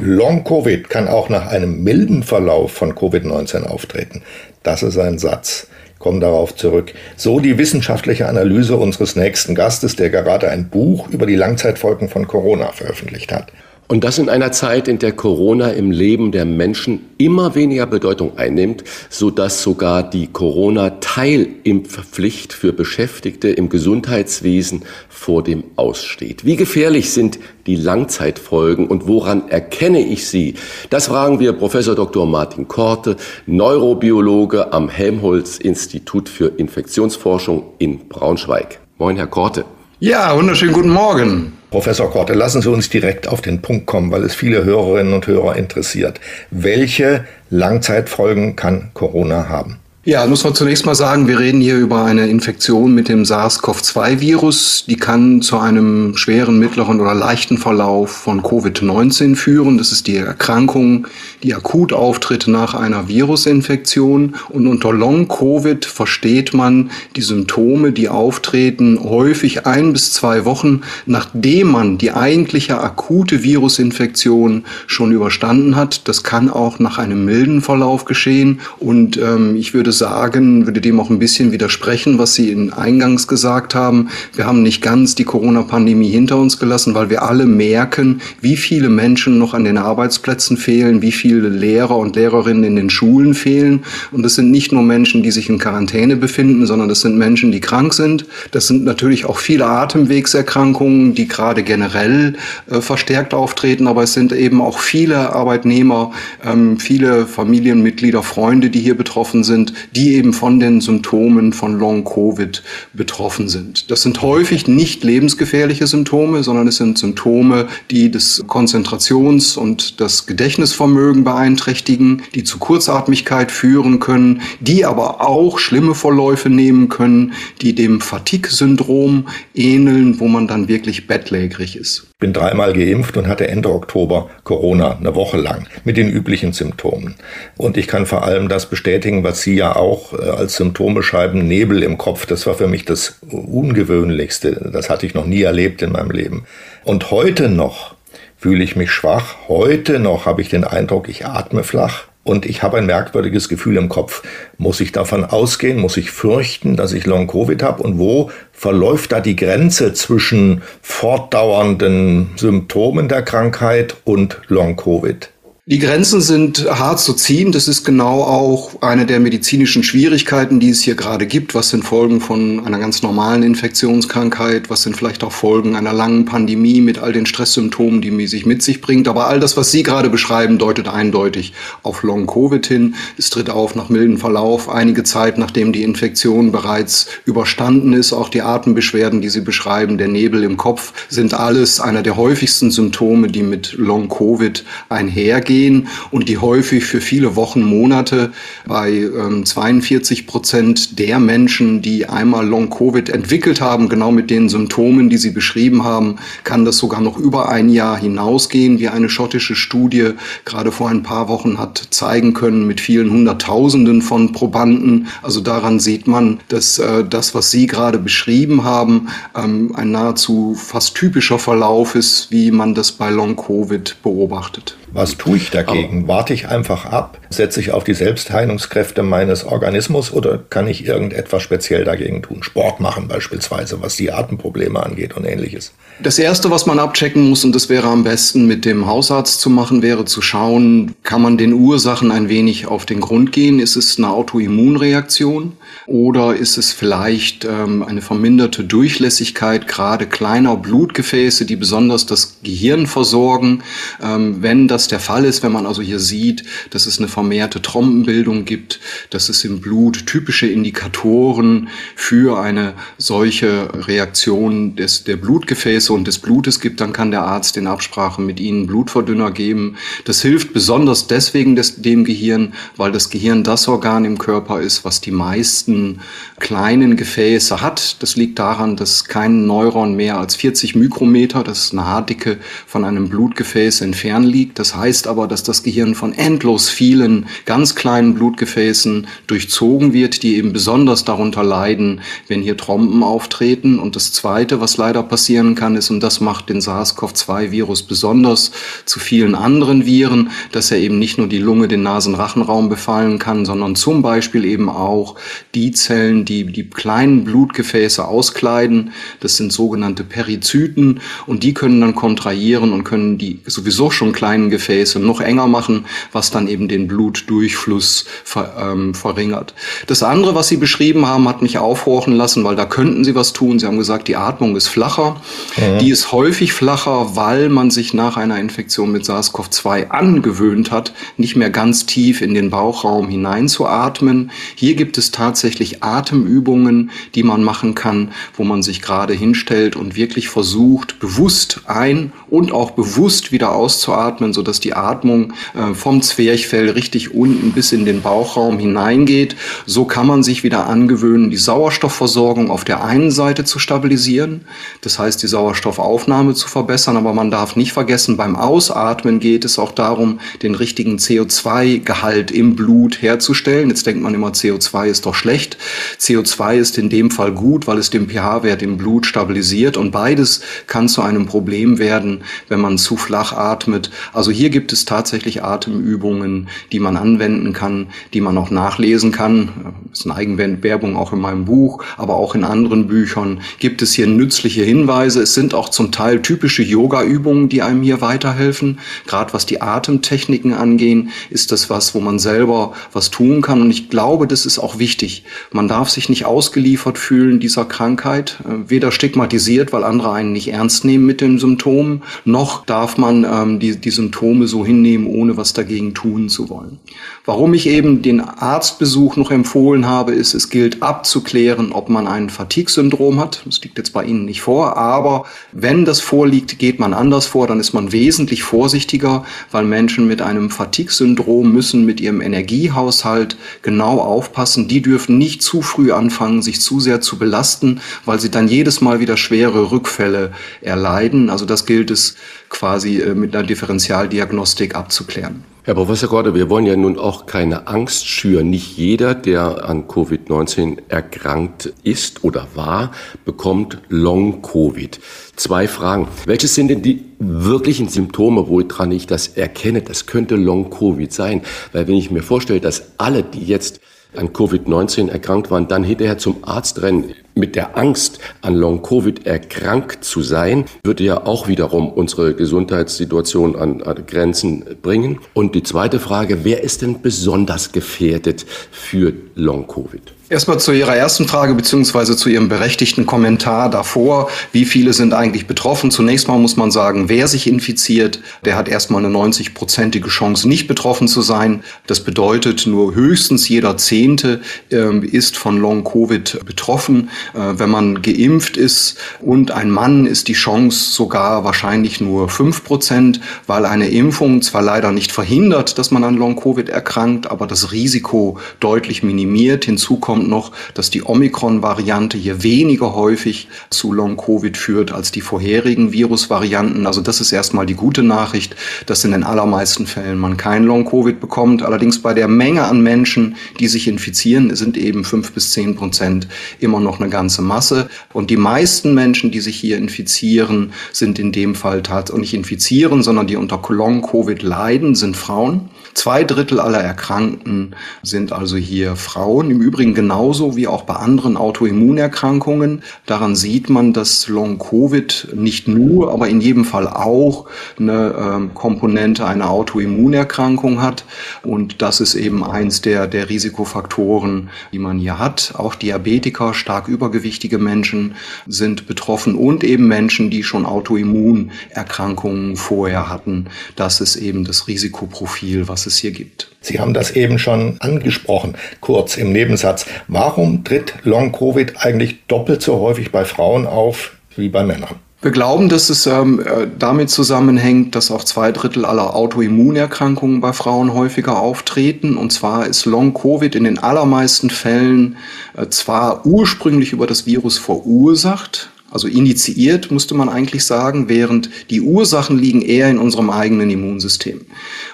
Long-Covid kann auch nach einem milden Verlauf von Covid-19 auftreten. Das ist ein Satz. Kommen darauf zurück. So die wissenschaftliche Analyse unseres nächsten Gastes, der gerade ein Buch über die Langzeitfolgen von Corona veröffentlicht hat. Und das in einer Zeit, in der Corona im Leben der Menschen immer weniger Bedeutung einnimmt, so dass sogar die Corona-Teilimpfpflicht für Beschäftigte im Gesundheitswesen vor dem Aussteht. Wie gefährlich sind die Langzeitfolgen und woran erkenne ich sie? Das fragen wir Professor Dr. Martin Korte, Neurobiologe am Helmholtz-Institut für Infektionsforschung in Braunschweig. Moin, Herr Korte. Ja, wunderschönen guten Morgen. Professor Korte, lassen Sie uns direkt auf den Punkt kommen, weil es viele Hörerinnen und Hörer interessiert. Welche Langzeitfolgen kann Corona haben? Ja, muss man zunächst mal sagen, wir reden hier über eine Infektion mit dem SARS-CoV-2-Virus. Die kann zu einem schweren, mittleren oder leichten Verlauf von Covid-19 führen. Das ist die Erkrankung, die akut auftritt nach einer Virusinfektion. Und unter Long-Covid versteht man die Symptome, die auftreten, häufig ein bis zwei Wochen, nachdem man die eigentliche akute Virusinfektion schon überstanden hat. Das kann auch nach einem milden Verlauf geschehen. Und ähm, ich würde sagen, würde dem auch ein bisschen widersprechen, was Sie in Eingangs gesagt haben. Wir haben nicht ganz die Corona-Pandemie hinter uns gelassen, weil wir alle merken, wie viele Menschen noch an den Arbeitsplätzen fehlen, wie viele Lehrer und Lehrerinnen in den Schulen fehlen. Und das sind nicht nur Menschen, die sich in Quarantäne befinden, sondern das sind Menschen, die krank sind. Das sind natürlich auch viele Atemwegserkrankungen, die gerade generell äh, verstärkt auftreten, aber es sind eben auch viele Arbeitnehmer, ähm, viele Familienmitglieder, Freunde, die hier betroffen sind, die eben von den Symptomen von Long-Covid betroffen sind. Das sind häufig nicht lebensgefährliche Symptome, sondern es sind Symptome, die das Konzentrations- und das Gedächtnisvermögen beeinträchtigen, die zu Kurzatmigkeit führen können, die aber auch schlimme Verläufe nehmen können, die dem Fatigue-Syndrom ähneln, wo man dann wirklich bettlägerig ist bin dreimal geimpft und hatte Ende Oktober Corona, eine Woche lang, mit den üblichen Symptomen. Und ich kann vor allem das bestätigen, was Sie ja auch äh, als Symptome schreiben, Nebel im Kopf. Das war für mich das Ungewöhnlichste. Das hatte ich noch nie erlebt in meinem Leben. Und heute noch fühle ich mich schwach. Heute noch habe ich den Eindruck, ich atme flach und ich habe ein merkwürdiges Gefühl im Kopf. Muss ich davon ausgehen? Muss ich fürchten, dass ich Long-Covid habe? Und wo verläuft da die Grenze zwischen fortdauernden Symptomen der Krankheit und Long-Covid? Die Grenzen sind hart zu ziehen. Das ist genau auch eine der medizinischen Schwierigkeiten, die es hier gerade gibt. Was sind Folgen von einer ganz normalen Infektionskrankheit? Was sind vielleicht auch Folgen einer langen Pandemie mit all den Stresssymptomen, die sich mit sich bringt? Aber all das, was Sie gerade beschreiben, deutet eindeutig auf Long-Covid hin. Es tritt auf nach milden Verlauf, einige Zeit nachdem die Infektion bereits überstanden ist. Auch die Atembeschwerden, die Sie beschreiben, der Nebel im Kopf, sind alles einer der häufigsten Symptome, die mit Long-Covid einhergehen gehen und die häufig für viele Wochen, Monate bei ähm, 42 Prozent der Menschen, die einmal Long-Covid entwickelt haben, genau mit den Symptomen, die sie beschrieben haben, kann das sogar noch über ein Jahr hinausgehen, wie eine schottische Studie gerade vor ein paar Wochen hat zeigen können mit vielen Hunderttausenden von Probanden. Also daran sieht man, dass äh, das, was Sie gerade beschrieben haben, ähm, ein nahezu fast typischer Verlauf ist, wie man das bei Long-Covid beobachtet. Was tue ich dagegen? Aber Warte ich einfach ab? Setze ich auf die Selbstheilungskräfte meines Organismus oder kann ich irgendetwas speziell dagegen tun? Sport machen beispielsweise, was die Atemprobleme angeht und ähnliches. Das Erste, was man abchecken muss, und das wäre am besten mit dem Hausarzt zu machen, wäre zu schauen, kann man den Ursachen ein wenig auf den Grund gehen? Ist es eine Autoimmunreaktion oder ist es vielleicht ähm, eine verminderte Durchlässigkeit gerade kleiner Blutgefäße, die besonders das Gehirn versorgen? Ähm, wenn das der Fall ist, wenn man also hier sieht, dass es eine vermehrte Trompenbildung gibt, dass es im Blut typische Indikatoren für eine solche Reaktion des, der Blutgefäße und des Blutes gibt, dann kann der Arzt in Absprache mit Ihnen Blutverdünner geben. Das hilft besonders deswegen des, dem Gehirn, weil das Gehirn das Organ im Körper ist, was die meisten kleinen Gefäße hat. Das liegt daran, dass kein Neuron mehr als 40 Mikrometer, das ist eine Haardicke, von einem Blutgefäß entfernt liegt. Das Das heißt aber, dass das Gehirn von endlos vielen ganz kleinen Blutgefäßen durchzogen wird, die eben besonders darunter leiden, wenn hier Trompen auftreten. Und das Zweite, was leider passieren kann, ist, und das macht den SARS-CoV-2-Virus besonders zu vielen anderen Viren, dass er eben nicht nur die Lunge, den Nasenrachenraum befallen kann, sondern zum Beispiel eben auch die Zellen, die die kleinen Blutgefäße auskleiden. Das sind sogenannte Perizyten und die können dann kontrahieren und können die sowieso schon kleinen Gefäße noch enger machen, was dann eben den Blutdurchfluss ver, ähm, verringert. Das andere, was Sie beschrieben haben, hat mich aufhorchen lassen, weil da könnten Sie was tun. Sie haben gesagt, die Atmung ist flacher. Mhm. Die ist häufig flacher, weil man sich nach einer Infektion mit SARS-CoV-2 angewöhnt hat, nicht mehr ganz tief in den Bauchraum hineinzuatmen. Hier gibt es tatsächlich Atemübungen, die man machen kann, wo man sich gerade hinstellt und wirklich versucht, bewusst ein und auch bewusst wieder auszuatmen, sodass die Atmung äh, vom Zwerchfell richtig unten bis in den Bauchraum hineingeht. So kann man sich wieder angewöhnen, die Sauerstoffversorgung auf der einen Seite zu stabilisieren, das heißt die Sauerstoffaufnahme zu verbessern, aber man darf nicht vergessen, beim Ausatmen geht es auch darum, den richtigen CO2-Gehalt im Blut herzustellen. Jetzt denkt man immer, CO2 ist doch schlecht. CO2 ist in dem Fall gut, weil es den pH-Wert im Blut stabilisiert und beides kann zu einem Problem werden, wenn man zu flach atmet. Also hier gibt es tatsächlich Atemübungen, die man anwenden kann, die man auch nachlesen kann. Das ist eine Eigenwerbung auch in meinem Buch, aber auch in anderen Büchern gibt es hier nützliche Hinweise. Es sind auch zum Teil typische Yoga-Übungen, die einem hier weiterhelfen. Gerade was die Atemtechniken angehen, ist das was, wo man selber was tun kann. Und ich glaube, das ist auch wichtig. Man darf sich nicht ausgeliefert fühlen dieser Krankheit, äh, weder stigmatisiert, weil andere einen nicht ernst nehmen mit den Symptomen, noch darf man ähm, die, die Symptome so hinnehmen, ohne was dagegen tun zu wollen. Warum ich eben den Arztbesuch noch empfohlen habe, ist, es gilt abzuklären, ob man ein Fatigue-Syndrom hat. Das liegt jetzt bei Ihnen nicht vor, aber wenn das vorliegt, geht man anders vor, dann ist man wesentlich vorsichtiger, weil Menschen mit einem Fatigue-Syndrom müssen mit ihrem Energiehaushalt genau aufpassen. Die dürfen nicht zu früh anfangen, sich zu sehr zu belasten, weil sie dann jedes Mal wieder schwere Rückfälle erleiden. Also das gilt es quasi äh, mit einer Differentialdiagnostik abzuklären. Herr Professor Gorde, wir wollen ja nun auch keine Angst schüren. Nicht jeder, der an Covid-19 erkrankt ist oder war, bekommt Long-Covid. Zwei Fragen. Welches sind denn die wirklichen Symptome, woran ich das erkenne? Das könnte Long-Covid sein. Weil wenn ich mir vorstelle, dass alle, die jetzt an Covid-19 erkrankt waren, dann hinterher zum Arzt rennen, mit der Angst, an Long-Covid erkrankt zu sein, würde ja auch wiederum unsere Gesundheitssituation an, an Grenzen bringen. Und die zweite Frage, wer ist denn besonders gefährdet für Long-Covid? Erstmal zu Ihrer ersten Frage beziehungsweise zu Ihrem berechtigten Kommentar davor. Wie viele sind eigentlich betroffen? Zunächst mal muss man sagen, wer sich infiziert, der hat erstmal eine 90-prozentige Chance, nicht betroffen zu sein. Das bedeutet, nur höchstens jeder Zehnte äh, ist von Long-Covid betroffen. Äh, wenn man geimpft ist und ein Mann, ist die Chance sogar wahrscheinlich nur fünf Prozent, weil eine Impfung zwar leider nicht verhindert, dass man an Long-Covid erkrankt, aber das Risiko deutlich minimiert. Hinzu kommt noch, dass die Omikron-Variante hier weniger häufig zu Long-Covid führt als die vorherigen Virusvarianten. Also das ist erstmal die gute Nachricht, dass in den allermeisten Fällen man kein Long-Covid bekommt. Allerdings bei der Menge an Menschen, die sich infizieren, sind eben fünf bis zehn Prozent immer noch eine ganze Masse. Und die meisten Menschen, die sich hier infizieren, sind in dem Fall tatsächlich nicht infizieren, sondern die unter Long-Covid leiden, sind Frauen. Zwei Drittel aller Erkrankten sind also hier Frauen. Im Übrigen genauso wie auch bei anderen Autoimmunerkrankungen. Daran sieht man, dass Long-Covid nicht nur, aber in jedem Fall auch eine ähm, Komponente einer Autoimmunerkrankung hat. Und das ist eben eins der, der Risikofaktoren, die man hier hat. Auch Diabetiker, stark übergewichtige Menschen sind betroffen und eben Menschen, die schon Autoimmunerkrankungen vorher hatten. Das ist eben das Risikoprofil, was es hier gibt. Sie haben das eben schon angesprochen, kurz im Nebensatz. Warum tritt Long-Covid eigentlich doppelt so häufig bei Frauen auf wie bei Männern? Wir glauben, dass es ähm, äh, damit zusammenhängt, dass auch zwei Drittel aller Autoimmunerkrankungen bei Frauen häufiger auftreten. Und zwar ist Long-Covid in den allermeisten Fällen äh, zwar ursprünglich über das Virus verursacht, also initiiert, musste man eigentlich sagen, während die Ursachen liegen eher in unserem eigenen Immunsystem.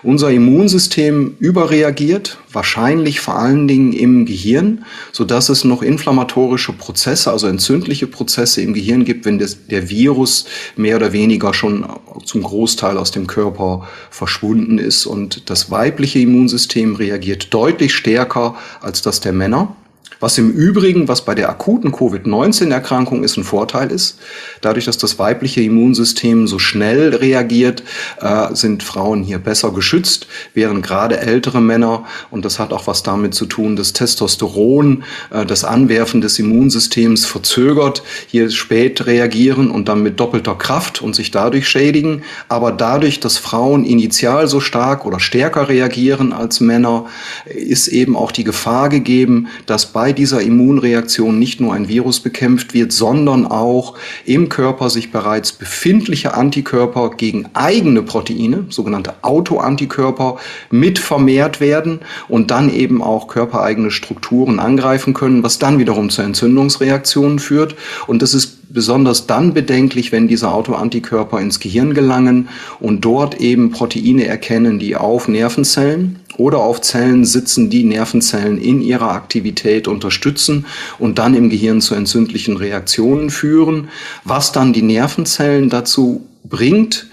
Unser Immunsystem überreagiert, wahrscheinlich vor allen Dingen im Gehirn, so dass es noch inflammatorische Prozesse, also entzündliche Prozesse im Gehirn gibt, wenn das, der Virus mehr oder weniger schon zum Großteil aus dem Körper verschwunden ist. Und das weibliche Immunsystem reagiert deutlich stärker als das der Männer. Was im Übrigen, was bei der akuten Covid-19-Erkrankung ist, ein Vorteil ist. Dadurch, dass das weibliche Immunsystem so schnell reagiert, äh, sind Frauen hier besser geschützt, während gerade ältere Männer, und das hat auch was damit zu tun, dass Testosteron äh, das Anwerfen des Immunsystems verzögert, hier spät reagieren und dann mit doppelter Kraft und sich dadurch schädigen. Aber dadurch, dass Frauen initial so stark oder stärker reagieren als Männer, ist eben auch die Gefahr gegeben, dass bei dieser Immunreaktion nicht nur ein Virus bekämpft wird, sondern auch im Körper sich bereits befindliche Antikörper gegen eigene Proteine, sogenannte Autoantikörper, mit vermehrt werden und dann eben auch körpereigene Strukturen angreifen können, was dann wiederum zu Entzündungsreaktionen führt. Und das ist besonders dann bedenklich, wenn diese Autoantikörper ins Gehirn gelangen und dort eben Proteine erkennen, die auf Nervenzellen oder auf Zellen sitzen, die Nervenzellen in ihrer Aktivität unterstützen und dann im Gehirn zu entzündlichen Reaktionen führen, was dann die Nervenzellen dazu bringt,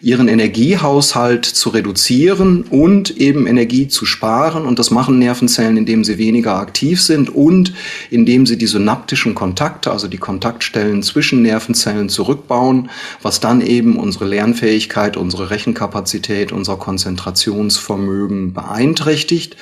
ihren Energiehaushalt zu reduzieren und eben Energie zu sparen. Und das machen Nervenzellen, indem sie weniger aktiv sind und indem sie die synaptischen Kontakte, also die Kontaktstellen zwischen Nervenzellen zurückbauen, was dann eben unsere Lernfähigkeit, unsere Rechenkapazität, unser Konzentrationsvermögen beeinträchtigt.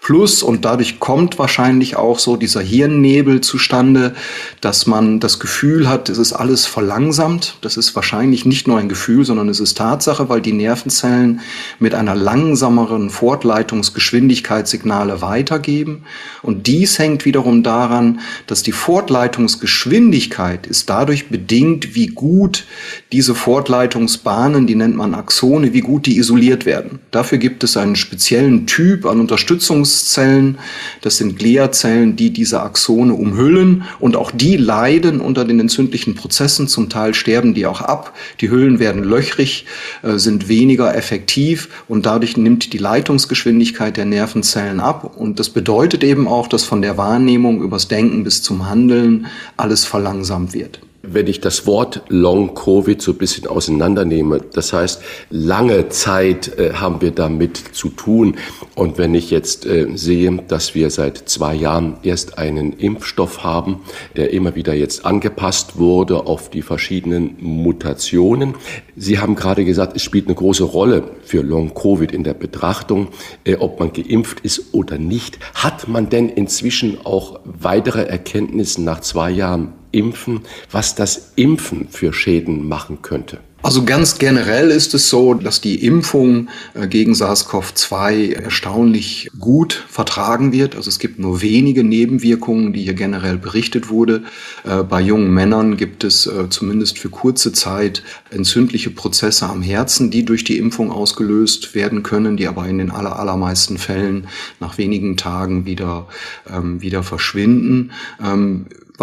Plus, und dadurch kommt wahrscheinlich auch so dieser Hirnnebel zustande, dass man das Gefühl hat, es ist alles verlangsamt. Das ist wahrscheinlich nicht nur ein Gefühl, sondern es ist Tatsache, weil die Nervenzellen mit einer langsameren Fortleitungsgeschwindigkeit Signale weitergeben. Und dies hängt wiederum daran, dass die Fortleitungsgeschwindigkeit ist dadurch bedingt, wie gut diese Fortleitungsbahnen, die nennt man Axone, wie gut die isoliert werden. Dafür gibt es einen speziellen Typ an Unterstützungszellen. Das sind Gliazellen, die diese Axone umhüllen und auch die leiden unter den entzündlichen Prozessen. Zum Teil sterben die auch ab. Die Hüllen werden löchrig äh, sind weniger effektiv und dadurch nimmt die Leitungsgeschwindigkeit der Nervenzellen ab. Und das bedeutet eben auch, dass von der Wahrnehmung übers Denken bis zum Handeln alles verlangsamt wird. Wenn ich das Wort Long Covid so ein bisschen auseinandernehme, das heißt, lange Zeit äh, haben wir damit zu tun. Und wenn ich jetzt äh, sehe, dass wir seit zwei Jahren erst einen Impfstoff haben, der immer wieder jetzt angepasst wurde auf die verschiedenen Mutationen. Sie haben gerade gesagt, es spielt eine große Rolle für Long Covid in der Betrachtung, äh, ob man geimpft ist oder nicht. Hat man denn inzwischen auch weitere Erkenntnisse nach zwei Jahren Impfen, was das Impfen für Schäden machen könnte? Also ganz generell ist es so, dass die Impfung äh, gegen SARS-CoV-2 erstaunlich gut vertragen wird. Also es gibt nur wenige Nebenwirkungen, die hier generell berichtet wurde. Äh, bei jungen Männern gibt es äh, zumindest für kurze Zeit entzündliche Prozesse am Herzen, die durch die Impfung ausgelöst werden können, die aber in den allermeisten Fällen nach wenigen Tagen wieder, ähm, wieder verschwinden.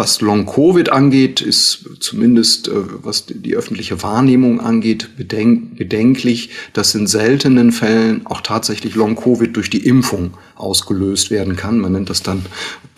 Was Long-Covid angeht, ist zumindest, äh, was die öffentliche Wahrnehmung angeht, bedenk bedenklich, dass in seltenen Fällen auch tatsächlich Long-Covid durch die Impfung ausgelöst werden kann. Man nennt das dann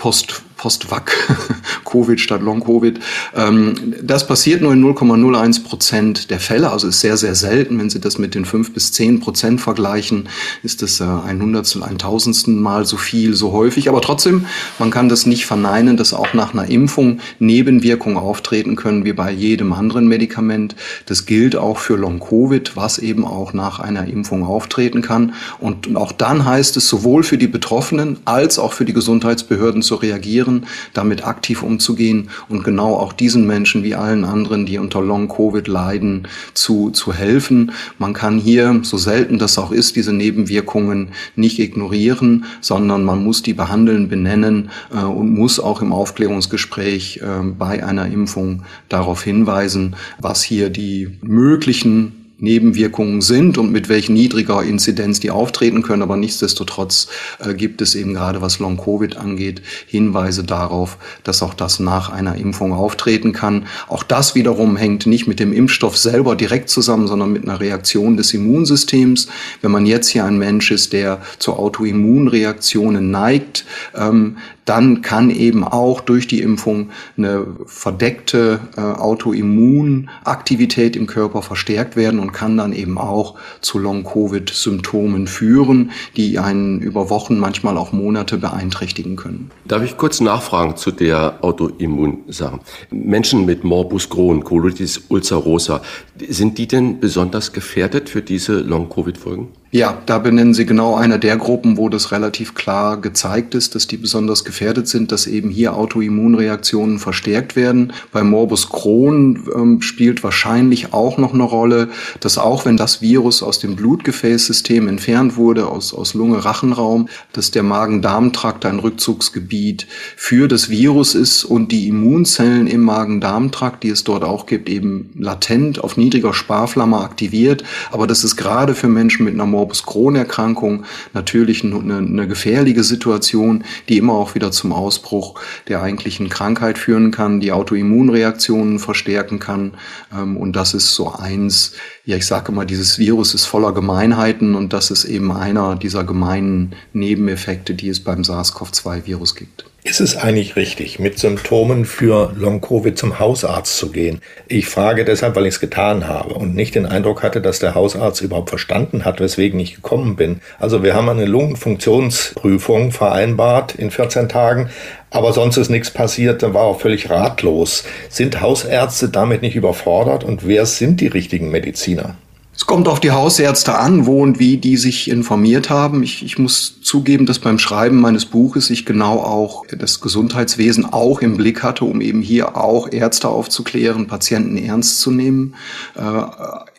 Post, Post-Vac, Covid statt Long-Covid. Ähm, das passiert nur in 0,01 Prozent der Fälle, also ist sehr, sehr selten. Wenn Sie das mit den 5 bis 10 Prozent vergleichen, ist das äh, ein Hundertstel, ein Tausendstel Mal so viel, so häufig. Aber trotzdem, man kann das nicht verneinen, dass auch nach einer Impfung Nebenwirkungen auftreten können, wie bei jedem anderen Medikament. Das gilt auch für Long-Covid, was eben auch nach einer Impfung auftreten kann. Und auch dann heißt es sowohl für die Betroffenen als auch für die Gesundheitsbehörden zu reagieren, damit aktiv umzugehen und genau auch diesen Menschen wie allen anderen, die unter Long-Covid leiden, zu, zu helfen. Man kann hier, so selten das auch ist, diese Nebenwirkungen nicht ignorieren, sondern man muss die behandeln, benennen äh, und muss auch im Aufklärungsgespräch äh, bei einer Impfung darauf hinweisen, was hier die möglichen Nebenwirkungen sind und mit welch niedriger Inzidenz die auftreten können. Aber nichtsdestotrotz äh, gibt es eben gerade was Long-Covid angeht, Hinweise darauf, dass auch das nach einer Impfung auftreten kann. Auch das wiederum hängt nicht mit dem Impfstoff selber direkt zusammen, sondern mit einer Reaktion des Immunsystems. Wenn man jetzt hier ein Mensch ist, der zu Autoimmunreaktionen neigt, ähm, dann kann eben auch durch die Impfung eine verdeckte äh, Autoimmunaktivität im Körper verstärkt werden und kann dann eben auch zu Long-Covid-Symptomen führen, die einen über Wochen, manchmal auch Monate beeinträchtigen können. Darf ich kurz nachfragen zu der Autoimmunsache? Menschen mit Morbus Crohn, Colitis ulcerosa, sind die denn besonders gefährdet für diese Long-Covid-Folgen? Ja, da benennen Sie genau eine der Gruppen, wo das relativ klar gezeigt ist, dass die besonders gefährdet sind, dass eben hier Autoimmunreaktionen verstärkt werden. Bei Morbus Crohn ähm, spielt wahrscheinlich auch noch eine Rolle, dass auch wenn das Virus aus dem Blutgefäßsystem entfernt wurde, aus, aus Lunge, Rachenraum, dass der Magen-Darm-Trakt ein Rückzugsgebiet für das Virus ist und die Immunzellen im Magen-Darm-Trakt, die es dort auch gibt, eben latent auf niedriger Sparflamme aktiviert. Aber das ist gerade für Menschen mit einer Crohn-Erkrankung natürlich eine, eine gefährliche Situation, die immer auch wieder zum Ausbruch der eigentlichen Krankheit führen kann, die Autoimmunreaktionen verstärken kann. Ähm, und das ist so eins, ja, ich sage immer, dieses Virus ist voller Gemeinheiten und das ist eben einer dieser gemeinen Nebeneffekte, die es beim SARS-CoV-2-Virus gibt. Ist es eigentlich richtig, mit Symptomen für Long-Covid zum Hausarzt zu gehen? Ich frage deshalb, weil ich es getan habe und nicht den Eindruck hatte, dass der Hausarzt überhaupt verstanden hat, weswegen ich gekommen bin. Also wir haben eine Lungenfunktionsprüfung vereinbart in 14 Tagen, aber sonst ist nichts passiert, dann war auch völlig ratlos. Sind Hausärzte damit nicht überfordert und wer sind die richtigen Mediziner? Es kommt auf die Hausärzte an, wo und wie die sich informiert haben. Ich, ich, muss zugeben, dass beim Schreiben meines Buches ich genau auch das Gesundheitswesen auch im Blick hatte, um eben hier auch Ärzte aufzuklären, Patienten ernst zu nehmen. Äh,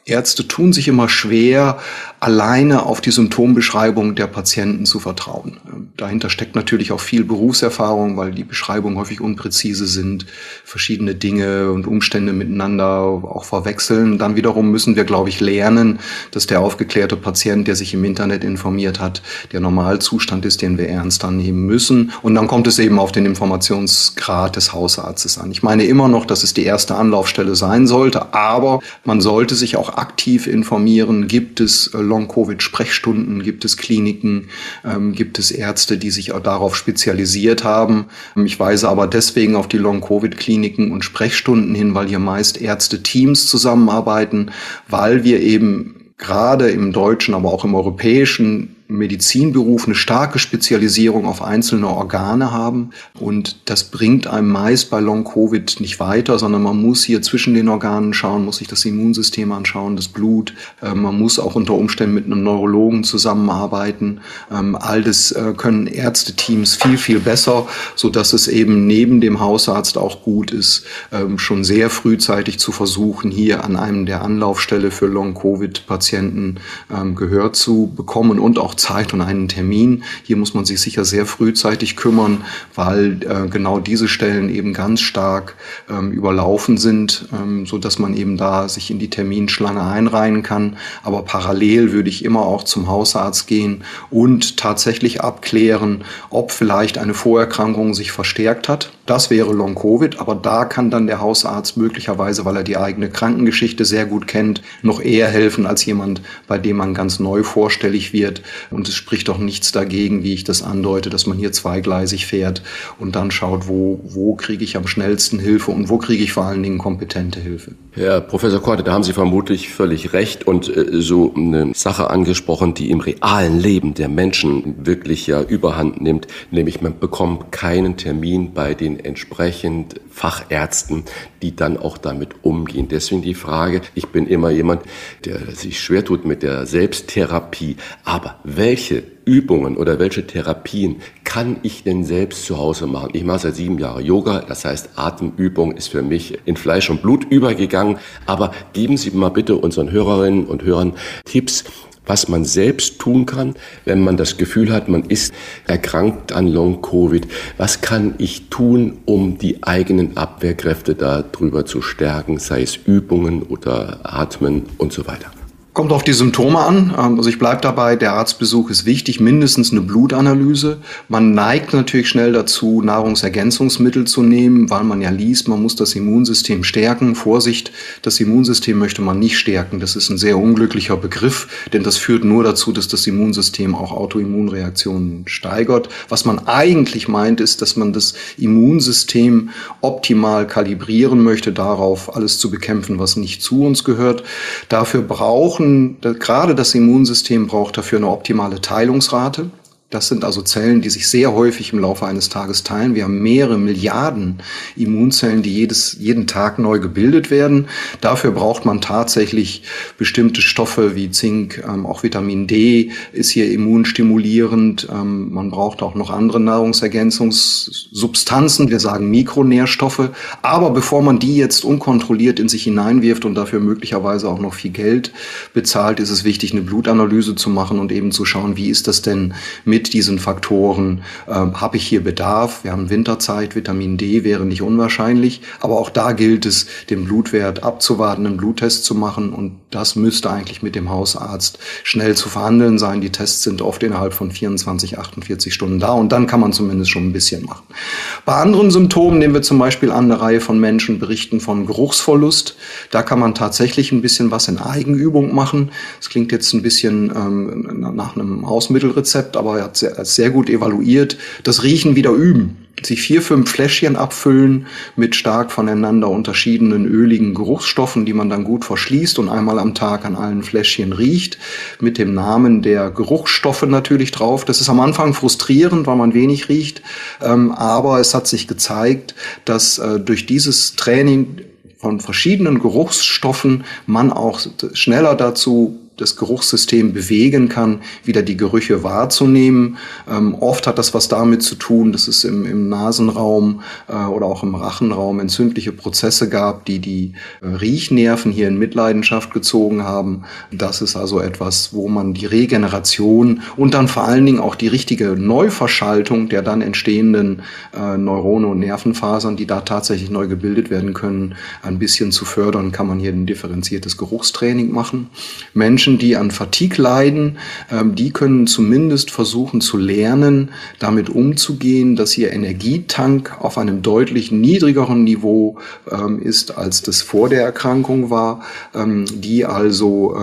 Ärzte tun sich immer schwer, alleine auf die Symptombeschreibung der Patienten zu vertrauen. Dahinter steckt natürlich auch viel Berufserfahrung, weil die Beschreibungen häufig unpräzise sind, verschiedene Dinge und Umstände miteinander auch verwechseln. Dann wiederum müssen wir, glaube ich, lernen, dass der aufgeklärte Patient, der sich im Internet informiert hat, der Normalzustand ist, den wir ernster nehmen müssen. Und dann kommt es eben auf den Informationsgrad des Hausarztes an. Ich meine immer noch, dass es die erste Anlaufstelle sein sollte, aber man sollte sich auch aktiv informieren. Gibt es äh, Long-Covid-Sprechstunden? Gibt es Kliniken? Ähm, gibt es Ärzte, die sich auch darauf spezialisiert haben? Ich weise aber deswegen auf die Long-Covid-Kliniken und Sprechstunden hin, weil hier meist Ärzte-Teams zusammenarbeiten, weil wir eben gerade im deutschen, aber auch im europäischen Medizinberuf eine starke Spezialisierung auf einzelne Organe haben. Und das bringt einem meist bei Long-Covid nicht weiter, sondern man muss hier zwischen den Organen schauen, muss sich das Immunsystem anschauen, das Blut. Äh, man muss auch unter Umständen mit einem Neurologen zusammenarbeiten. Ähm, all das äh, können Ärzteteams viel, viel besser, so dass es eben neben dem Hausarzt auch gut ist, ähm, schon sehr frühzeitig zu versuchen, hier an einem der Anlaufstelle für Long-Covid-Patienten ähm, Gehör zu bekommen und auch Zeit und einen Termin. Hier muss man sich sicher sehr frühzeitig kümmern, weil äh, genau diese Stellen eben ganz stark ähm, überlaufen sind, ähm, so dass man eben da sich in die Terminschlange einreihen kann. Aber parallel würde ich immer auch zum Hausarzt gehen und tatsächlich abklären, ob vielleicht eine Vorerkrankung sich verstärkt hat. Das wäre Long Covid, aber da kann dann der Hausarzt möglicherweise, weil er die eigene Krankengeschichte sehr gut kennt, noch eher helfen als jemand, bei dem man ganz neu vorstellig wird und es spricht doch nichts dagegen, wie ich das andeute, dass man hier zweigleisig fährt und dann schaut, wo, wo kriege ich am schnellsten Hilfe und wo kriege ich vor allen Dingen kompetente Hilfe. Herr Professor Korte, da haben Sie vermutlich völlig recht und äh, so eine Sache angesprochen, die im realen Leben der Menschen wirklich ja überhand nimmt, nämlich man bekommt keinen Termin bei den entsprechend Fachärzten, die dann auch damit umgehen. Deswegen die Frage, ich bin immer jemand, der sich schwer tut mit der Selbsttherapie, aber welche Übungen oder welche Therapien kann ich denn selbst zu Hause machen? Ich mache seit sieben Jahren Yoga, das heißt Atemübung ist für mich in Fleisch und Blut übergegangen. Aber geben Sie mal bitte unseren Hörerinnen und Hörern Tipps, was man selbst tun kann, wenn man das Gefühl hat, man ist erkrankt an Long-Covid. Was kann ich tun, um die eigenen Abwehrkräfte darüber zu stärken, sei es Übungen oder Atmen und so weiter? Kommt auf die Symptome an. Ähm, also ich bleibe dabei, der Arztbesuch ist wichtig, mindestens eine Blutanalyse. Man neigt natürlich schnell dazu, Nahrungsergänzungsmittel zu nehmen, weil man ja liest, man muss das Immunsystem stärken. Vorsicht, das Immunsystem möchte man nicht stärken. Das ist ein sehr unglücklicher Begriff, denn das führt nur dazu, dass das Immunsystem auch Autoimmunreaktionen steigert. Was man eigentlich meint, ist, dass man das Immunsystem optimal kalibrieren möchte, darauf alles zu bekämpfen, was nicht zu uns gehört. Dafür brauchen brauchen, gerade das Immunsystem braucht dafür eine optimale Teilungsrate. Das sind also Zellen, die sich sehr häufig im Laufe eines Tages teilen. Wir haben mehrere Milliarden Immunzellen, die jedes, jeden Tag neu gebildet werden. Dafür braucht man tatsächlich bestimmte Stoffe wie Zink, ähm, auch Vitamin D ist hier immunstimulierend. Ähm, man braucht auch noch andere Nahrungsergänzungssubstanzen. Wir sagen Mikronährstoffe. Aber bevor man die jetzt unkontrolliert in sich hineinwirft und dafür möglicherweise auch noch viel Geld bezahlt, ist es wichtig, eine Blutanalyse zu machen und eben zu schauen, wie ist das denn mit mit diesen Faktoren äh, habe ich hier Bedarf. Wir haben Winterzeit, Vitamin D wäre nicht unwahrscheinlich, aber auch da gilt es, den Blutwert abzuwarten, einen Bluttest zu machen und das müsste eigentlich mit dem Hausarzt schnell zu verhandeln sein. Die Tests sind oft innerhalb von 24, 48 Stunden da und dann kann man zumindest schon ein bisschen machen. Bei anderen Symptomen nehmen wir zum Beispiel an, eine Reihe von Menschen berichten von Geruchsverlust. Da kann man tatsächlich ein bisschen was in Eigenübung machen. Das klingt jetzt ein bisschen ähm, nach einem Hausmittelrezept, aber ja, sehr, sehr gut evaluiert, das Riechen wieder üben. Sich vier, fünf Fläschchen abfüllen mit stark voneinander unterschiedenen öligen Geruchsstoffen, die man dann gut verschließt und einmal am Tag an allen Fläschchen riecht, mit dem Namen der Geruchsstoffe natürlich drauf. Das ist am Anfang frustrierend, weil man wenig riecht, ähm, aber es hat sich gezeigt, dass äh, durch dieses Training von verschiedenen Geruchsstoffen man auch schneller dazu das Geruchssystem bewegen kann, wieder die Gerüche wahrzunehmen. Ähm, oft hat das was damit zu tun, dass es im, im Nasenraum äh, oder auch im Rachenraum entzündliche Prozesse gab, die die äh, Riechnerven hier in Mitleidenschaft gezogen haben. Das ist also etwas, wo man die Regeneration und dann vor allen Dingen auch die richtige Neuverschaltung der dann entstehenden äh, Neurone und Nervenfasern, die da tatsächlich neu gebildet werden können, ein bisschen zu fördern, kann man hier ein differenziertes Geruchstraining machen. Menschen Menschen, die an Fatigue leiden, ähm, die können zumindest versuchen zu lernen, damit umzugehen, dass ihr Energietank auf einem deutlich niedrigeren Niveau ähm, ist, als das vor der Erkrankung war, ähm, die also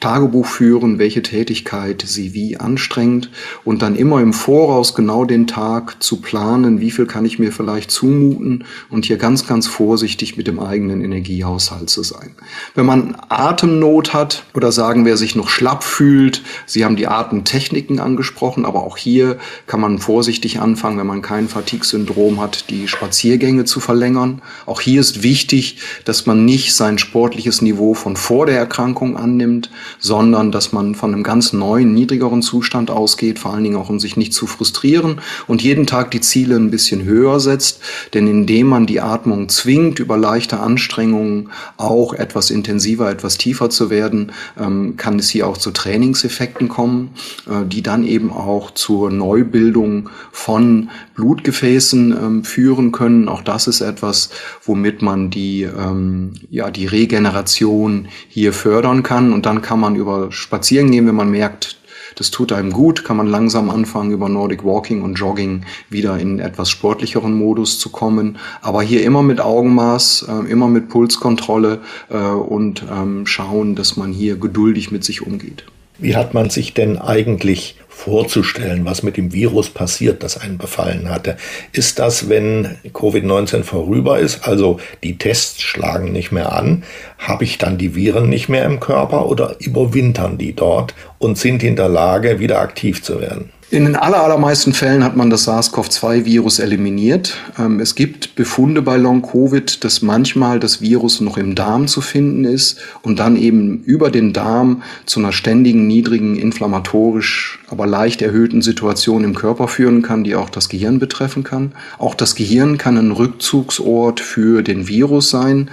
Tagebuch führen, welche Tätigkeit sie wie anstrengt und dann immer im Voraus genau den Tag zu planen, wie viel kann ich mir vielleicht zumuten und hier ganz, ganz vorsichtig mit dem eigenen Energiehaushalt zu sein. Wenn man Atemnot hat oder sagt, sagen, wer sich noch schlapp fühlt. Sie haben die Atemtechniken angesprochen, aber auch hier kann man vorsichtig anfangen, wenn man kein Fatigue-Syndrom hat, die Spaziergänge zu verlängern. Auch hier ist wichtig, dass man nicht sein sportliches Niveau von vor der Erkrankung annimmt, sondern dass man von einem ganz neuen, niedrigeren Zustand ausgeht, vor allen Dingen auch um sich nicht zu frustrieren und jeden Tag die Ziele ein bisschen höher setzt. Denn indem man die Atmung zwingt, über leichte Anstrengungen auch etwas intensiver, etwas tiefer zu werden, ähm, ähm, kann es hier auch zu Trainingseffekten kommen, äh, die dann eben auch zur Neubildung von Blutgefäßen ähm, führen können. Auch das ist etwas, womit man die, ähm, ja, die Regeneration hier fördern kann. Und dann kann man über Spazieren gehen, wenn man merkt, das tut einem gut, kann man langsam anfangen, über Nordic Walking und Jogging wieder in etwas sportlicheren Modus zu kommen. Aber hier immer mit Augenmaß, äh, immer mit Pulskontrolle äh, und ähm, schauen, dass man hier geduldig mit sich umgeht. Wie hat man sich denn eigentlich vorzustellen, was mit dem Virus passiert, das einen befallen hatte. Ist das, wenn Covid-19 vorüber ist, also die Tests schlagen nicht mehr an, habe ich dann die Viren nicht mehr im Körper oder überwintern die dort und sind in der Lage, wieder aktiv zu werden? In den allermeisten Fällen hat man das SARS-CoV-2-Virus eliminiert. Ähm, es gibt Befunde bei Long-Covid, dass manchmal das Virus noch im Darm zu finden ist und dann eben über den Darm zu einer ständigen, niedrigen, inflammatorisch, aber leicht erhöhten Situation im Körper führen kann, die auch das Gehirn betreffen kann. Auch das Gehirn kann ein Rückzugsort für den Virus sein.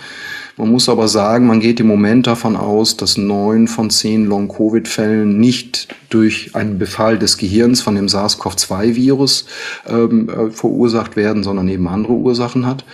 Man muss aber sagen, man geht im Moment davon aus, dass neun von zehn Long-Covid-Fällen nicht durch einen Befall des Gehirns von dem SARS-CoV-2-Virus ähm, äh, verursacht werden, sondern eben andere Ursachen hat.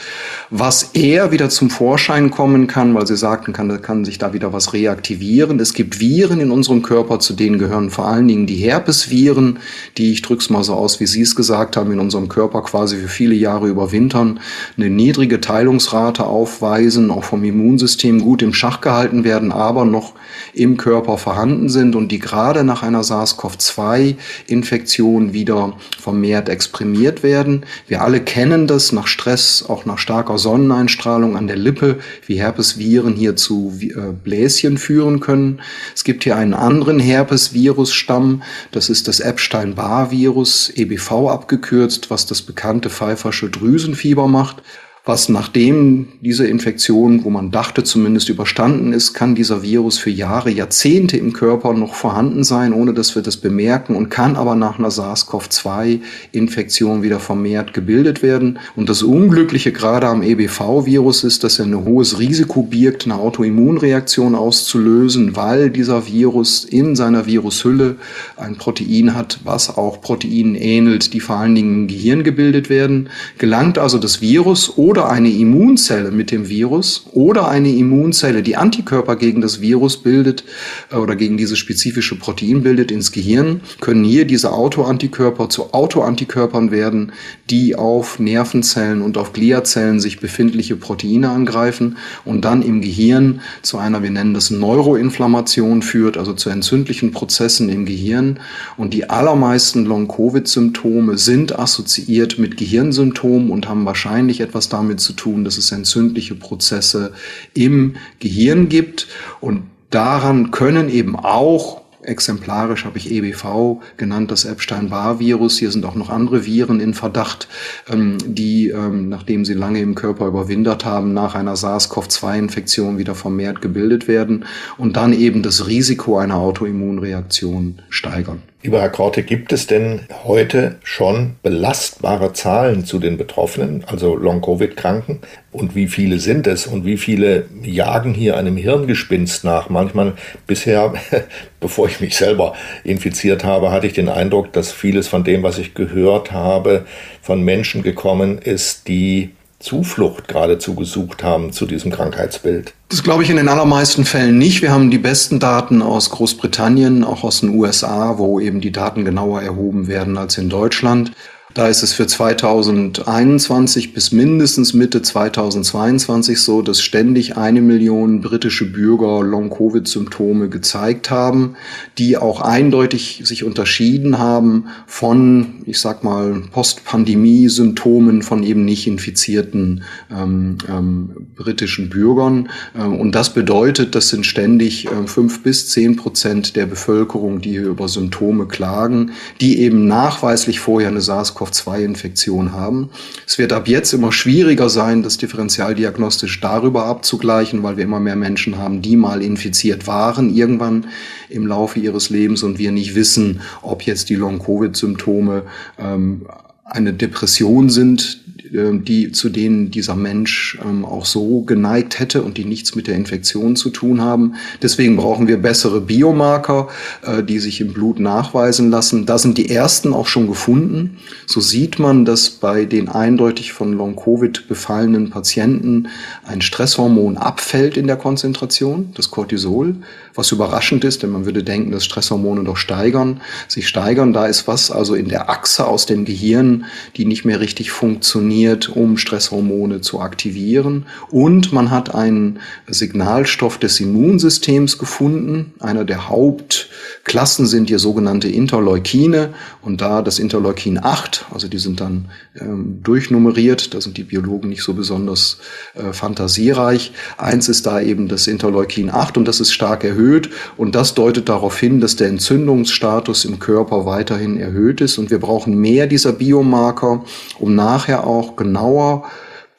Was eher wieder zum Vorschein kommen kann, weil Sie sagten, kann, kann sich da wieder was reaktivieren. Es gibt Viren in unserem Körper, zu denen gehören vor allen Dingen die Herpesviren, die, ich drücke es mal so aus, wie Sie es gesagt haben, in unserem Körper quasi für viele Jahre überwintern, eine niedrige Teilungsrate aufweisen, auch vom Immunsystem gut im Schach gehalten werden, aber noch im Körper vorhanden sind und die gerade nach einer SARS-CoV-2-Infektion wieder vermehrt exprimiert werden. Wir alle kennen das nach Stress, auch nach starker Sonneneinstrahlung an der Lippe, wie Herpesviren hier zu äh, Bläschen führen können. Es gibt hier einen anderen Herpesvirusstamm, das ist das Epstein-Barr-Virus, EBV abgekürzt, was das bekannte pfeifersche Drüsenfieber macht was nachdem diese Infektion, wo man dachte zumindest überstanden ist, kann dieser Virus für Jahre, Jahrzehnte im Körper noch vorhanden sein, ohne dass wir das bemerken und kann aber nach einer SARS-CoV-2-Infektion wieder vermehrt gebildet werden. Und das Unglückliche gerade am EBV-Virus ist, dass er ein hohes Risiko birgt, eine Autoimmunreaktion auszulösen, weil dieser Virus in seiner Virushülle ein Protein hat, was auch Proteinen ähnelt, die vor allen Dingen im Gehirn gebildet werden. Gelangt also das Virus oder oder eine Immunzelle mit dem Virus oder eine Immunzelle, die Antikörper gegen das Virus bildet äh, oder gegen dieses spezifische Protein bildet ins Gehirn, können hier diese Autoantikörper zu Autoantikörpern werden, die auf Nervenzellen und auf Gliazellen sich befindliche Proteine angreifen und dann im Gehirn zu einer, wir nennen das Neuroinflammation führt, also zu entzündlichen Prozessen im Gehirn. Und die allermeisten Long-Covid-Symptome sind assoziiert mit Gehirnsymptomen und haben wahrscheinlich etwas damit damit zu tun, dass es entzündliche Prozesse im Gehirn gibt und daran können eben auch exemplarisch habe ich EBV genannt, das Epstein-Barr-Virus. Hier sind auch noch andere Viren in Verdacht, ähm, die, ähm, nachdem sie lange im Körper überwintert haben, nach einer SARS-CoV-2-Infektion wieder vermehrt gebildet werden und dann eben das Risiko einer Autoimmunreaktion steigern. Lieber Herr Korte, gibt es denn heute schon belastbare Zahlen zu den Betroffenen, also Long-Covid-Kranken? Und wie viele sind es? Und wie viele jagen hier einem Hirngespinst nach? Manchmal bisher, bevor ich mich selber infiziert habe, hatte ich den Eindruck, dass vieles von dem, was ich gehört habe, von Menschen gekommen ist, die Zuflucht geradezu gesucht haben zu diesem Krankheitsbild. Das glaube ich in den allermeisten Fällen nicht. Wir haben die besten Daten aus Großbritannien, auch aus den USA, wo eben die Daten genauer erhoben werden als in Deutschland. Da ist es für 2021 bis mindestens Mitte 2022 so, dass ständig eine Million britische Bürger Long-Covid-Symptome gezeigt haben, die auch eindeutig sich unterschieden haben von, ich sag mal, Post-Pandemie-Symptomen von eben nicht infizierten ähm, ähm, britischen Bürgern. Ähm, und das bedeutet, das sind ständig äh, fünf bis zehn Prozent der Bevölkerung, die hier über Symptome klagen, die eben nachweislich vorher eine SARS SARS-CoV-2-Infektion haben. Es wird ab jetzt immer schwieriger sein, das differentialdiagnostisch darüber abzugleichen, weil wir immer mehr Menschen haben, die mal infiziert waren irgendwann im Laufe ihres Lebens und wir nicht wissen, ob jetzt die Long-Covid-Symptome ähm, eine Depression sind, die, zu denen dieser Mensch ähm, auch so geneigt hätte und die nichts mit der Infektion zu tun haben. Deswegen brauchen wir bessere Biomarker, äh, die sich im Blut nachweisen lassen. Da sind die ersten auch schon gefunden. So sieht man, dass bei den eindeutig von Long-Covid befallenen Patienten ein Stresshormon abfällt in der Konzentration, das Cortisol, was überraschend ist, denn man würde denken, dass Stresshormone doch steigern, sich steigern. Da ist was also in der Achse aus dem Gehirn, die nicht mehr richtig funktioniert um Stresshormone zu aktivieren. Und man hat einen Signalstoff des Immunsystems gefunden. Einer der Hauptklassen sind hier sogenannte Interleukine. Und da das Interleukin 8, also die sind dann ähm, durchnummeriert, da sind die Biologen nicht so besonders äh, fantasiereich. Eins ist da eben das Interleukin 8 und das ist stark erhöht. Und das deutet darauf hin, dass der Entzündungsstatus im Körper weiterhin erhöht ist. Und wir brauchen mehr dieser Biomarker, um nachher auch genauer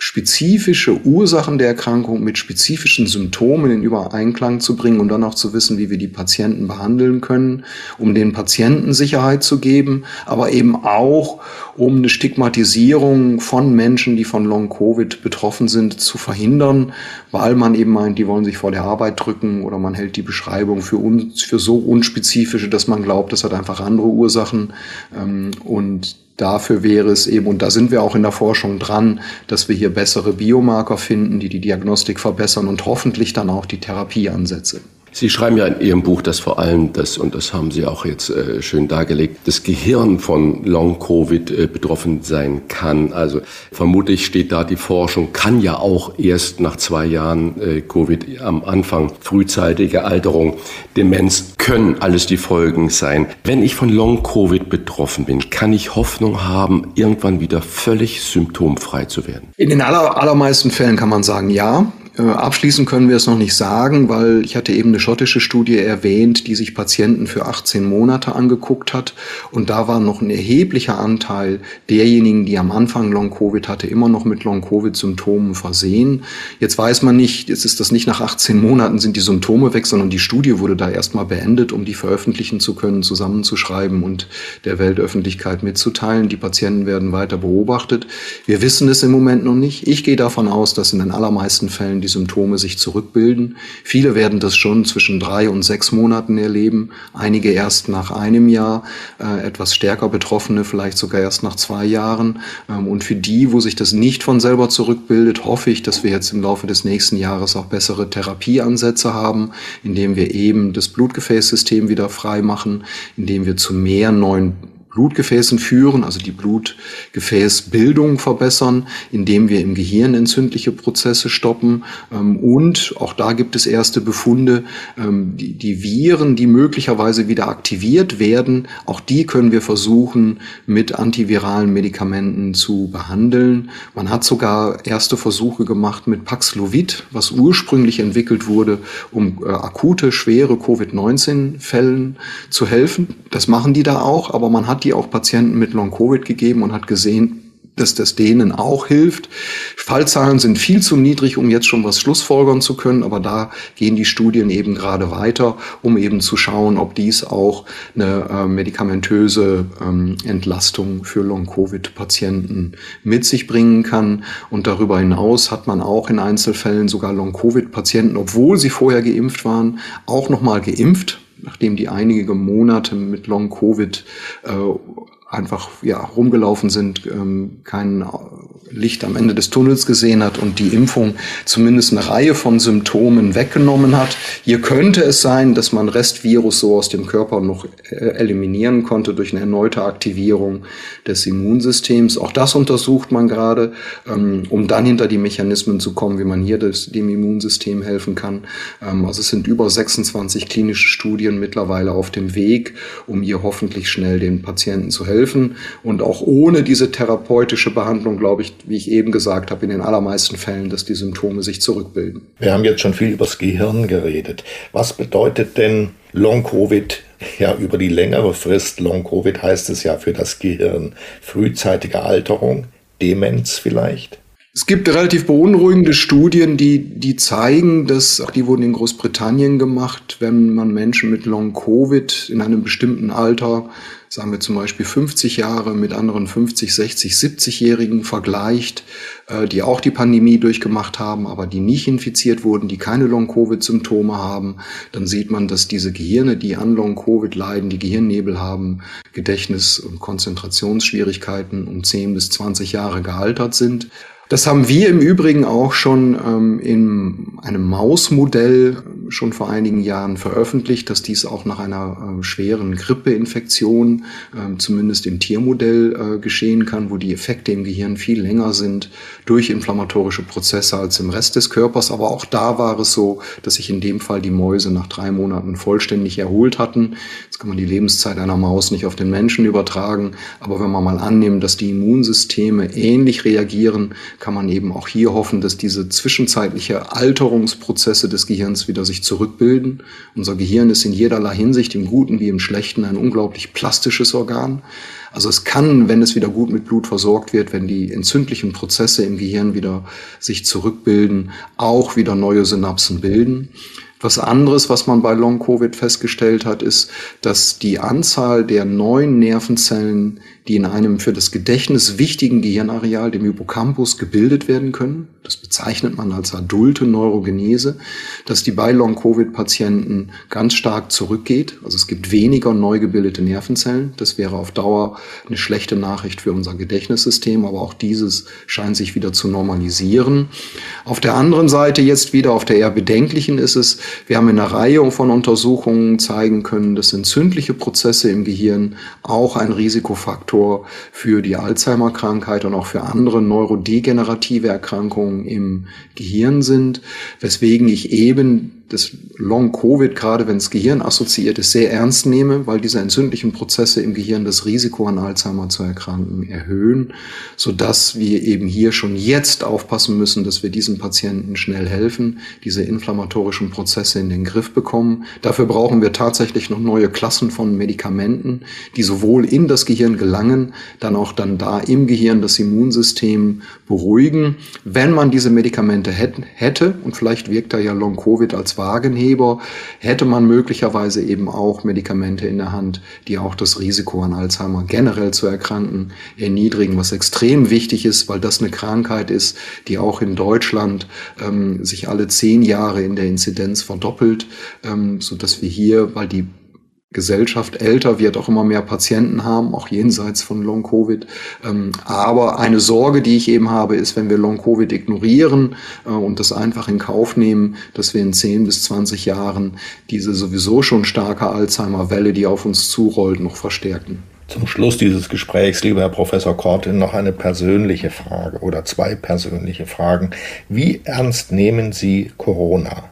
spezifische Ursachen der Erkrankung mit spezifischen Symptomen in Übereinklang zu bringen und dann auch zu wissen, wie wir die Patienten behandeln können, um den Patienten Sicherheit zu geben, aber eben auch, um eine Stigmatisierung von Menschen, die von Long-Covid betroffen sind, zu verhindern, weil man eben meint, die wollen sich vor der Arbeit drücken oder man hält die Beschreibung für, uns, für so unspezifische, dass man glaubt, das hat einfach andere Ursachen. Ähm, und dafür wäre es eben, und da sind wir auch in der Forschung dran, dass wir hier bessere Biomarker finden, die die Diagnostik verbessern und hoffentlich dann auch die Therapieansätze. Sie schreiben ja in Ihrem Buch, dass vor allem das, und das haben Sie auch jetzt äh, schön dargelegt, das Gehirn von Long-Covid äh, betroffen sein kann. Also vermutlich steht da die Forschung, kann ja auch erst nach zwei Jahren äh, Covid am Anfang frühzeitige Alterung, Demenz können alles die Folgen sein. Wenn ich von Long-Covid betroffen bin, kann ich Hoffnung haben, irgendwann wieder völlig symptomfrei zu werden? In den aller, allermeisten Fällen kann man sagen, ja. Äh, abschließend können wir es noch nicht sagen, weil ich hatte eben eine schottische Studie erwähnt, die sich Patienten für 18 Monate angeguckt hat. Und da war noch ein erheblicher Anteil derjenigen, die am Anfang Long-Covid hatte, immer noch mit Long-Covid-Symptomen versehen. Jetzt weiß man nicht, jetzt ist das nicht nach 18 Monaten sind die Symptome weg, sondern die Studie wurde da erstmal beendet, um die veröffentlichen zu können, zusammenzuschreiben und der Weltöffentlichkeit mitzuteilen. Die Patienten werden weiter beobachtet. Wir wissen es im Moment noch nicht. Ich gehe davon aus, dass in den allermeisten Fällen die Symptome sich zurückbilden. Viele werden das schon zwischen drei und sechs Monaten erleben, einige erst nach einem Jahr, äh, etwas stärker Betroffene vielleicht sogar erst nach zwei Jahren. Ähm, und für die, wo sich das nicht von selber zurückbildet, hoffe ich, dass wir jetzt im Laufe des nächsten Jahres auch bessere Therapieansätze haben, indem wir eben das Blutgefäßsystem wieder frei machen, indem wir zu mehr neuen Blutgefäßen führen, also die Blutgefäßbildung verbessern, indem wir im Gehirn entzündliche Prozesse stoppen. Ähm, und auch da gibt es erste Befunde, ähm, die, Viren, die möglicherweise wieder aktiviert werden, auch die können wir versuchen mit antiviralen Medikamenten zu behandeln. Man hat sogar erste Versuche gemacht mit Paxlovid, was ursprünglich entwickelt wurde, um äh, akute, schwere Covid-19-Fällen zu helfen. Das machen die da auch, aber man hat die auch Patienten mit Long-Covid gegeben und hat gesehen, dass das denen auch hilft. Fallzahlen sind viel zu niedrig, um jetzt schon was schlussfolgern zu können, aber da gehen die Studien eben gerade weiter, um eben zu schauen, ob dies auch eine äh, medikamentöse ähm, Entlastung für Long-Covid-Patienten mit sich bringen kann. Und darüber hinaus hat man auch in Einzelfällen sogar Long-Covid-Patienten, obwohl sie vorher geimpft waren, auch nochmal geimpft nachdem die einige Monate mit Long Covid äh, einfach ja rumgelaufen sind, ähm, kein Licht am Ende des Tunnels gesehen hat und die Impfung zumindest eine Reihe von Symptomen weggenommen hat. Hier könnte es sein, dass man Restvirus so aus dem Körper noch äh, eliminieren konnte durch eine erneute Aktivierung des Immunsystems. Auch das untersucht man gerade, ähm, um dann hinter die Mechanismen zu kommen, wie man hier das, dem Immunsystem helfen kann. Ähm, also es sind über 26 klinische Studien mittlerweile auf dem Weg, um hier hoffentlich schnell den Patienten zu helfen helfen. Und auch ohne diese therapeutische Behandlung, glaube ich, wie ich eben gesagt habe, in den allermeisten Fällen, dass die Symptome sich zurückbilden. Wir haben jetzt schon viel über das Gehirn geredet. Was bedeutet denn Long-Covid ja über die längere Frist? Long-Covid heißt es ja für das Gehirn. Frühzeitige Alterung, Demenz vielleicht? Es gibt relativ beunruhigende Studien, die, die zeigen, dass, die wurden in Großbritannien gemacht, wenn man Menschen mit Long-Covid in einem bestimmten Alter sagen wir zum Beispiel 50 Jahre mit anderen 50, 60, 70-Jährigen vergleicht, äh, die auch die Pandemie durchgemacht haben, aber die nicht infiziert wurden, die keine Long-Covid-Symptome haben, dann sieht man, dass diese Gehirne, die an Long-Covid leiden, die Gehirnnebel haben, Gedächtnis- und Konzentrationsschwierigkeiten um 10 bis 20 Jahre gealtert sind. Das haben wir im Übrigen auch schon ähm, in einem Mausmodell schon vor einigen Jahren veröffentlicht, dass dies auch nach einer äh, schweren Grippeinfektion äh, zumindest im Tiermodell äh, geschehen kann, wo die Effekte im Gehirn viel länger sind durch inflammatorische Prozesse als im Rest des Körpers. Aber auch da war es so, dass sich in dem Fall die Mäuse nach drei Monaten vollständig erholt hatten. Jetzt kann man die Lebenszeit einer Maus nicht auf den Menschen übertragen, aber wenn man mal annimmt, dass die Immunsysteme ähnlich reagieren, kann man eben auch hier hoffen, dass diese zwischenzeitliche Alterungsprozesse des Gehirns wieder sich zurückbilden. Unser Gehirn ist in jederlei Hinsicht, im Guten wie im Schlechten, ein unglaublich plastisches Organ. Also es kann, wenn es wieder gut mit Blut versorgt wird, wenn die entzündlichen Prozesse im Gehirn wieder sich zurückbilden, auch wieder neue Synapsen bilden. Was anderes, was man bei Long-Covid festgestellt hat, ist, dass die Anzahl der neuen Nervenzellen, die in einem für das Gedächtnis wichtigen Gehirnareal, dem Hippocampus, gebildet werden können, das bezeichnet man als adulte Neurogenese, dass die bei Long-Covid-Patienten ganz stark zurückgeht. Also es gibt weniger neu gebildete Nervenzellen. Das wäre auf Dauer eine schlechte Nachricht für unser Gedächtnissystem, aber auch dieses scheint sich wieder zu normalisieren. Auf der anderen Seite jetzt wieder, auf der eher bedenklichen ist es, wir haben in einer Reihe von Untersuchungen zeigen können, dass entzündliche Prozesse im Gehirn auch ein Risikofaktor für die Alzheimer-Krankheit und auch für andere neurodegenerative Erkrankungen im Gehirn sind, weswegen ich eben das Long-Covid, gerade wenn es Gehirn assoziiert ist, sehr ernst nehme, weil diese entzündlichen Prozesse im Gehirn das Risiko an Alzheimer zu erkranken erhöhen, so dass wir eben hier schon jetzt aufpassen müssen, dass wir diesen Patienten schnell helfen, diese inflammatorischen Prozesse in den Griff bekommen. Dafür brauchen wir tatsächlich noch neue Klassen von Medikamenten, die sowohl in das Gehirn gelangen, dann auch dann da im Gehirn das Immunsystem beruhigen. Wenn man diese Medikamente hätte, und vielleicht wirkt da ja Long-Covid als Wagenheber hätte man möglicherweise eben auch Medikamente in der Hand, die auch das Risiko an Alzheimer generell zu erkranken erniedrigen, was extrem wichtig ist, weil das eine Krankheit ist, die auch in Deutschland ähm, sich alle zehn Jahre in der Inzidenz verdoppelt, ähm, so dass wir hier, weil die Gesellschaft älter wird, auch immer mehr Patienten haben, auch jenseits von Long-Covid. Ähm, aber eine Sorge, die ich eben habe, ist, wenn wir Long-Covid ignorieren äh, und das einfach in Kauf nehmen, dass wir in 10 bis 20 Jahren diese sowieso schon starke Alzheimer-Welle, die auf uns zurollt, noch verstärken. Zum Schluss dieses Gesprächs, lieber Herr Professor Korte, noch eine persönliche Frage oder zwei persönliche Fragen. Wie ernst nehmen Sie Corona?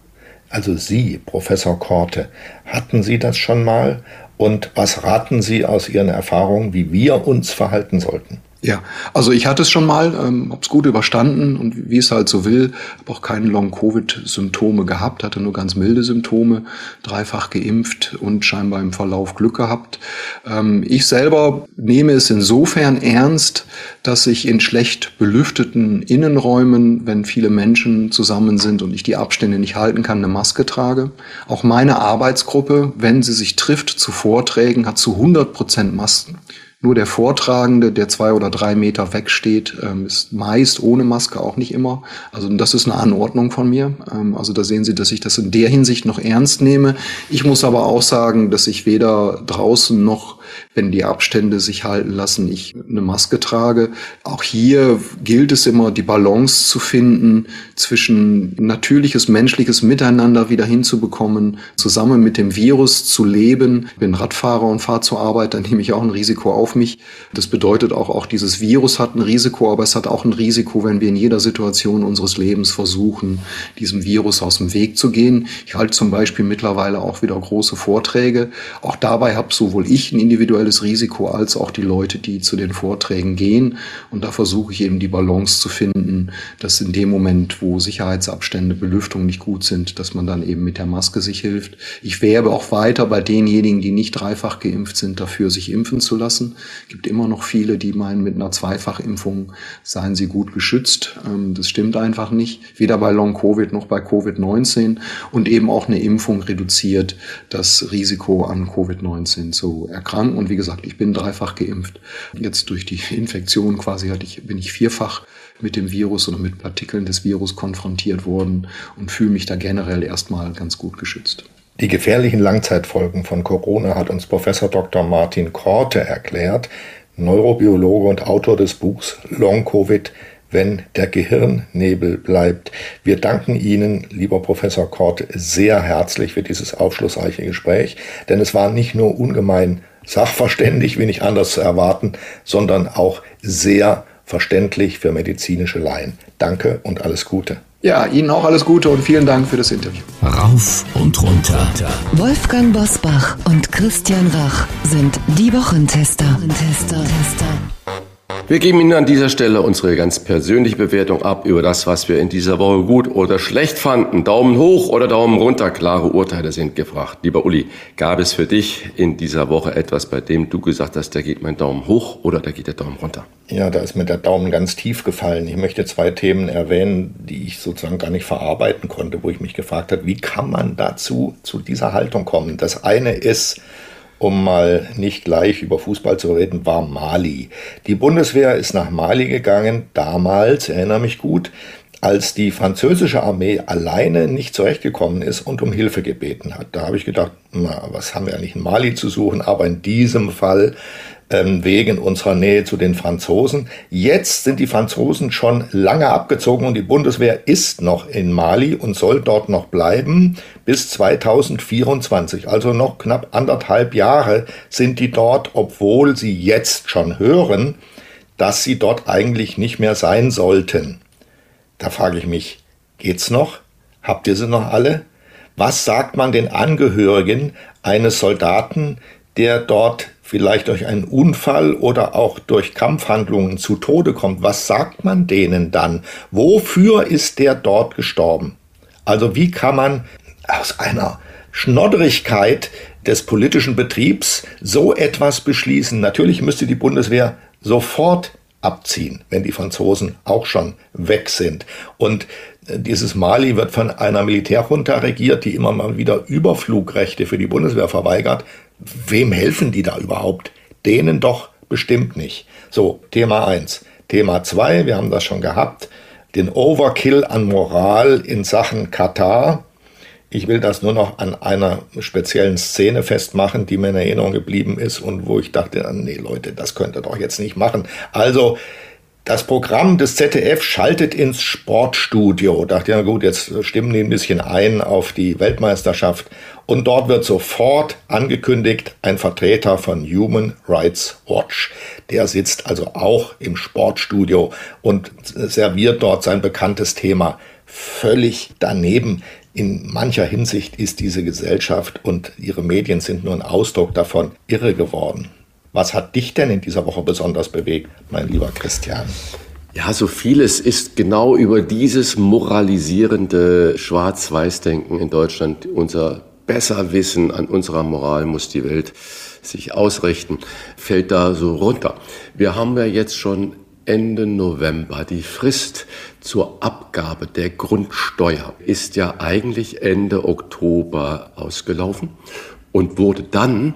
Also Sie, Professor Korte, hatten Sie das schon mal? Und was raten Sie aus Ihren Erfahrungen, wie wir uns verhalten sollten? Ja, also ich hatte es schon mal, ähm, habe es gut überstanden und wie es halt so will, habe auch keine Long-Covid-Symptome gehabt, hatte nur ganz milde Symptome, dreifach geimpft und scheinbar im Verlauf Glück gehabt. Ähm, ich selber nehme es insofern ernst, dass ich in schlecht belüfteten Innenräumen, wenn viele Menschen zusammen sind und ich die Abstände nicht halten kann, eine Maske trage. Auch meine Arbeitsgruppe, wenn sie sich trifft zu Vorträgen, hat zu 100 Prozent Masken. Nur der Vortragende, der zwei oder drei Meter wegsteht, ähm, ist meist ohne Maske auch nicht immer. Also das ist eine Anordnung von mir. Ähm, also da sehen Sie, dass ich das in der Hinsicht noch ernst nehme. Ich muss aber auch sagen, dass ich weder draußen noch wenn die Abstände sich halten lassen, ich eine Maske trage. Auch hier gilt es immer, die Balance zu finden zwischen natürliches menschliches Miteinander wieder hinzubekommen, zusammen mit dem Virus zu leben. Ich bin Radfahrer und fahre zur Arbeit, dann nehme ich auch ein Risiko auf mich. Das bedeutet auch, auch dieses Virus hat ein Risiko, aber es hat auch ein Risiko, wenn wir in jeder Situation unseres Lebens versuchen, diesem Virus aus dem Weg zu gehen. Ich halte zum Beispiel mittlerweile auch wieder große Vorträge. Auch dabei habe sowohl ich ein individuelles Risiko als auch die Leute, die zu den Vorträgen gehen. Und da versuche ich eben die Balance zu finden, dass in dem Moment, wo Sicherheitsabstände, Belüftung nicht gut sind, dass man dann eben mit der Maske sich hilft. Ich werbe auch weiter bei denjenigen, die nicht dreifach geimpft sind, dafür sich impfen zu lassen. Es gibt immer noch viele, die meinen, mit einer Zweifachimpfung seien sie gut geschützt. Ähm, das stimmt einfach nicht. Weder bei Long-Covid noch bei Covid-19. Und eben auch eine Impfung reduziert das Risiko an Covid-19 zu erkranken. Und wie gesagt, ich bin dreifach geimpft. Jetzt durch die Infektion quasi hatte ich, bin ich vierfach mit dem Virus oder mit Partikeln des Virus konfrontiert worden und fühle mich da generell erstmal ganz gut geschützt. Die gefährlichen Langzeitfolgen von Corona hat uns Professor Dr. Martin Korte erklärt, Neurobiologe und Autor des Buchs Long Covid, wenn der Gehirnnebel bleibt. Wir danken Ihnen, lieber Professor Korte, sehr herzlich für dieses aufschlussreiche Gespräch, denn es war nicht nur ungemein sachverständig, wie nicht anders zu erwarten, sondern auch sehr verständlich für medizinische Laien. Danke und alles Gute. Ja, Ihnen auch alles Gute und vielen Dank für das Interview. Rauf und runter. Wolfgang Bosbach und Christian Rach sind die Wochentester. Wochentester. Wir geben Ihnen an dieser Stelle unsere ganz persönliche Bewertung ab über das, was wir in dieser Woche gut oder schlecht fanden. Daumen hoch oder Daumen runter, klare Urteile sind gefragt. Lieber Uli, gab es für dich in dieser Woche etwas, bei dem du gesagt hast, da geht mein Daumen hoch oder da geht der Daumen runter? Ja, da ist mir der Daumen ganz tief gefallen. Ich möchte zwei Themen erwähnen, die ich sozusagen gar nicht verarbeiten konnte, wo ich mich gefragt habe, wie kann man dazu, zu dieser Haltung kommen? Das eine ist, um mal nicht gleich über Fußball zu reden, war Mali. Die Bundeswehr ist nach Mali gegangen, damals, erinnere mich gut, als die französische Armee alleine nicht zurechtgekommen ist und um Hilfe gebeten hat. Da habe ich gedacht, na, was haben wir eigentlich in Mali zu suchen? Aber in diesem Fall ähm, wegen unserer Nähe zu den Franzosen. Jetzt sind die Franzosen schon lange abgezogen und die Bundeswehr ist noch in Mali und soll dort noch bleiben bis 2024. Also noch knapp anderthalb Jahre sind die dort, obwohl sie jetzt schon hören, dass sie dort eigentlich nicht mehr sein sollten. Da frage ich mich, geht's noch? Habt ihr sie noch alle? Was sagt man den Angehörigen eines Soldaten, der dort vielleicht durch einen Unfall oder auch durch Kampfhandlungen zu Tode kommt, was sagt man denen dann? Wofür ist der dort gestorben? Also wie kann man aus einer Schnodderigkeit des politischen Betriebs so etwas beschließen? Natürlich müsste die Bundeswehr sofort abziehen, wenn die Franzosen auch schon weg sind. Und äh, dieses Mali wird von einer Militärjunta regiert, die immer mal wieder Überflugrechte für die Bundeswehr verweigert wem helfen die da überhaupt? Denen doch bestimmt nicht. So, Thema eins. Thema zwei, wir haben das schon gehabt, den Overkill an Moral in Sachen Katar. Ich will das nur noch an einer speziellen Szene festmachen, die mir in Erinnerung geblieben ist und wo ich dachte, nee Leute, das könnt ihr doch jetzt nicht machen. Also das Programm des ZDF schaltet ins Sportstudio. Dachte ja gut, jetzt stimmen die ein bisschen ein auf die Weltmeisterschaft. Und dort wird sofort angekündigt, ein Vertreter von Human Rights Watch. Der sitzt also auch im Sportstudio und serviert dort sein bekanntes Thema. Völlig daneben. In mancher Hinsicht ist diese Gesellschaft und ihre Medien sind nur ein Ausdruck davon irre geworden. Was hat dich denn in dieser Woche besonders bewegt, mein lieber Christian? Ja, so vieles ist genau über dieses moralisierende Schwarz-Weiß-Denken in Deutschland unser Besserwissen an unserer Moral muss die Welt sich ausrichten, fällt da so runter. Wir haben ja jetzt schon Ende November. Die Frist zur Abgabe der Grundsteuer ist ja eigentlich Ende Oktober ausgelaufen und wurde dann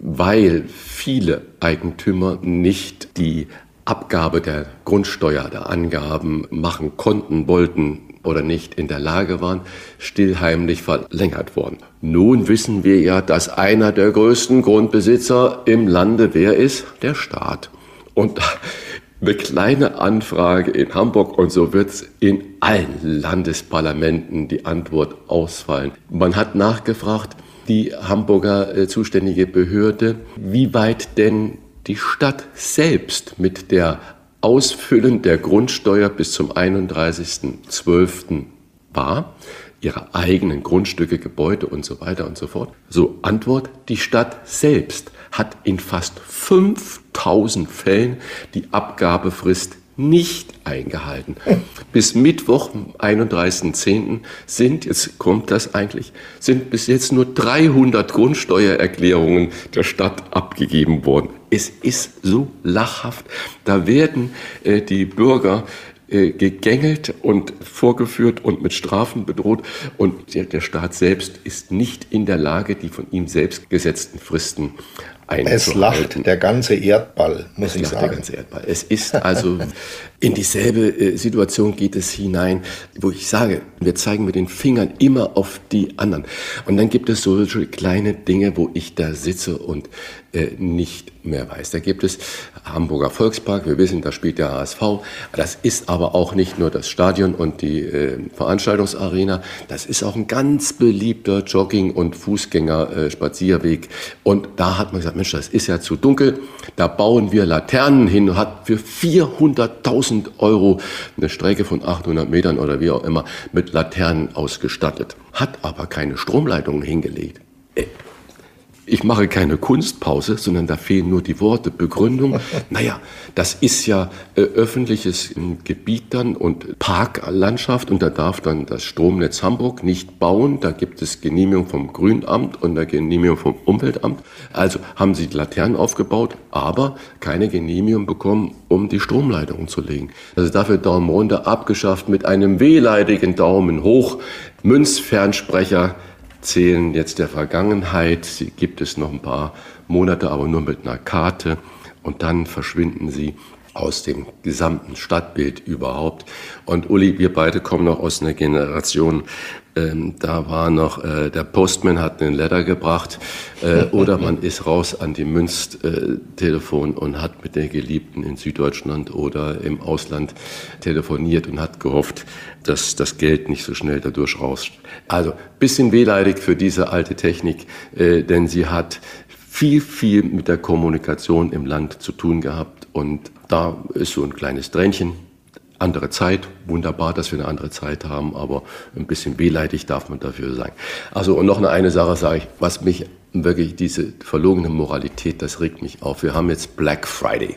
weil viele Eigentümer nicht die Abgabe der Grundsteuer, der Angaben machen konnten, wollten oder nicht in der Lage waren, stillheimlich verlängert worden. Nun wissen wir ja, dass einer der größten Grundbesitzer im Lande wer ist? Der Staat. Und eine kleine Anfrage in Hamburg und so wird es in allen Landesparlamenten die Antwort ausfallen. Man hat nachgefragt, die Hamburger äh, zuständige Behörde, wie weit denn die Stadt selbst mit der Ausfüllen der Grundsteuer bis zum 31.12. war, ihre eigenen Grundstücke, Gebäude und so weiter und so fort. So Antwort, die Stadt selbst hat in fast 5000 Fällen die Abgabefrist nicht eingehalten. Bis Mittwoch, 31.10. sind, jetzt kommt das eigentlich, sind bis jetzt nur 300 Grundsteuererklärungen der Stadt abgegeben worden. Es ist so lachhaft. Da werden äh, die Bürger äh, gegängelt und vorgeführt und mit Strafen bedroht. Und der Staat selbst ist nicht in der Lage, die von ihm selbst gesetzten Fristen es lacht der ganze Erdball, muss es ich lacht sagen. Der ganze Erdball. Es ist also in dieselbe äh, Situation geht es hinein, wo ich sage, wir zeigen mit den Fingern immer auf die anderen. Und dann gibt es solche kleine Dinge, wo ich da sitze und äh, nicht mehr weiß. Da gibt es Hamburger Volkspark, wir wissen, da spielt der HSV. Das ist aber auch nicht nur das Stadion und die äh, Veranstaltungsarena, das ist auch ein ganz beliebter Jogging- und Fußgänger-Spazierweg. Äh, und da hat man gesagt, Mensch, das ist ja zu dunkel, da bauen wir Laternen hin und hat für 400.000 Euro eine Strecke von 800 Metern oder wie auch immer mit Laternen ausgestattet. Hat aber keine Stromleitungen hingelegt. Äh, ich mache keine Kunstpause, sondern da fehlen nur die Worte, Begründung. Naja, das ist ja äh, öffentliches Gebiet dann und Parklandschaft und da darf dann das Stromnetz Hamburg nicht bauen. Da gibt es Genehmigung vom Grünamt und eine Genehmigung vom Umweltamt. Also haben sie Laternen aufgebaut, aber keine Genehmigung bekommen, um die Stromleitungen zu legen. Also dafür Daumen runter abgeschafft mit einem wehleidigen Daumen hoch. Münzfernsprecher zählen jetzt der Vergangenheit. Sie gibt es noch ein paar Monate, aber nur mit einer Karte. Und dann verschwinden sie aus dem gesamten Stadtbild überhaupt. Und Uli, wir beide kommen noch aus einer Generation, ähm, da war noch, äh, der Postman hat einen Letter gebracht äh, oder man ist raus an die Münztelefon und hat mit der Geliebten in Süddeutschland oder im Ausland telefoniert und hat gehofft, dass das Geld nicht so schnell dadurch rauscht. Also bisschen wehleidig für diese alte Technik, äh, denn sie hat viel, viel mit der Kommunikation im Land zu tun gehabt und da ist so ein kleines Tränchen andere Zeit, wunderbar, dass wir eine andere Zeit haben, aber ein bisschen wehleidig darf man dafür sein. Also und noch eine, eine Sache sage ich, was mich wirklich diese verlogene Moralität, das regt mich auf. Wir haben jetzt Black Friday.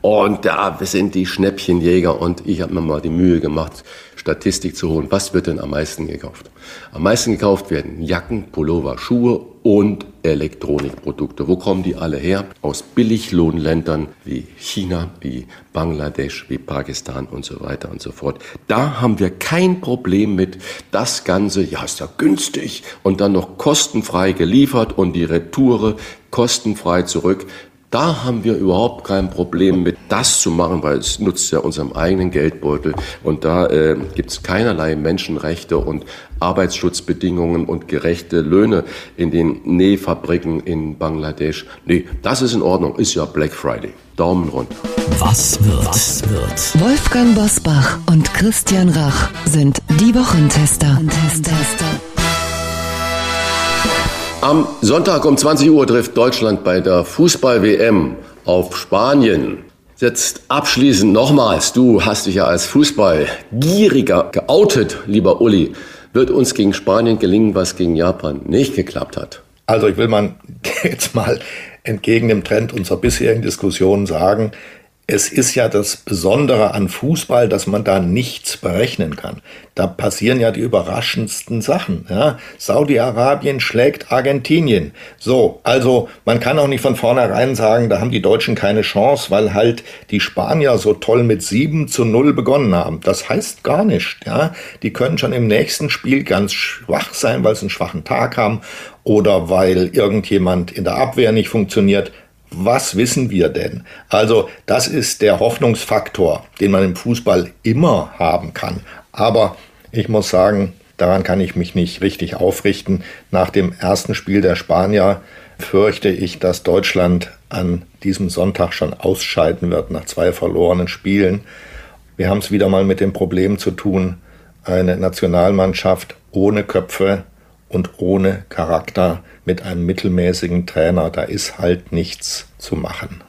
Und da sind die Schnäppchenjäger und ich habe mir mal die Mühe gemacht, Statistik zu holen. Was wird denn am meisten gekauft? Am meisten gekauft werden Jacken, Pullover, Schuhe und Elektronikprodukte. Wo kommen die alle her? Aus Billiglohnländern wie China, wie Bangladesch, wie Pakistan und so weiter und so fort. Da haben wir kein Problem mit. Das Ganze, ja, ist ja günstig und dann noch kostenfrei geliefert und die Retoure kostenfrei zurück. Da haben wir überhaupt kein Problem mit, das zu machen, weil es nutzt ja unserem eigenen Geldbeutel. Und da äh, gibt es keinerlei Menschenrechte und Arbeitsschutzbedingungen und gerechte Löhne in den Nähfabriken in Bangladesch. Nee, das ist in Ordnung, ist ja Black Friday. Daumen runter. Was wird? Was wird? Wolfgang Bosbach und Christian Rach sind die Wochentester. Am Sonntag um 20 Uhr trifft Deutschland bei der Fußball-WM auf Spanien. Jetzt abschließend nochmals, du hast dich ja als Fußballgieriger geoutet, lieber Uli. Wird uns gegen Spanien gelingen, was gegen Japan nicht geklappt hat? Also ich will man jetzt mal entgegen dem Trend unserer bisherigen Diskussionen sagen, es ist ja das Besondere an Fußball, dass man da nichts berechnen kann. Da passieren ja die überraschendsten Sachen. Ja? Saudi-Arabien schlägt Argentinien. So, also man kann auch nicht von vornherein sagen, da haben die Deutschen keine Chance, weil halt die Spanier so toll mit 7 zu 0 begonnen haben. Das heißt gar nicht. Ja? Die können schon im nächsten Spiel ganz schwach sein, weil sie einen schwachen Tag haben oder weil irgendjemand in der Abwehr nicht funktioniert was wissen wir denn? Also das ist der Hoffnungsfaktor, den man im Fußball immer haben kann. Aber ich muss sagen, daran kann ich mich nicht richtig aufrichten. Nach dem ersten Spiel der Spanier fürchte ich, dass Deutschland an diesem Sonntag schon ausscheiden wird nach zwei verlorenen Spielen. Wir haben es wieder mal mit dem Problem zu tun, eine Nationalmannschaft ohne Köpfe und ohne Charakter mit einem mittelmäßigen Trainer, da ist halt nichts zu machen.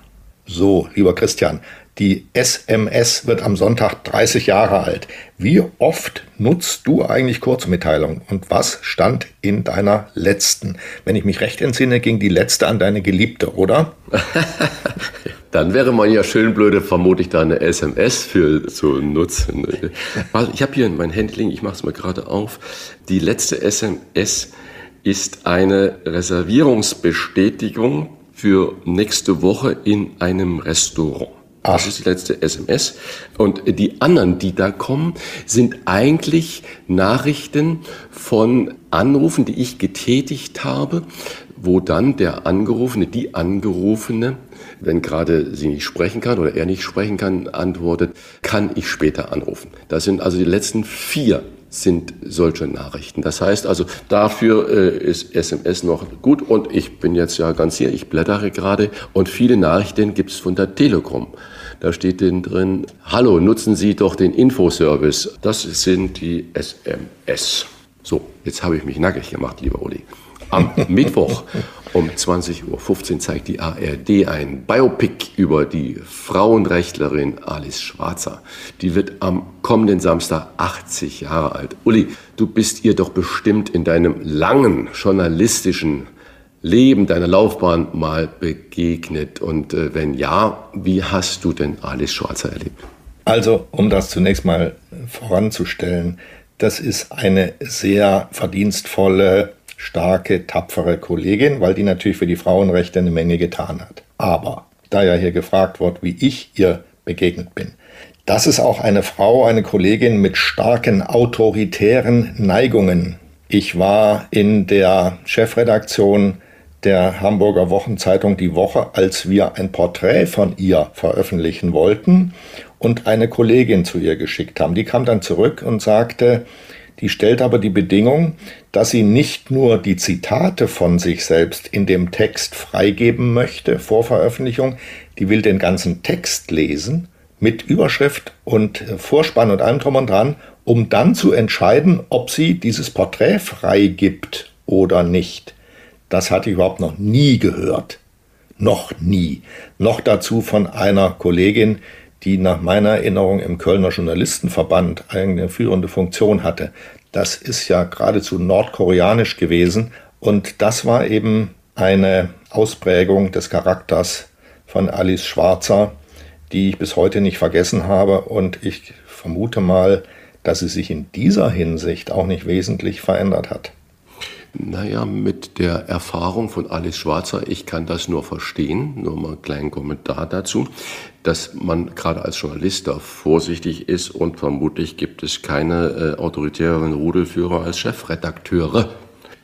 So, lieber Christian, die SMS wird am Sonntag 30 Jahre alt. Wie oft nutzt du eigentlich Kurzmitteilungen und was stand in deiner letzten? Wenn ich mich recht entsinne, ging die letzte an deine Geliebte, oder? Dann wäre man ja schön blöde, vermutlich da eine SMS für zu nutzen. Ich habe hier mein Handy liegen, ich mache es mal gerade auf. Die letzte SMS ist eine Reservierungsbestätigung für nächste Woche in einem Restaurant. Das ist die letzte SMS. Und die anderen, die da kommen, sind eigentlich Nachrichten von Anrufen, die ich getätigt habe, wo dann der Angerufene, die Angerufene, wenn gerade sie nicht sprechen kann oder er nicht sprechen kann, antwortet, kann ich später anrufen. Das sind also die letzten vier sind solche Nachrichten. Das heißt also, dafür äh, ist SMS noch gut und ich bin jetzt ja ganz hier, ich blättere gerade und viele Nachrichten gibt es von der Telekom. Da steht drin, hallo, nutzen Sie doch den Infoservice. Das sind die SMS. So, jetzt habe ich mich nackig gemacht, lieber Uli. Am Mittwoch um 20.15 Uhr zeigt die ARD ein Biopic über die Frauenrechtlerin Alice Schwarzer. Die wird am kommenden Samstag 80 Jahre alt. Uli, du bist ihr doch bestimmt in deinem langen journalistischen Leben, deiner Laufbahn mal begegnet? Und äh, wenn ja, wie hast du denn Alice Schwarzer erlebt? Also, um das zunächst mal voranzustellen, das ist eine sehr verdienstvolle, starke, tapfere Kollegin, weil die natürlich für die Frauenrechte eine Menge getan hat. Aber da ja hier gefragt wird, wie ich ihr begegnet bin, das ist auch eine Frau, eine Kollegin mit starken autoritären Neigungen. Ich war in der Chefredaktion der Hamburger Wochenzeitung Die Woche, als wir ein Porträt von ihr veröffentlichen wollten und eine Kollegin zu ihr geschickt haben. Die kam dann zurück und sagte, die stellt aber die Bedingung, dass sie nicht nur die Zitate von sich selbst in dem Text freigeben möchte vor Veröffentlichung, die will den ganzen Text lesen mit Überschrift und Vorspann und allem drum und dran, um dann zu entscheiden, ob sie dieses Porträt freigibt oder nicht. Das hatte ich überhaupt noch nie gehört. Noch nie. Noch dazu von einer Kollegin, die nach meiner Erinnerung im Kölner Journalistenverband eine führende Funktion hatte. Das ist ja geradezu nordkoreanisch gewesen und das war eben eine Ausprägung des Charakters von Alice Schwarzer, die ich bis heute nicht vergessen habe und ich vermute mal, dass sie sich in dieser Hinsicht auch nicht wesentlich verändert hat. Naja, mit der Erfahrung von Alice Schwarzer, ich kann das nur verstehen, nur mal einen kleinen Kommentar dazu, dass man gerade als Journalist da vorsichtig ist und vermutlich gibt es keine äh, autoritäreren Rudelführer als Chefredakteure.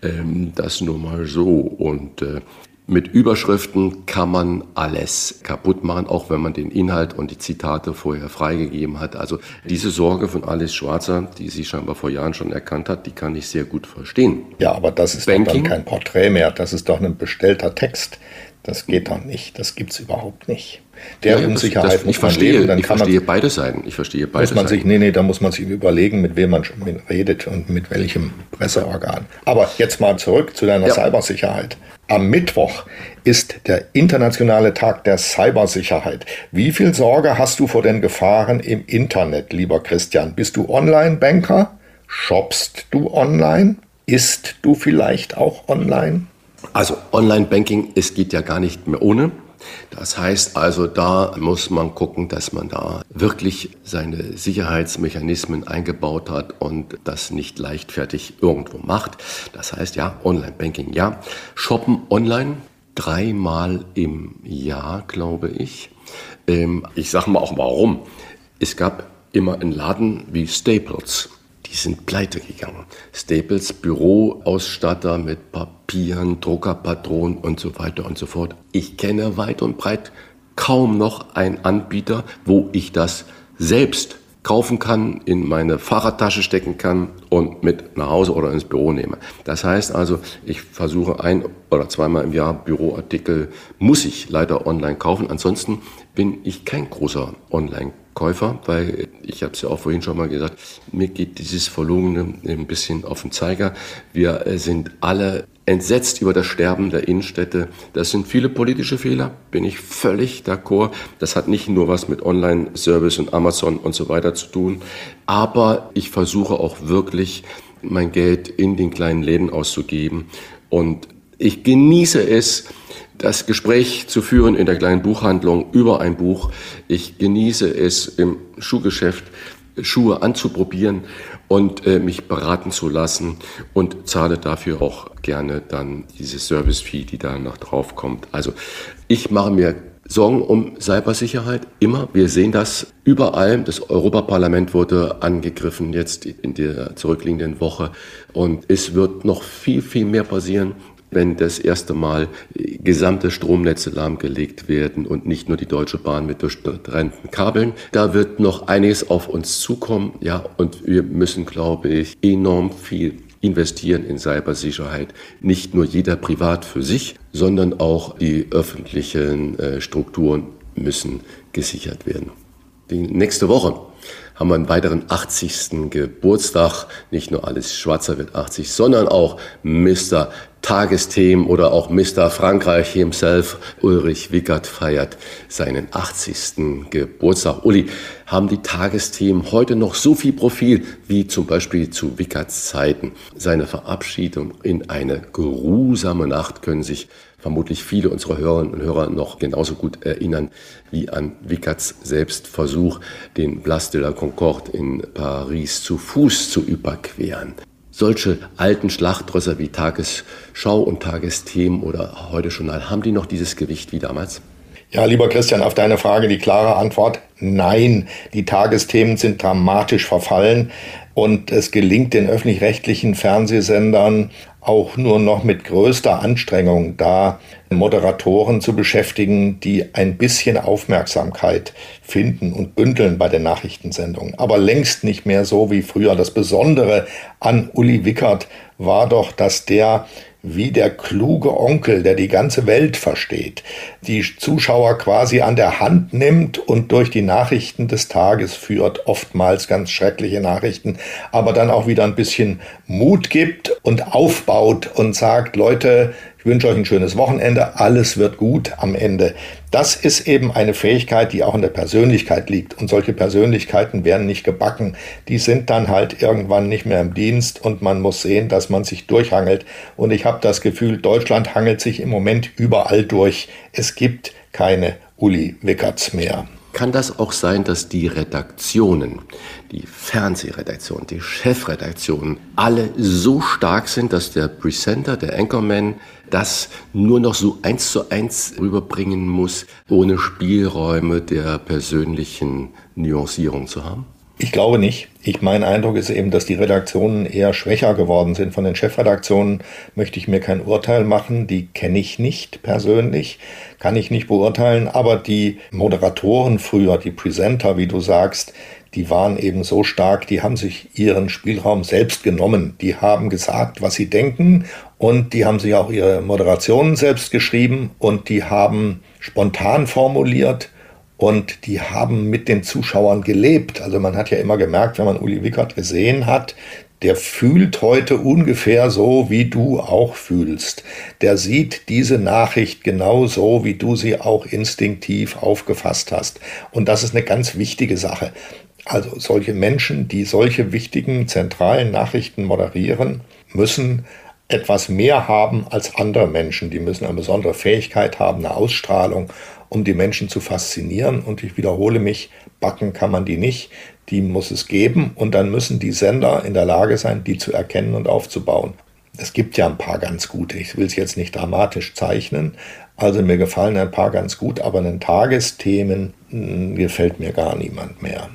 Ähm, das nur mal so. Und äh, mit Überschriften kann man alles kaputt machen, auch wenn man den Inhalt und die Zitate vorher freigegeben hat. Also diese Sorge von Alice Schwarzer, die sie scheinbar vor Jahren schon erkannt hat, die kann ich sehr gut verstehen. Ja, aber das ist Banking, dann kein Porträt mehr, das ist doch ein bestellter Text. Das geht doch nicht, das gibt es überhaupt nicht. Der ja, Unsicherheit das, das, muss ich verstehe, leben. Dann ich kann verstehe man, beide Seiten. Ich verstehe beide muss man Seiten. Sich, nee, nee, da muss man sich überlegen, mit wem man redet und mit welchem Presseorgan. Aber jetzt mal zurück zu deiner ja. Cybersicherheit. Am Mittwoch ist der internationale Tag der Cybersicherheit. Wie viel Sorge hast du vor den Gefahren im Internet, lieber Christian? Bist du Online-Banker? Shoppst du online? Ist du vielleicht auch online? Also Online-Banking, es geht ja gar nicht mehr ohne. Das heißt also, da muss man gucken, dass man da wirklich seine Sicherheitsmechanismen eingebaut hat und das nicht leichtfertig irgendwo macht. Das heißt, ja, Online-Banking, ja. Shoppen online dreimal im Jahr, glaube ich. Ähm, ich sage mal auch warum. Es gab immer einen Laden wie Staples die sind pleite gegangen. Staples Büroausstatter mit Papieren, Druckerpatronen und so weiter und so fort. Ich kenne weit und breit kaum noch einen Anbieter, wo ich das selbst kaufen kann, in meine Fahrradtasche stecken kann und mit nach Hause oder ins Büro nehme. Das heißt also, ich versuche ein oder zweimal im Jahr Büroartikel, muss ich leider online kaufen. Ansonsten bin ich kein großer Online-Käufer. Käufer, weil ich habe es ja auch vorhin schon mal gesagt, mir geht dieses Verlogene ein bisschen auf den Zeiger. Wir äh, sind alle entsetzt über das Sterben der Innenstädte. Das sind viele politische Fehler, bin ich völlig d'accord. Das hat nicht nur was mit Online-Service und Amazon und so weiter zu tun, aber ich versuche auch wirklich mein Geld in den kleinen Läden auszugeben und ich genieße es, das Gespräch zu führen in der kleinen Buchhandlung über ein Buch. Ich genieße es im Schuhgeschäft, Schuhe anzuprobieren und äh, mich beraten zu lassen und zahle dafür auch gerne dann diese Service-Fee, die da noch drauf kommt. Also ich mache mir Sorgen um Cybersicherheit immer. Wir sehen das überall. Das Europaparlament wurde angegriffen jetzt in der zurückliegenden Woche und es wird noch viel, viel mehr passieren wenn das erste Mal gesamte Stromnetze lahmgelegt werden und nicht nur die Deutsche Bahn mit durchtrennten Kabeln. Da wird noch einiges auf uns zukommen, ja, und wir müssen, glaube ich, enorm viel investieren in Cybersicherheit. Nicht nur jeder privat für sich, sondern auch die öffentlichen äh, Strukturen müssen gesichert werden. Die nächste Woche haben wir einen weiteren 80. Geburtstag. Nicht nur Alice Schwarzer wird 80, sondern auch Mr. Tagesthemen oder auch Mr. Frankreich himself, Ulrich Wickert, feiert seinen 80. Geburtstag. Uli, haben die Tagesthemen heute noch so viel Profil wie zum Beispiel zu Wickerts Zeiten? Seine Verabschiedung in eine geruhsame Nacht können sich vermutlich viele unserer Hörerinnen und Hörer noch genauso gut erinnern wie an Wickerts Selbstversuch, den Place de la Concorde in Paris zu Fuß zu überqueren solche alten Schlachtrösser wie Tagesschau und Tagesthemen oder heute Journal, haben die noch dieses Gewicht wie damals? Ja, lieber Christian, auf deine Frage die klare Antwort, nein. Die Tagesthemen sind dramatisch verfallen und es gelingt den öffentlich-rechtlichen Fernsehsendern auch nur noch mit größter Anstrengung da Moderatoren zu beschäftigen, die ein bisschen Aufmerksamkeit finden und bündeln bei den Nachrichtensendungen. Aber längst nicht mehr so wie früher. Das Besondere an Uli Wickert war doch, dass der wie der kluge Onkel, der die ganze Welt versteht, die Zuschauer quasi an der Hand nimmt und durch die Nachrichten des Tages führt, oftmals ganz schreckliche Nachrichten, aber dann auch wieder ein bisschen Mut gibt und aufbaut und sagt, Leute, ich wünsche euch ein schönes Wochenende. Alles wird gut am Ende. Das ist eben eine Fähigkeit, die auch in der Persönlichkeit liegt. Und solche Persönlichkeiten werden nicht gebacken. Die sind dann halt irgendwann nicht mehr im Dienst und man muss sehen, dass man sich durchhangelt. Und ich habe das Gefühl, Deutschland hangelt sich im Moment überall durch. Es gibt keine Uli Wickerts mehr. Kann das auch sein, dass die Redaktionen, die Fernsehredaktionen, die Chefredaktionen alle so stark sind, dass der Presenter, der Anchorman das nur noch so eins zu eins rüberbringen muss, ohne Spielräume der persönlichen Nuancierung zu haben? Ich glaube nicht. Ich, mein Eindruck ist eben, dass die Redaktionen eher schwächer geworden sind. Von den Chefredaktionen möchte ich mir kein Urteil machen. Die kenne ich nicht persönlich, kann ich nicht beurteilen. Aber die Moderatoren früher, die Presenter, wie du sagst, die waren eben so stark, die haben sich ihren Spielraum selbst genommen. Die haben gesagt, was sie denken und die haben sich auch ihre Moderationen selbst geschrieben und die haben spontan formuliert und die haben mit den Zuschauern gelebt. Also man hat ja immer gemerkt, wenn man Uli Wickert gesehen hat, der fühlt heute ungefähr so, wie du auch fühlst. Der sieht diese Nachricht genau so, wie du sie auch instinktiv aufgefasst hast. Und das ist eine ganz wichtige Sache. Also solche Menschen, die solche wichtigen zentralen Nachrichten moderieren, müssen etwas mehr haben als andere Menschen. Die müssen eine besondere Fähigkeit haben, eine Ausstrahlung, um die Menschen zu faszinieren. Und ich wiederhole mich, backen kann man die nicht. Die muss es geben und dann müssen die Sender in der Lage sein, die zu erkennen und aufzubauen. Es gibt ja ein paar ganz gute. Ich will es jetzt nicht dramatisch zeichnen. Also mir gefallen ein paar ganz gut, aber in den Tagesthemen hm, gefällt mir gar niemand mehr.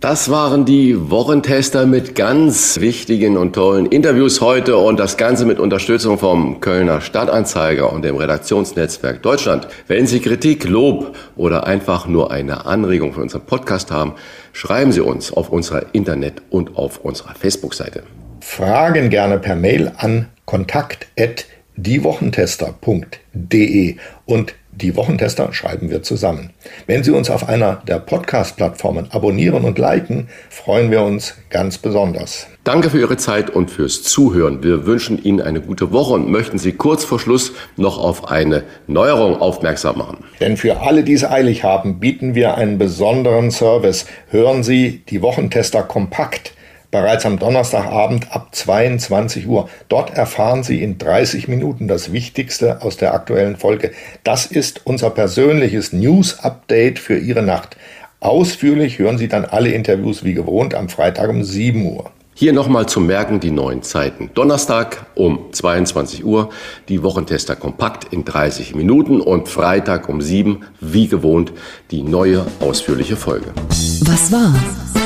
Das waren die Wochentester mit ganz wichtigen und tollen Interviews heute und das Ganze mit Unterstützung vom Kölner Stadtanzeiger und dem Redaktionsnetzwerk Deutschland. Wenn Sie Kritik, Lob oder einfach nur eine Anregung für unseren Podcast haben, schreiben Sie uns auf unserer Internet- und auf unserer Facebook-Seite. Fragen gerne per Mail an kontakt@diewochentester.de und die Wochentester schreiben wir zusammen. Wenn Sie uns auf einer der Podcast-Plattformen abonnieren und liken, freuen wir uns ganz besonders. Danke für Ihre Zeit und fürs Zuhören. Wir wünschen Ihnen eine gute Woche und möchten Sie kurz vor Schluss noch auf eine Neuerung aufmerksam machen. Denn für alle, die es eilig haben, bieten wir einen besonderen Service. Hören Sie die Wochentester kompakt bereits am Donnerstagabend ab 22 Uhr. Dort erfahren Sie in 30 Minuten das Wichtigste aus der aktuellen Folge. Das ist unser persönliches News-Update für Ihre Nacht. Ausführlich hören Sie dann alle Interviews wie gewohnt am Freitag um 7 Uhr. Hier nochmal zum Merken die neuen Zeiten. Donnerstag um 22 Uhr die Wochentester kompakt in 30 Minuten und Freitag um 7 wie gewohnt die neue ausführliche Folge. Was war?